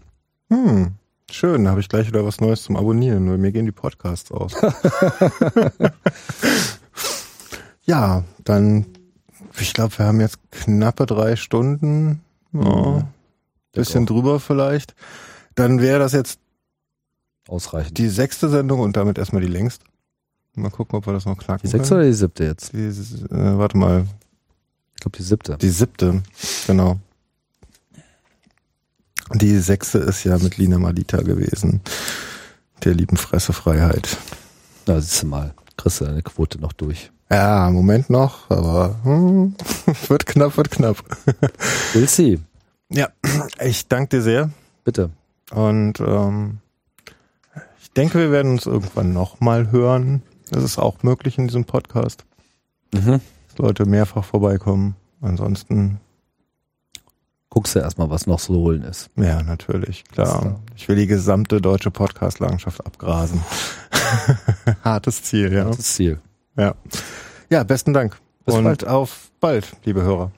Hm, schön, da habe ich gleich wieder was Neues zum Abonnieren, weil mir gehen die Podcasts aus. *laughs* ja, dann, ich glaube, wir haben jetzt knappe drei Stunden. Ja, bisschen drüber vielleicht. Dann wäre das jetzt Ausreichend. die sechste Sendung und damit erstmal die längste. Mal gucken, ob wir das noch knacken Die sechste können. oder die siebte jetzt? Die, äh, warte mal, Ich glaube die siebte. die siebte, genau. Die sechste ist ja mit Lina Malita gewesen. Der lieben Fressefreiheit. Na, siehst du mal, kriegst du deine Quote noch durch. Ja, Moment noch, aber hm, *laughs* wird knapp, wird knapp. Will sie, Ja, ich danke dir sehr bitte. und ähm, ich denke, wir werden uns irgendwann nochmal hören. Das ist auch möglich in diesem Podcast, Mhm. dass Leute mehrfach vorbeikommen. Ansonsten, Guckst du erstmal, was noch zu holen ist. ja, natürlich, klar. Ich will die gesamte deutsche Podcast-Landschaft abgrasen. *laughs* Hartes Ziel, ja. Das Ziel. Ja, ja besten Dank. Bis und bald. auf bald, liebe Hörer.